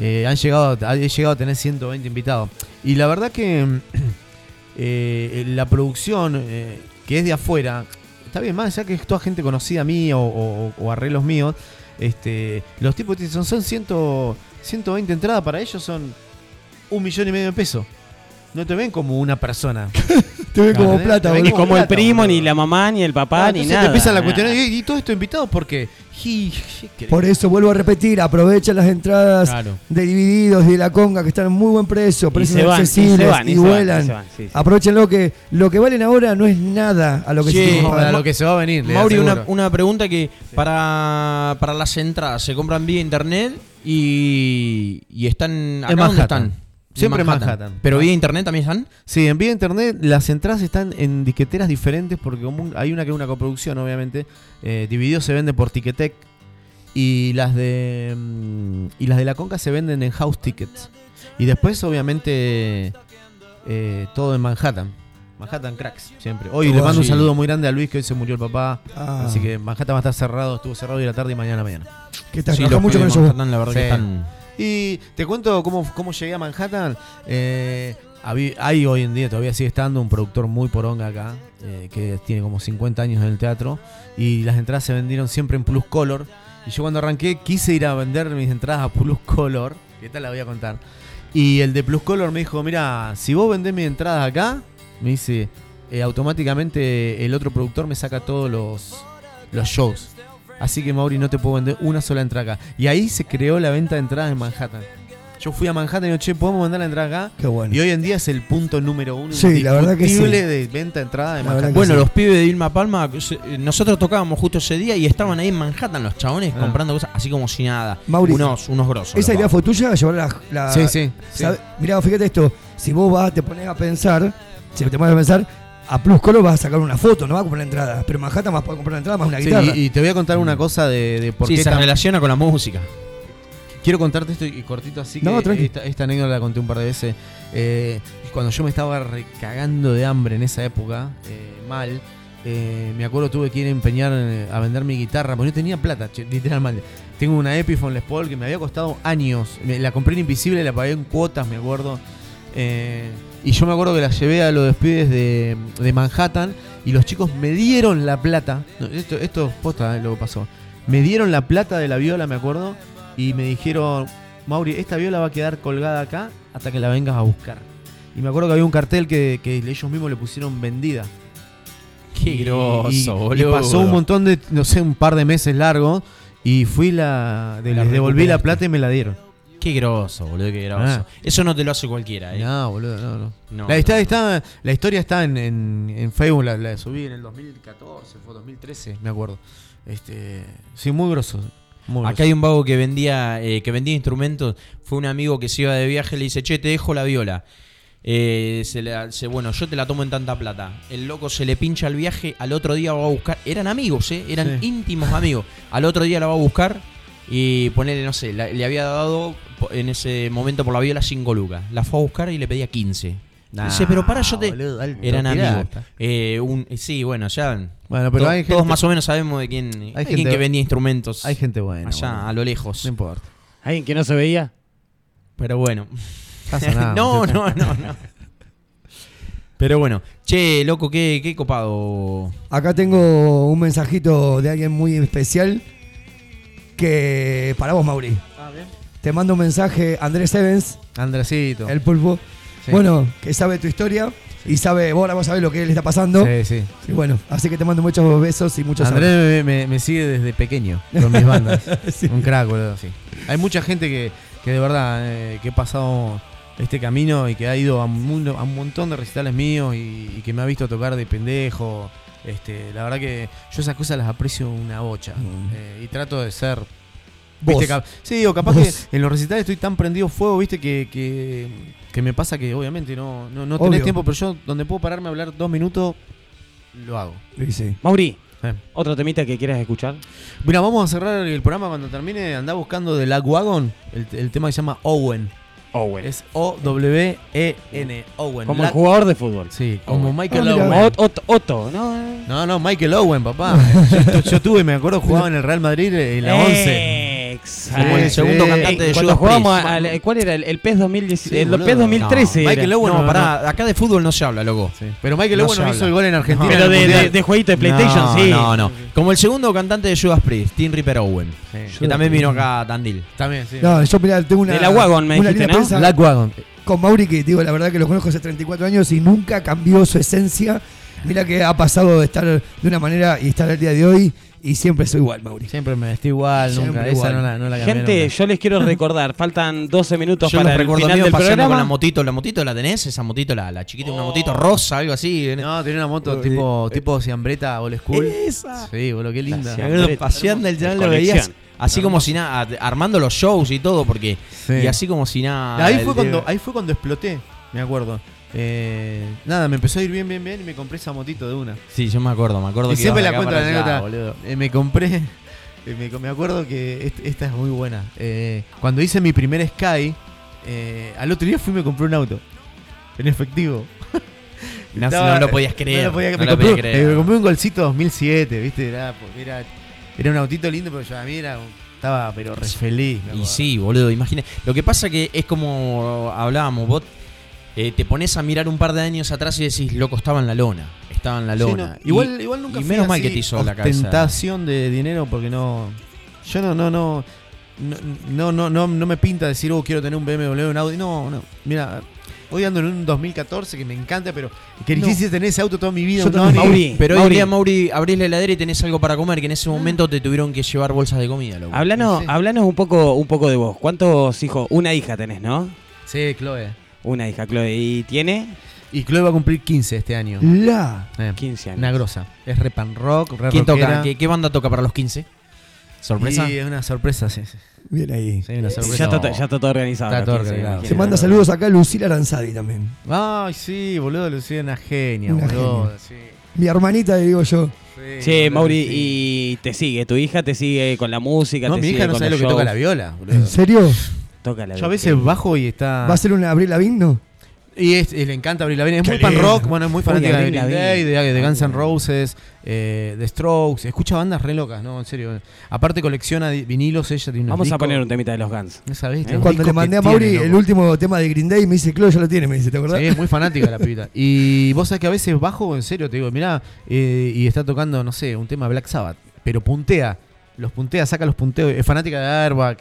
Eh, han llegado, he llegado a tener 120 invitados. Y la verdad que eh, la producción, eh, que es de afuera, está bien, más allá que es toda gente conocida mía o, o- o arreglos míos, este, los tipos dicen, son 100, 120 entradas, para ellos son un millón y medio de pesos. No te ven como una persona. Te ven como plata, ven Ni boludo. como el primo, boludo. ni la mamá, ni el papá, Ah, ni nada. te empiezan la cuestión. ¿Y, y todo esto invitados por qué? Ji- ji- que- Por eso vuelvo a repetir, aprovechen las entradas Claro. de Divididos y de la Conga que están en muy buen precio, precios se van, y accesibles y, vuelan. sí. Aprovechenlo que lo que valen ahora no es nada a lo que Sí, se lo que va a venir. Mauri, una, pregunta que para, para las entradas se compran vía internet y, y están acá dónde Manhattan. están. Siempre en Manhattan. Pero vía internet también están. Sí, en vía internet las entradas están en disqueteras diferentes porque hay una que es una coproducción, obviamente. Eh, Dividido se vende por Ticketek y las de mm, y las de la Conca se venden en House Tickets. Y después, obviamente, eh, todo en Manhattan. Manhattan Cracks, siempre. Hoy le mando un saludo muy grande a Luis, que hoy se murió el papá. Ah. Así que Manhattan va a estar cerrado, estuvo cerrado hoy la tarde y mañana a la mañana. que te Sí, mucho con eso. Manhattan, la verdad Sí. que están. Y te cuento cómo, cómo llegué a Manhattan. Eh, hay hoy en día, todavía sigue estando, un productor muy poronga acá, eh, que tiene como 50 años en el teatro. Y las entradas se vendieron siempre en Plus Color. Y yo cuando arranqué quise ir a vender mis entradas a Plus Color. ¿Qué tal la voy a contar? Y el de Plus Color me dijo, mira, si vos vendés mis entradas acá, me dice, eh, automáticamente el otro productor me saca todos los shows. Así que Mauri no te puedo vender una sola entrada acá. Y ahí se creó la venta de entradas en Manhattan. Yo fui a Manhattan y digo, che, ¿podemos vender la entrada acá? Qué bueno. Y hoy en día es el punto número uno Sí, la verdad que sí. indiscutible de venta de entrada de La Manhattan. Bueno, sí. los pibes de Vilma Palma, eh, nosotros tocábamos justo ese día y estaban ahí en Manhattan los chabones Ah. comprando cosas así como si nada. Mauri, unos, unos grosos. ¿Esa idea fue tuya? Llevar la. la- Sí, sí, sí. Mirá, fíjate esto. Si vos vas, te pones a pensar, si te pones a pensar, a Plus Color vas a sacar una foto, no vas a comprar la entrada. Pero Manhattan vas a poder comprar la entrada más una Sí, guitarra. y, y te voy a contar una cosa de, de por Sí, qué se tan- relaciona con la música. Quiero contarte esto y cortito así No, que esta, esta anécdota la conté un par de veces. Eh, cuando yo me estaba recagando de hambre en esa época, eh, mal, eh, me acuerdo tuve que ir a empeñar a vender mi guitarra, porque no tenía plata, literalmente. Tengo una Epiphone Les Paul que me había costado años. Me- la compré en Invisible, la pagué en cuotas, me acuerdo. Eh, y yo me acuerdo que la llevé a los despides de, de Manhattan y los chicos me dieron la plata. No, esto, esto es posta eh, lo que pasó. Me dieron la plata de la viola, me acuerdo, y me dijeron, Mauri, esta viola va a quedar colgada acá hasta que la vengas a buscar. Y me acuerdo que había un cartel que, que ellos mismos le pusieron vendida. Qué Y- groso, y, y boludo. pasó un montón de, no sé, un par de meses largos. Y fui la. de- La les devolví la plata y me la dieron. Qué groso, boludo, qué groso. Ah. Eso no te lo hace cualquiera, eh. No, boludo, no, no. No, la, no. historia está, la historia está en, en, en Facebook, la, la subí en el 2014, fue 2013, me acuerdo. Este, sí, muy grosos. muy Acá hay un vago que vendía, eh, que vendía instrumentos. Fue un amigo que se iba de viaje, le dice, che, te dejo la viola. Eh, se le- se- bueno, yo te la tomo en tanta plata. El loco se le pincha el viaje, al otro día va a buscar. Eran amigos, ¿eh? Eran Sí. íntimos amigos. Al otro día la va a buscar y ponerle, no sé, la- le había dado en ese momento por la viola 5 lucas. La fue a buscar y le pedía 15. Nah, Dice, pero para yo te. boludo, alto Eran amigos. Eh, un- eh, sí, bueno, ya. Bueno, pero to- hay todos más o menos sabemos de quién. Hay, gente- quien que vendía instrumentos. Hay gente buena. Allá, a lo lejos. No importa. ¿Alguien que no se veía? Pero bueno. Pasa nada, no, no, no, no. Pero bueno. Che, loco, qué, qué copado. Acá tengo un mensajito de alguien muy especial que para vos, Mauri. Te mando un mensaje Andrés Evans, Andresito. el pulpo. Sí. Bueno, que sabe tu historia y sabe, vos ahora vos sabés lo que le está pasando. Sí, sí. Y bueno, así que te mando muchos besos y muchos Andrés me, sigue desde pequeño con mis bandas. Sí. Un crack, boludo, sí. Hay mucha gente que, que de verdad, eh, que he pasado este camino y que ha ido a un, a un montón de recitales míos y, y que me ha visto tocar de pendejo. Este, la verdad que yo esas cosas las aprecio una bocha. Eh, y trato de ser. Vos. ¿viste? Cap- sí, o capaz Vos. que en los recitales estoy tan prendido fuego, viste, que, que, que me pasa que obviamente no, no, no tenés Obvio. tiempo, pero yo donde puedo pararme a hablar dos minutos, lo hago. Sí, sí. Mauri, Eh. ¿otro temita que quieras escuchar? Mira, vamos a cerrar el programa cuando termine. Andá buscando de Lagwagon, el, el tema que se llama Owen. Owen. Es O-W-E-N. Owen. Como el jugador de fútbol. Sí, como Michael Ah. Owen. Ot- Otto, Otto, ¿no? No, no, Michael Owen, papá. yo, yo tuve, me acuerdo, jugaba en el Real Madrid en la 11. Exacto. Como el segundo sí. cantante de Cuando Judas jugábamos Priest. al- al- ¿Cuál era? ¿El, el PES 2010? Sí, el boludo. PES 2013 No, era. Michael Owen No, no, pará, acá de fútbol no se habla, loco. Sí. Pero Michael No Owen habla. hizo el gol en Argentina. Pero de, de, de jueguito de PlayStation, no, sí. No, no. Como el segundo cantante de Judas Priest, Tim Ripper Owen. Sí. Que también vino acá a Tandil. También, sí. No, yo mirá, tengo una. De la Wagon, me una dijiste, ¿no? prensa Lagwagon. con Mauri, que digo, la verdad que lo conozco hace 34 años y nunca cambió su esencia. Mira que ha pasado de estar de una manera y estar al día de hoy y siempre soy igual, Mauri. Siempre me vestí igual, Siempre nunca. igual. Esa no la, no la cambié Gente, nunca. yo les quiero recordar, faltan 12 minutos Yo para el recuerdo final del paseando programa. con la motito. ¿La motito la tenés? Esa motito, la, la chiquita, una motito rosa, algo así. No, tenía una moto tipo, tipo Ciambreta Old School. Esa. Sí, boludo, qué linda. Me acuerdo paseando el chaval lo veías así como si nada, armando los shows y todo, porque. Sí. Y así como si nada. Ahí el fue, de- cuando, ahí fue cuando exploté, me acuerdo. Eh, nada, me empezó a ir bien, bien, bien y me compré esa motito de una. Sí, yo me acuerdo, me acuerdo Y que siempre la cuento la anécdota. Eh, me compré, eh, me, me acuerdo que est- esta es muy buena. Eh, cuando hice mi primer Sky, al otro día fui y me compré un auto. En efectivo. No, Estaba- no lo podías creer. No lo podía- no me, lo compré, podía creer. me compré un golcito 2007, ¿viste? Era, era, era un autito lindo, pero yo a mí era, un- estaba pero re feliz. Y sí, boludo, imagina. Lo que pasa que es como hablábamos, vos eh, te pones a mirar un par de años atrás y decís, loco, estaba en la lona. Estaba en la Sí, lona. no, Y- igual, igual nunca y fui menos mal que te hizo la cabeza. ostentación de dinero porque no. Yo no, no, no. No, no, no, no, no me pinta decir, oh, quiero tener un BMW, un Audi. No, no. Mira, hoy ando en un 2014 que me encanta, pero que No. quisiese tener ese auto toda mi vida. Yo. Mauri, Pero hoy día, Mauri, abrís la heladera y tenés algo para comer, que en ese momento te tuvieron que llevar bolsas de comida, loco. Hablanos, Sí. hablanos un poco, un poco de vos. ¿Cuántos hijos? Una hija tenés, ¿no? Sí, Chloe. Una hija, Chloe. ¿Y tiene? Y Chloe va a cumplir 15 este año. La. Eh, 15 años. Una grosa. Es re pan rock, re ¿Quién rockera. toca? ¿Qué, qué banda toca para los 15? ¿Sorpresa? Y es una sorpresa, sí. sí. Bien ahí. Sí, una Ya sorpresa. está, ya está todo organizado. Está los todo 15, organizado. imagínate. Se manda saludos acá a Lucila Aranzadi también. Ay, sí, boludo, Lucía, una genia, Una boludo. genia. Sí. Mi hermanita, digo yo. Che, boludo, Mauri, sí. y te sigue, tu hija te sigue con la música, No, te mi sigue hija no con sabe lo que toca la viola, boludo. ¿En serio? Toca la Yo a veces bajo y está. ¿Va a ser una Abril Lavigne? No. Y, es- y le encanta Avril Lavigne. Es Qué muy pan lindo. rock, bueno, es muy Uy, fanática de Green Lavigne. Day, de, de Guns N' Roses, eh, de Strokes. Escucha bandas re locas, no, en serio. Aparte colecciona di- vinilos, ella tiene unos Vamos a discos. poner un temita de los Guns. Eh, Los Cuando le mandé a Mauri tiene, el loco. último tema de Green Day, me dice, Chloe ya lo tiene, me dice, ¿te acordás? Sí, es muy fanática la pibita. Y vos sabés que a veces bajo, en serio, te digo, mirá, eh, y está tocando, no sé, un tema de Black Sabbath, pero puntea, los puntea, saca los punteos, es fanática de Airbag,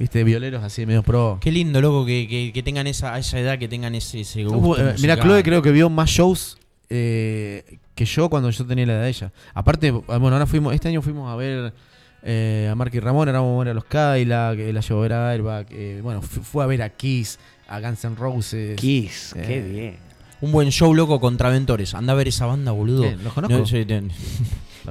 viste, violeros así, medio pro. Qué lindo, loco, que, que, que tengan esa, a esa edad, que tengan ese, ese gusto. Uh, eh, musical. Chloe creo que vio más shows eh, que yo cuando yo tenía la edad de ella. Aparte, bueno, ahora fuimos, este año fuimos a ver eh, a Mark y Ramón, ahora vamos a ver a los Kyla, que la llevó a ver a Airbag, eh, bueno, fu- fue a ver a Kiss, a Guns N' Roses. Kiss, Eh, qué bien. Un buen show, loco, contra Ventores. Anda a ver esa banda, boludo. Bien, los conozco. No, sí,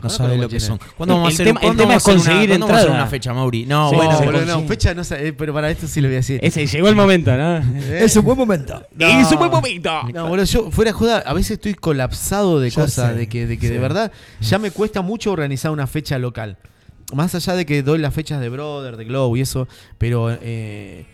No los lo que son. ¿Cuándo vamos a El hacer, tema- el ¿cuándo tema vamos es a hacer una- conseguir ¿cuándo vamos a hacer entrada. una fecha, Mauri? No, Sí, bueno, no, fecha no sé, eh, pero para esto sí lo voy a decir. Ese, llegó el momento, ¿no? Es un buen momento. Es un buen momento. No, boludo, yo fuera de joda, a veces estoy colapsado de Ya cosas, sé, de que, de, que sí. de verdad ya me cuesta mucho organizar una fecha local. Más allá de que doy las fechas de Brother, de Glow y eso, pero eh,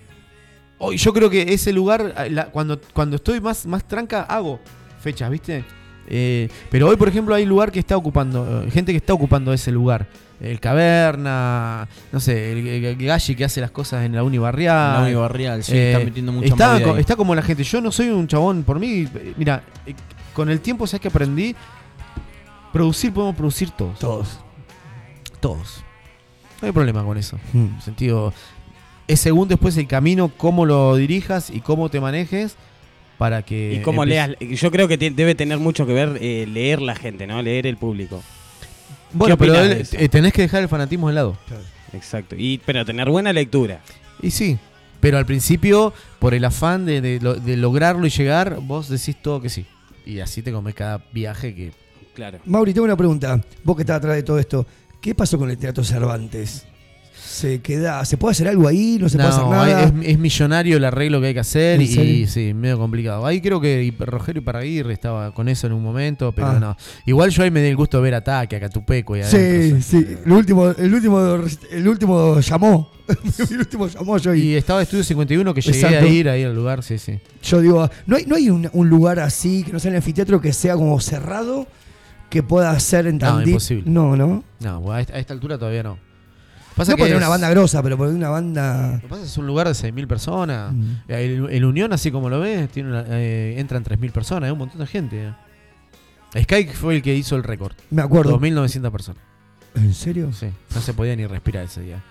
hoy yo creo que ese lugar, eh, la- cuando, cuando estoy más, más tranca, hago fechas, ¿viste? Eh, pero hoy, por ejemplo, hay lugar que está ocupando, eh, gente que está ocupando ese lugar. El Caverna, no sé, el, el- Galli que hace las cosas en la Unibarrial. En la Unibarrial, sí, está metiendo mucha está, movida co- ahí. está como la gente. Yo no soy un chabón, por mí, eh, mira, eh, con el tiempo, ¿sabes que aprendí? Producir, podemos producir todos. Todos. Todos. No hay problema con eso. Mm. En sentido, es según después el camino, cómo lo dirijas y cómo te manejes para que. Y cómo leas. Yo creo que debe tener mucho que ver eh, leer la gente, ¿no? Leer el público. Bueno, ¿Qué pero eh, tenés que dejar el fanatismo de lado. Exacto. Y, pero tener buena lectura. Y sí. Pero al principio, por el afán de, de lograrlo y llegar, vos decís todo que sí. Y así te comes cada viaje que. Claro. Mauri, tengo una pregunta. Vos que estás atrás de todo esto, ¿qué pasó con el Teatro Cervantes? ¿Se queda, ¿Se puede hacer algo ahí? ¿No se puede hacer No, nada? es, es millonario el arreglo que hay que hacer ¿En y sí, medio complicado. Ahí creo que Rogelio Paraguirre estaba con eso en un momento, pero Ah. no. Igual yo ahí me di el gusto de ver Ataque, a Catupeco y Sí, adentro. sí. El último, el último, el último llamó. el último llamó yo y, Y estaba Estudio 51 que llegué Exacto. a ir ahí al lugar, sí, sí. yo digo, ¿no hay, no hay un, un lugar así que no sea el anfiteatro que sea como cerrado que pueda ser en No, Tandil? imposible. No, no. No, a esta altura todavía no. No puede tener es- una banda grosa, pero por una banda. Lo que pasa es que es un lugar de 6.000 personas. Mm. El, el Unión, así como lo ves, tiene una- eh, entran 3.000 personas, hay un montón de gente. Sky fue el que hizo el récord. Me acuerdo. 2.900 personas. ¿En serio? Sí, no se podía ni respirar ese día.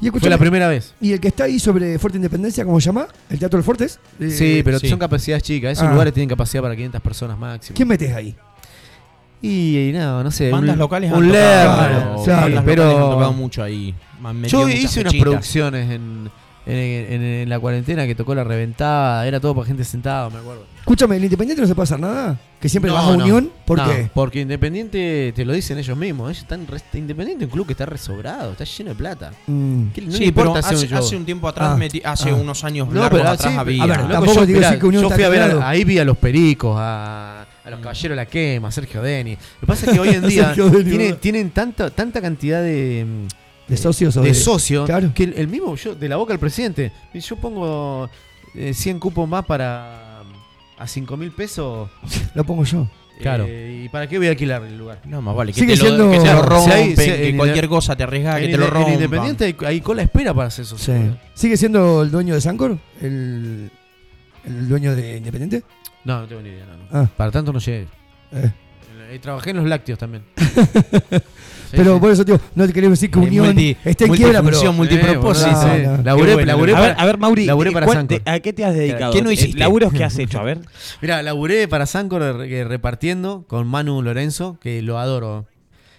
Y Fue la primera vez. ¿Y el que está ahí sobre Fuerte Independencia, cómo se llama? ¿El Teatro del Fortes? Eh, Sí, pero son capacidades chicas. Esos Ah. lugares tienen capacidad para 500 personas máximo. ¿Quién metes ahí? Y, y no, no sé. Bandas un, locales un han tocado, bandas pero locales han tocado mucho ahí. Han Yo hice unas producciones en, en, en- en la cuarentena que tocó La Reventada. Era todo para gente sentada, me acuerdo. Escúchame, ¿el Independiente no se puede hacer nada? ¿Que siempre No, vas a no. Unión? ¿Por No, qué? Porque Independiente, te lo dicen ellos mismos. Ellos están re- Independiente es un club que está resobrado, está lleno de plata. Mm. ¿Qué- no Sí, pero hace, un tiempo atrás, Ah, metí- hace ah. unos años No, largos pero atrás sí, había. a ver, yo, te digo mirá, decir que Unión yo está fui a ver, ahí vi a los Pericos, a, a los Caballeros de la Quema, a Sergio Deni. Lo que pasa es que hoy en día Sergio Deni, tiene- ¿verdad? tienen tanta, tanta cantidad de, mm, ¿De socios o de de- socios Claro. que el, el mismo, yo, de la boca del presidente, yo pongo eh, 100 cupos más para mm, a 5 mil pesos. Lo pongo yo. Claro. eh, ¿Y para qué voy a alquilar el lugar? No, más vale. Que Sigue te, lo, siendo- que te lo Si rompen, hay- si hay- que en cualquier cosa te arriesgas, que te lo Inde- en. Independiente hay, hay cola espera para hacer eso. Sí. ¿Sigue siendo el dueño de Sancor? ¿El, el dueño de Independiente? No, no tengo ni idea. no, no. Ah. Para tanto no llegué. Eh. Eh, trabajé en los lácteos también. pero por eso, tío, no te queremos decir que Eh, Unión multi- está en quiebra, pero. multipropósito. No, sí. no. Laburé, bueno, laburé A para, ver, a ver, Mauri, laburé para ¿cuál- Sancor. te- ¿a qué te has dedicado? ¿Qué no Eh, hiciste? ¿Laburos que has hecho? A ver. Mira, laburé para Sancor eh, repartiendo con Manu Lorenzo, que lo adoro.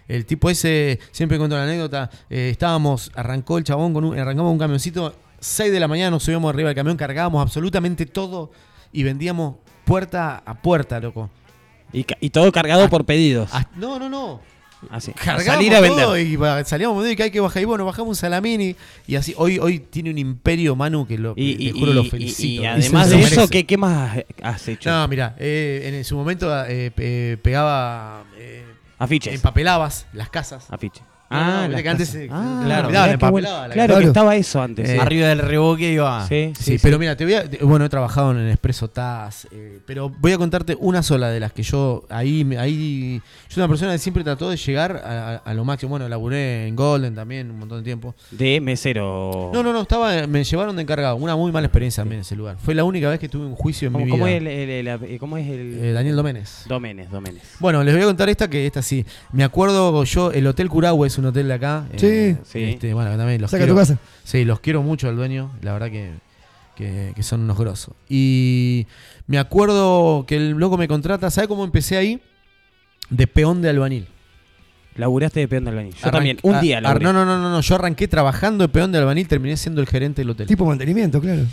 El tipo ese, siempre cuento la anécdota, eh, estábamos, arrancó el chabón, con un, arrancamos un camioncito, 6 de la mañana nos subíamos arriba del camión, cargábamos absolutamente todo y vendíamos puerta a puerta, loco. Y, todo cargado por pedidos. Ah, no, no, no. Así. Cargábamos Salir a vender. todo y salíamos a y que hay que bajar. Y bueno, bajamos un salamini y así. Hoy, hoy tiene un imperio Manu que lo, Y, te juro lo felicito. y además de eso. ¿qué, qué más has hecho? No, mira, eh, en su momento eh, pe- pegaba. eh, Afiches. Empapelabas las casas. Afiche. Ah, no, que antes se- Ah, claro, mirá, bueno. Claro que estaba eso antes. Eh. Arriba del reboque iba. Sí, Sí, sí, pero mira, te voy a, bueno, he trabajado en el Expreso TAS, eh, pero voy a contarte una sola de las que yo ahí, ahí, yo soy una persona que siempre trató de llegar a, a- a lo máximo. Bueno, laburé en Golden también un montón de tiempo. De mesero. No, no, no, estaba, me llevaron de encargado. Una muy mala experiencia también en ese lugar. Fue la única vez que tuve un juicio en ¿Cómo, mi cómo vida. es el, el- el- el- cómo es el- Eh, Daniel Doménez. Doménez, Doménez. Bueno, les voy a contar esta que esta sí. Me acuerdo yo, el Hotel Curahue es un hotel de acá. Sí. eh, Sí. este, bueno, también los Saca quiero. tu casa. Sí, los quiero mucho al dueño. La verdad que, que, que son unos grosos. Y me acuerdo que el loco me contrata. ¿Sabe cómo empecé ahí? De peón de albanil. Laburaste de peón del baño. Yo Arran- también. Un día laburé. no, no, no, no, no. Yo arranqué trabajando de peón de albanil, terminé siendo el gerente del hotel. Tipo mantenimiento, claro.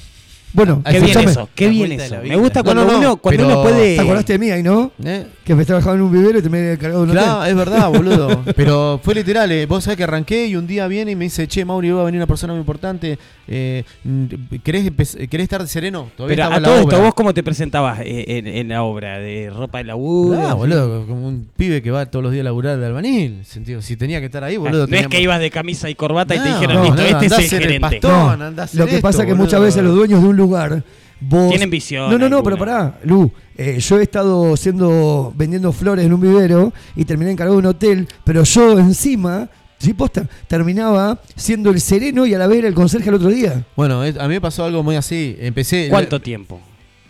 Bueno, Qué bien eso, qué bien eso. Me gusta cuando uno, cuando uno puede. ¿Te acordaste de mí ahí, no? ¿Eh? Que me trabajaba en un vivero y te me cargado un Claro, hotel. es verdad, boludo. Pero fue literal, eh. vos sabés que arranqué y un día viene y me dice, che, Mauri, va a venir una persona muy importante. eh, ¿querés, ¿Querés estar sereno? Todavía Pero a todo esto. ¿vos cómo te presentabas eh, en, en la obra? ¿De ropa de laburo? Ah, boludo, como un pibe que va todos los días a laburar de albanil. Sentido, si tenía que estar ahí, boludo. Ah, no es que ibas de camisa y corbata y te dijeron, listo, este es el gerente. No, lo que pasa es que muchas veces los dueños de un lugar vos Tienen visión No, no, no, pero pará, Lu, eh, yo he estado siendo vendiendo flores en un vivero y terminé encargado de un hotel, pero yo encima, sí posta, terminaba siendo el sereno y a la vez el conserje el otro día. Bueno, a mí me pasó algo muy así. Empecé. ¿Cuánto tiempo?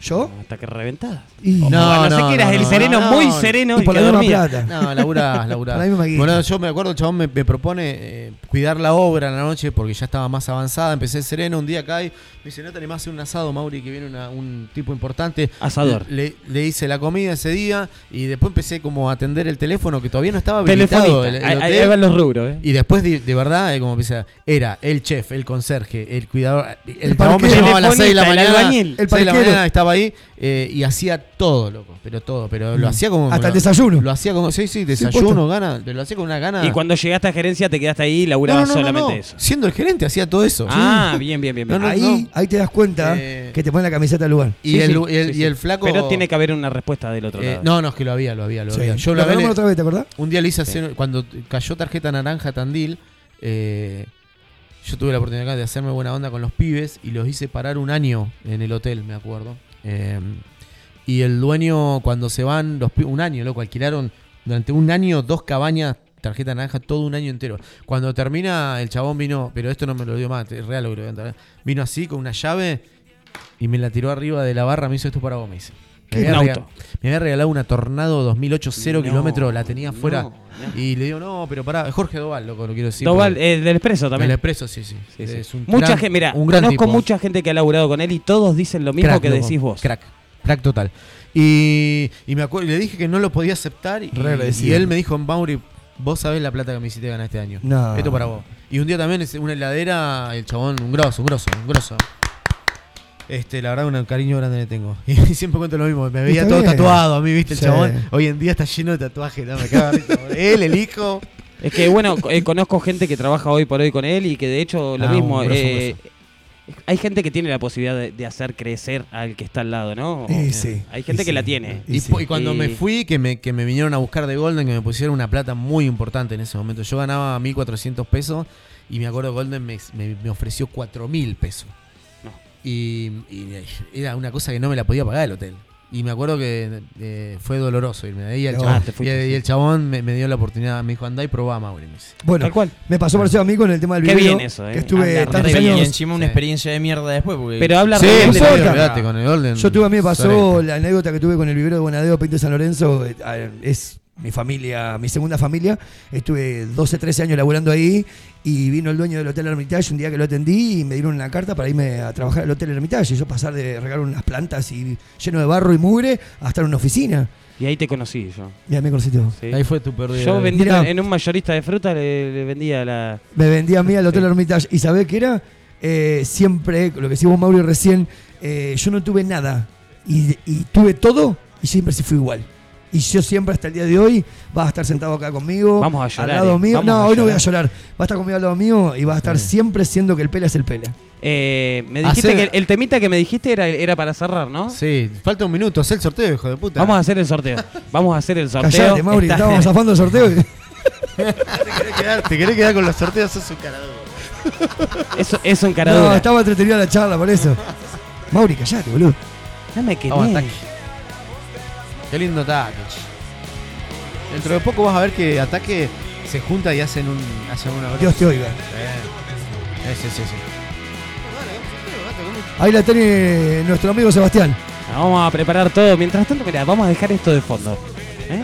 ¿Yo? Hasta que reventabas. Y- O- No, o no, sé no, que eras no, el no, sereno no, muy no. sereno Y por la misma plata. No, laburás, laburás. Por la misma. Bueno, yo me acuerdo, el chabón me, me propone eh, cuidar la obra en la noche porque ya estaba más avanzada. Empecé sereno, un día acá y me dice, ¿no te animás a hacer un asado, Mauri, que viene una- un tipo importante? Asador. Le, le hice la comida ese día y después empecé como a atender el teléfono que todavía no estaba habilitado. El- el Ahí- ahí van los rubros, ¿eh? Y después de, de verdad, eh, como empecé, era el chef, el conserje, el cuidador. El, El chabón me llamaba a las 6 de la el mañana. albañil. El 6 de la mañana estaba ahí eh, y hacía todo, loco. Pero todo. Pero lo Mm. hacía como. Hasta lo- el desayuno. Lo hacía como. Sí, sí, desayuno, gana. Pero lo hacía con una gana. Y cuando llegaste a gerencia te quedaste ahí y laburabas no, no, solamente no. eso. Siendo el gerente, hacía todo eso. Ah, bien, bien, bien. bien. No, no, ahí, ahí te das cuenta Eh, que te ponen la camiseta al lugar. Y, Sí, el, sí, y el- sí, y sí. el flaco. Pero tiene que haber una respuesta del otro eh, lado. no, no, es que lo había, lo había, lo Sí. había. Yo Lo hablamos otra vez, ¿te acordás? Un día le hice hacer, cuando cayó tarjeta naranja Tandil, eh, yo tuve la oportunidad de hacerme buena onda con los pibes y los hice parar un año en el hotel, me acuerdo. Eh, y el dueño, cuando se van, los un año, loco, alquilaron durante un año dos cabañas, tarjeta naranja, todo un año entero. Cuando termina, el chabón vino, pero esto no me lo dio más, es real lo que lo voy ¿eh? Vino así con una llave y me la tiró arriba de la barra, me hizo esto para vos, me dice. Me había, regalado, auto. me había regalado una Tornado 2008 0 No, kilómetros, la tenía afuera. no, Y le digo, no, pero pará, Jorge Doval, loco, lo quiero decir. Doval, eh, del Expreso también. El Expreso, sí, sí. Sí, sí. Es un mucha gran- gente, mira, un gran conozco tipo. mucha gente que ha laburado con él y todos dicen lo mismo Crack, que loco, decís vos. Crack, crack total. Y, y me acuerdo, le dije que no lo podía aceptar y, él me dijo, Mauri, vos sabés la plata que me hiciste ganar este año. No. Esto para vos. Y un día también, es una heladera, el chabón, un grosso, un grosso, un grosso. Este, la verdad, un cariño grande le tengo. Y siempre cuento lo mismo. Me veía todo bien. tatuado a mí, ¿viste? El Sí. chabón. Hoy en día está lleno de tatuajes, ¿no? Me cago en risa, boludo. Él, el hijo. Es que bueno, eh, conozco gente que trabaja hoy por hoy con él y que de hecho lo Ah, mismo. un grosso, eh, hay gente que tiene la posibilidad de, de hacer crecer al que está al lado, ¿no? Sí, O- sí, Hay gente que sí. la tiene. Y, Y sí. po- y cuando Y- me fui, que me, que me vinieron a buscar de Golden, que me pusieron una plata muy importante en ese momento. Yo ganaba 1.400 pesos y me acuerdo Golden me, me- me ofreció 4.000 pesos. Y, y era una cosa que no me la podía pagar el hotel. Y me acuerdo que eh, fue doloroso irme de ahí. No, chabón, y, fuiste, y sí. el chabón me, me dio la oportunidad, me dijo, andá y probá, Mauri. me dice. Bueno, Tal cual. me pasó parecido a mí con el tema del Qué bien eso, eh. Que estuve Hablar tantos y encima una Sí. experiencia de mierda después. Porque Pero habla Sí, bien no de con el Golden. Yo tuve a mí me pasó la anécdota que tuve con el vivero de Bonadeo Pinto de San Lorenzo. eh, Es mi familia, mi segunda familia. Estuve 12, 13 años laburando ahí y vino el dueño del Hotel Hermitage un día que lo atendí y me dieron una carta para irme a trabajar al Hotel Hermitage. Y yo pasar de regalar unas plantas y lleno de barro y mugre a estar en una oficina. Y ahí te conocí yo. Mira, me conocí todo. ¿sí? Ahí fue tu pérdida. Yo vendí Mirá. en un mayorista de fruta, le, le vendía la. Me vendí a mí al Hotel Sí. Hermitage. ¿Y sabés qué era? Eh, siempre, lo que decís vos, Mauri, recién, eh, yo no tuve nada. Y, y tuve todo y siempre se fue igual. Y yo siempre, hasta el día de hoy, vas a estar sentado acá conmigo. Vamos a llorar, Al lado eh. mío. Vamos no, hoy no voy a llorar. llorar. Va a estar conmigo al lado mío y va a estar siempre siendo que el pela es el pela. Eh, me dijiste Hacer- que el temita que me dijiste era, era para cerrar, ¿no? Sí, falta un minuto, haz el sorteo, hijo de puta. Vamos a hacer el sorteo. Vamos a hacer el sorteo. Callate, Mauri, Está- estábamos zafando el sorteo. y- ¿Te querés quedar, te querés quedar con los sorteos? Sos un carador. Es, es un no, caradura. estaba entretenida la charla, por eso. Mauri, callate, boludo. No me Vamos, quemé. Qué lindo ataque. Dentro de poco vas a ver que ataque se junta y hacen un hacen una Dios te oiga. Eh, sí, sí, sí. Ahí la tiene nuestro amigo Sebastián. Vamos a preparar todo. Mientras tanto, mira, vamos a dejar esto de fondo. ¿Eh?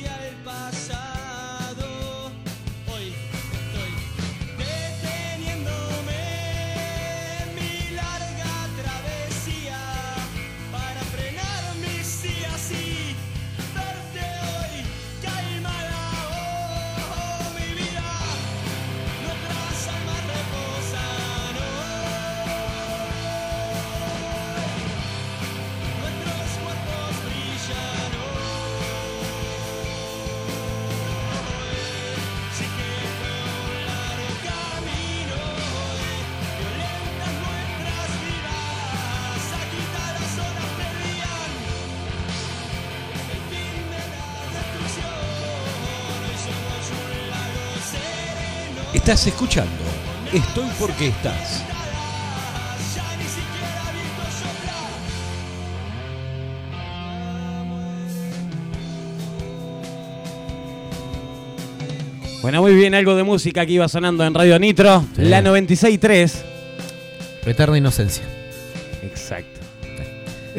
Hacia el pasado. Estás escuchando. Estoy porque estás. Bueno, muy bien, algo de música que iba sonando en Radio Nitro, Sí. la 96.3. Eterna inocencia. Exacto.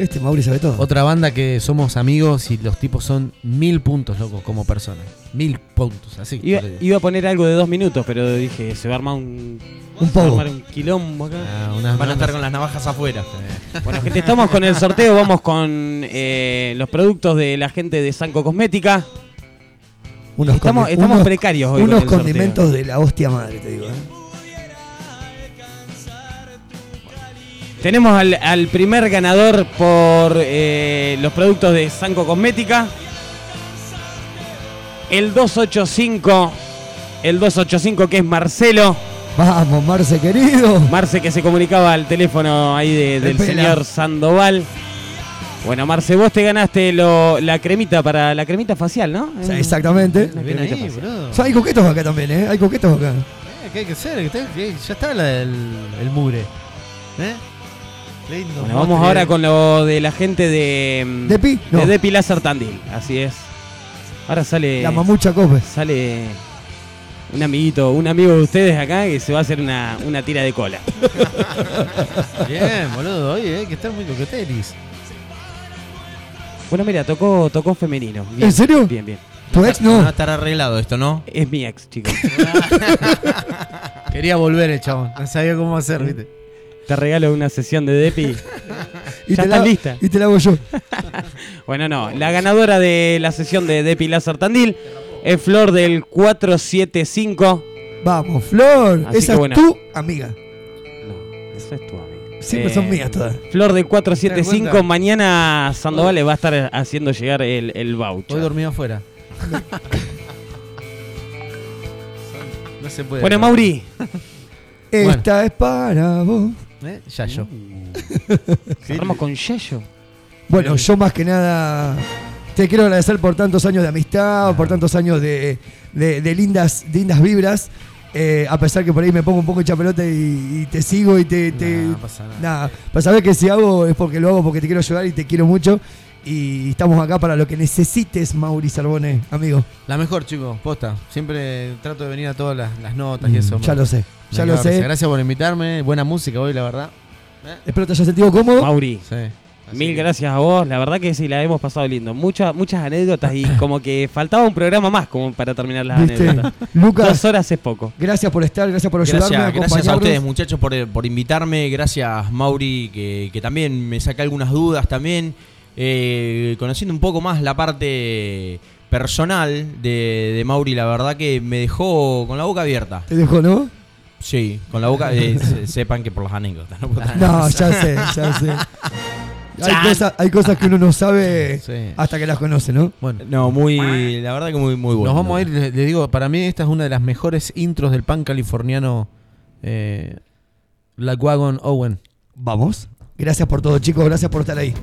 Este Mauri sabe todo. Otra banda que somos amigos y los tipos son mil puntos, loco, como personas. Mil puntos, así. Iba, a poner algo de dos minutos, pero dije, se va a armar un, Un se va a pogo. armar un quilombo acá. Ah, unas Van a estar con las navajas afuera. Bueno, gente, estamos con el sorteo, vamos con eh, los productos de la gente de Sanco Cosmética. Unos estamos condi- estamos unos- precarios hoy. con Unos sorteo. condimentos de la hostia madre, te digo. ¿eh? Tenemos al, al primer ganador por eh, los productos de Sanco Cosmética. El 285. El 285 que es Marcelo. Vamos, Marce querido. Marce que se comunicaba al teléfono ahí de- del Pela. señor Sandoval. Bueno, Marce, vos te ganaste lo- la cremita para la cremita facial, ¿no? Sí, exactamente. Ahí. O sea, hay coquetos acá también, ¿eh? Hay coquetos acá. Eh, ¿Qué hay que qué- Ya está la- el, el mugre. ¿Eh? Lindo. Bueno, vamos ahora con lo de la gente de mm, ¿Depi? No. de Depi Láser Tandil, así es. Ahora sale La mamucha cope. sale un amiguito, un amigo de ustedes acá que se va a hacer una, una tira de cola. Bien, boludo. Oye, hay que estar muy coqueteris. Bueno, mira, tocó tocó femenino. Bien, ¿En serio? Bien, bien. ¿Tu ex Va a no? estar arreglado esto, ¿no? Es mi ex, chicos. Quería volver el chabón. No sabía cómo hacer, ¿viste? Te regalo una sesión de Depi. Y ya te la- estás lista. Y te la hago yo. Bueno, no. La ganadora de la sesión de Depi Láser Tandil es Flor del 475. Vamos, Flor. Así Esa que bueno. es tu amiga. No, esa es tu amiga. Siempre Eh, son mías todas. Flor del ¿Te das 475. cuenta? Mañana Sandoval le va a estar haciendo llegar el, el voucher. Hoy dormí afuera. no se puede. Bueno, Mauri. Esta es para vos. ¿Eh? Ya yo. Cerramos con Yayo. Bueno, yo más que nada te quiero agradecer por tantos años de amistad, por tantos años de, de- de lindas, lindas vibras. Eh, a pesar que por ahí me pongo un poco hecha pelota y, y te sigo y te. te- No pasa nada. nada, para saber que si hago es porque lo hago porque te quiero ayudar y te quiero mucho. Y estamos acá para lo que necesites, Mauri Sarbone, amigo. La mejor, chicos, posta. Siempre trato de venir a todas las, las notas y eso. Mm, ya lo sé, ya lo Gracias. sé. Gracias por invitarme. Buena música hoy, la verdad. Espero te hayas sentido cómodo. Mauri. Mil gracias a vos, la verdad que sí, la hemos pasado lindo. Muchas muchas anécdotas y como que faltaba un programa más como para terminar las ¿Viste? anécdotas. Lucas, Dos horas es poco. Gracias por estar, gracias por ayudarme a Gracias, gracias a ustedes muchachos por, por invitarme, gracias Mauri que, que también me saca algunas dudas también, Eh, conociendo un poco más la parte personal de, de Mauri, la verdad que me dejó con la boca abierta. Te dejó, ¿no? Sí, con la boca, eh, se- sepan que por las anécdotas. No, No, ya sé, ya sé. Hay cosas, hay cosas que uno no sabe Sí. hasta que las conoce, ¿no? Bueno, No, muy, la verdad que muy, muy bueno. nos vamos a ir, les les digo, para mí esta es una de las mejores intros del pan californiano eh, Like Wagon Owen. Vamos. Gracias por todo, chicos. Gracias por estar ahí.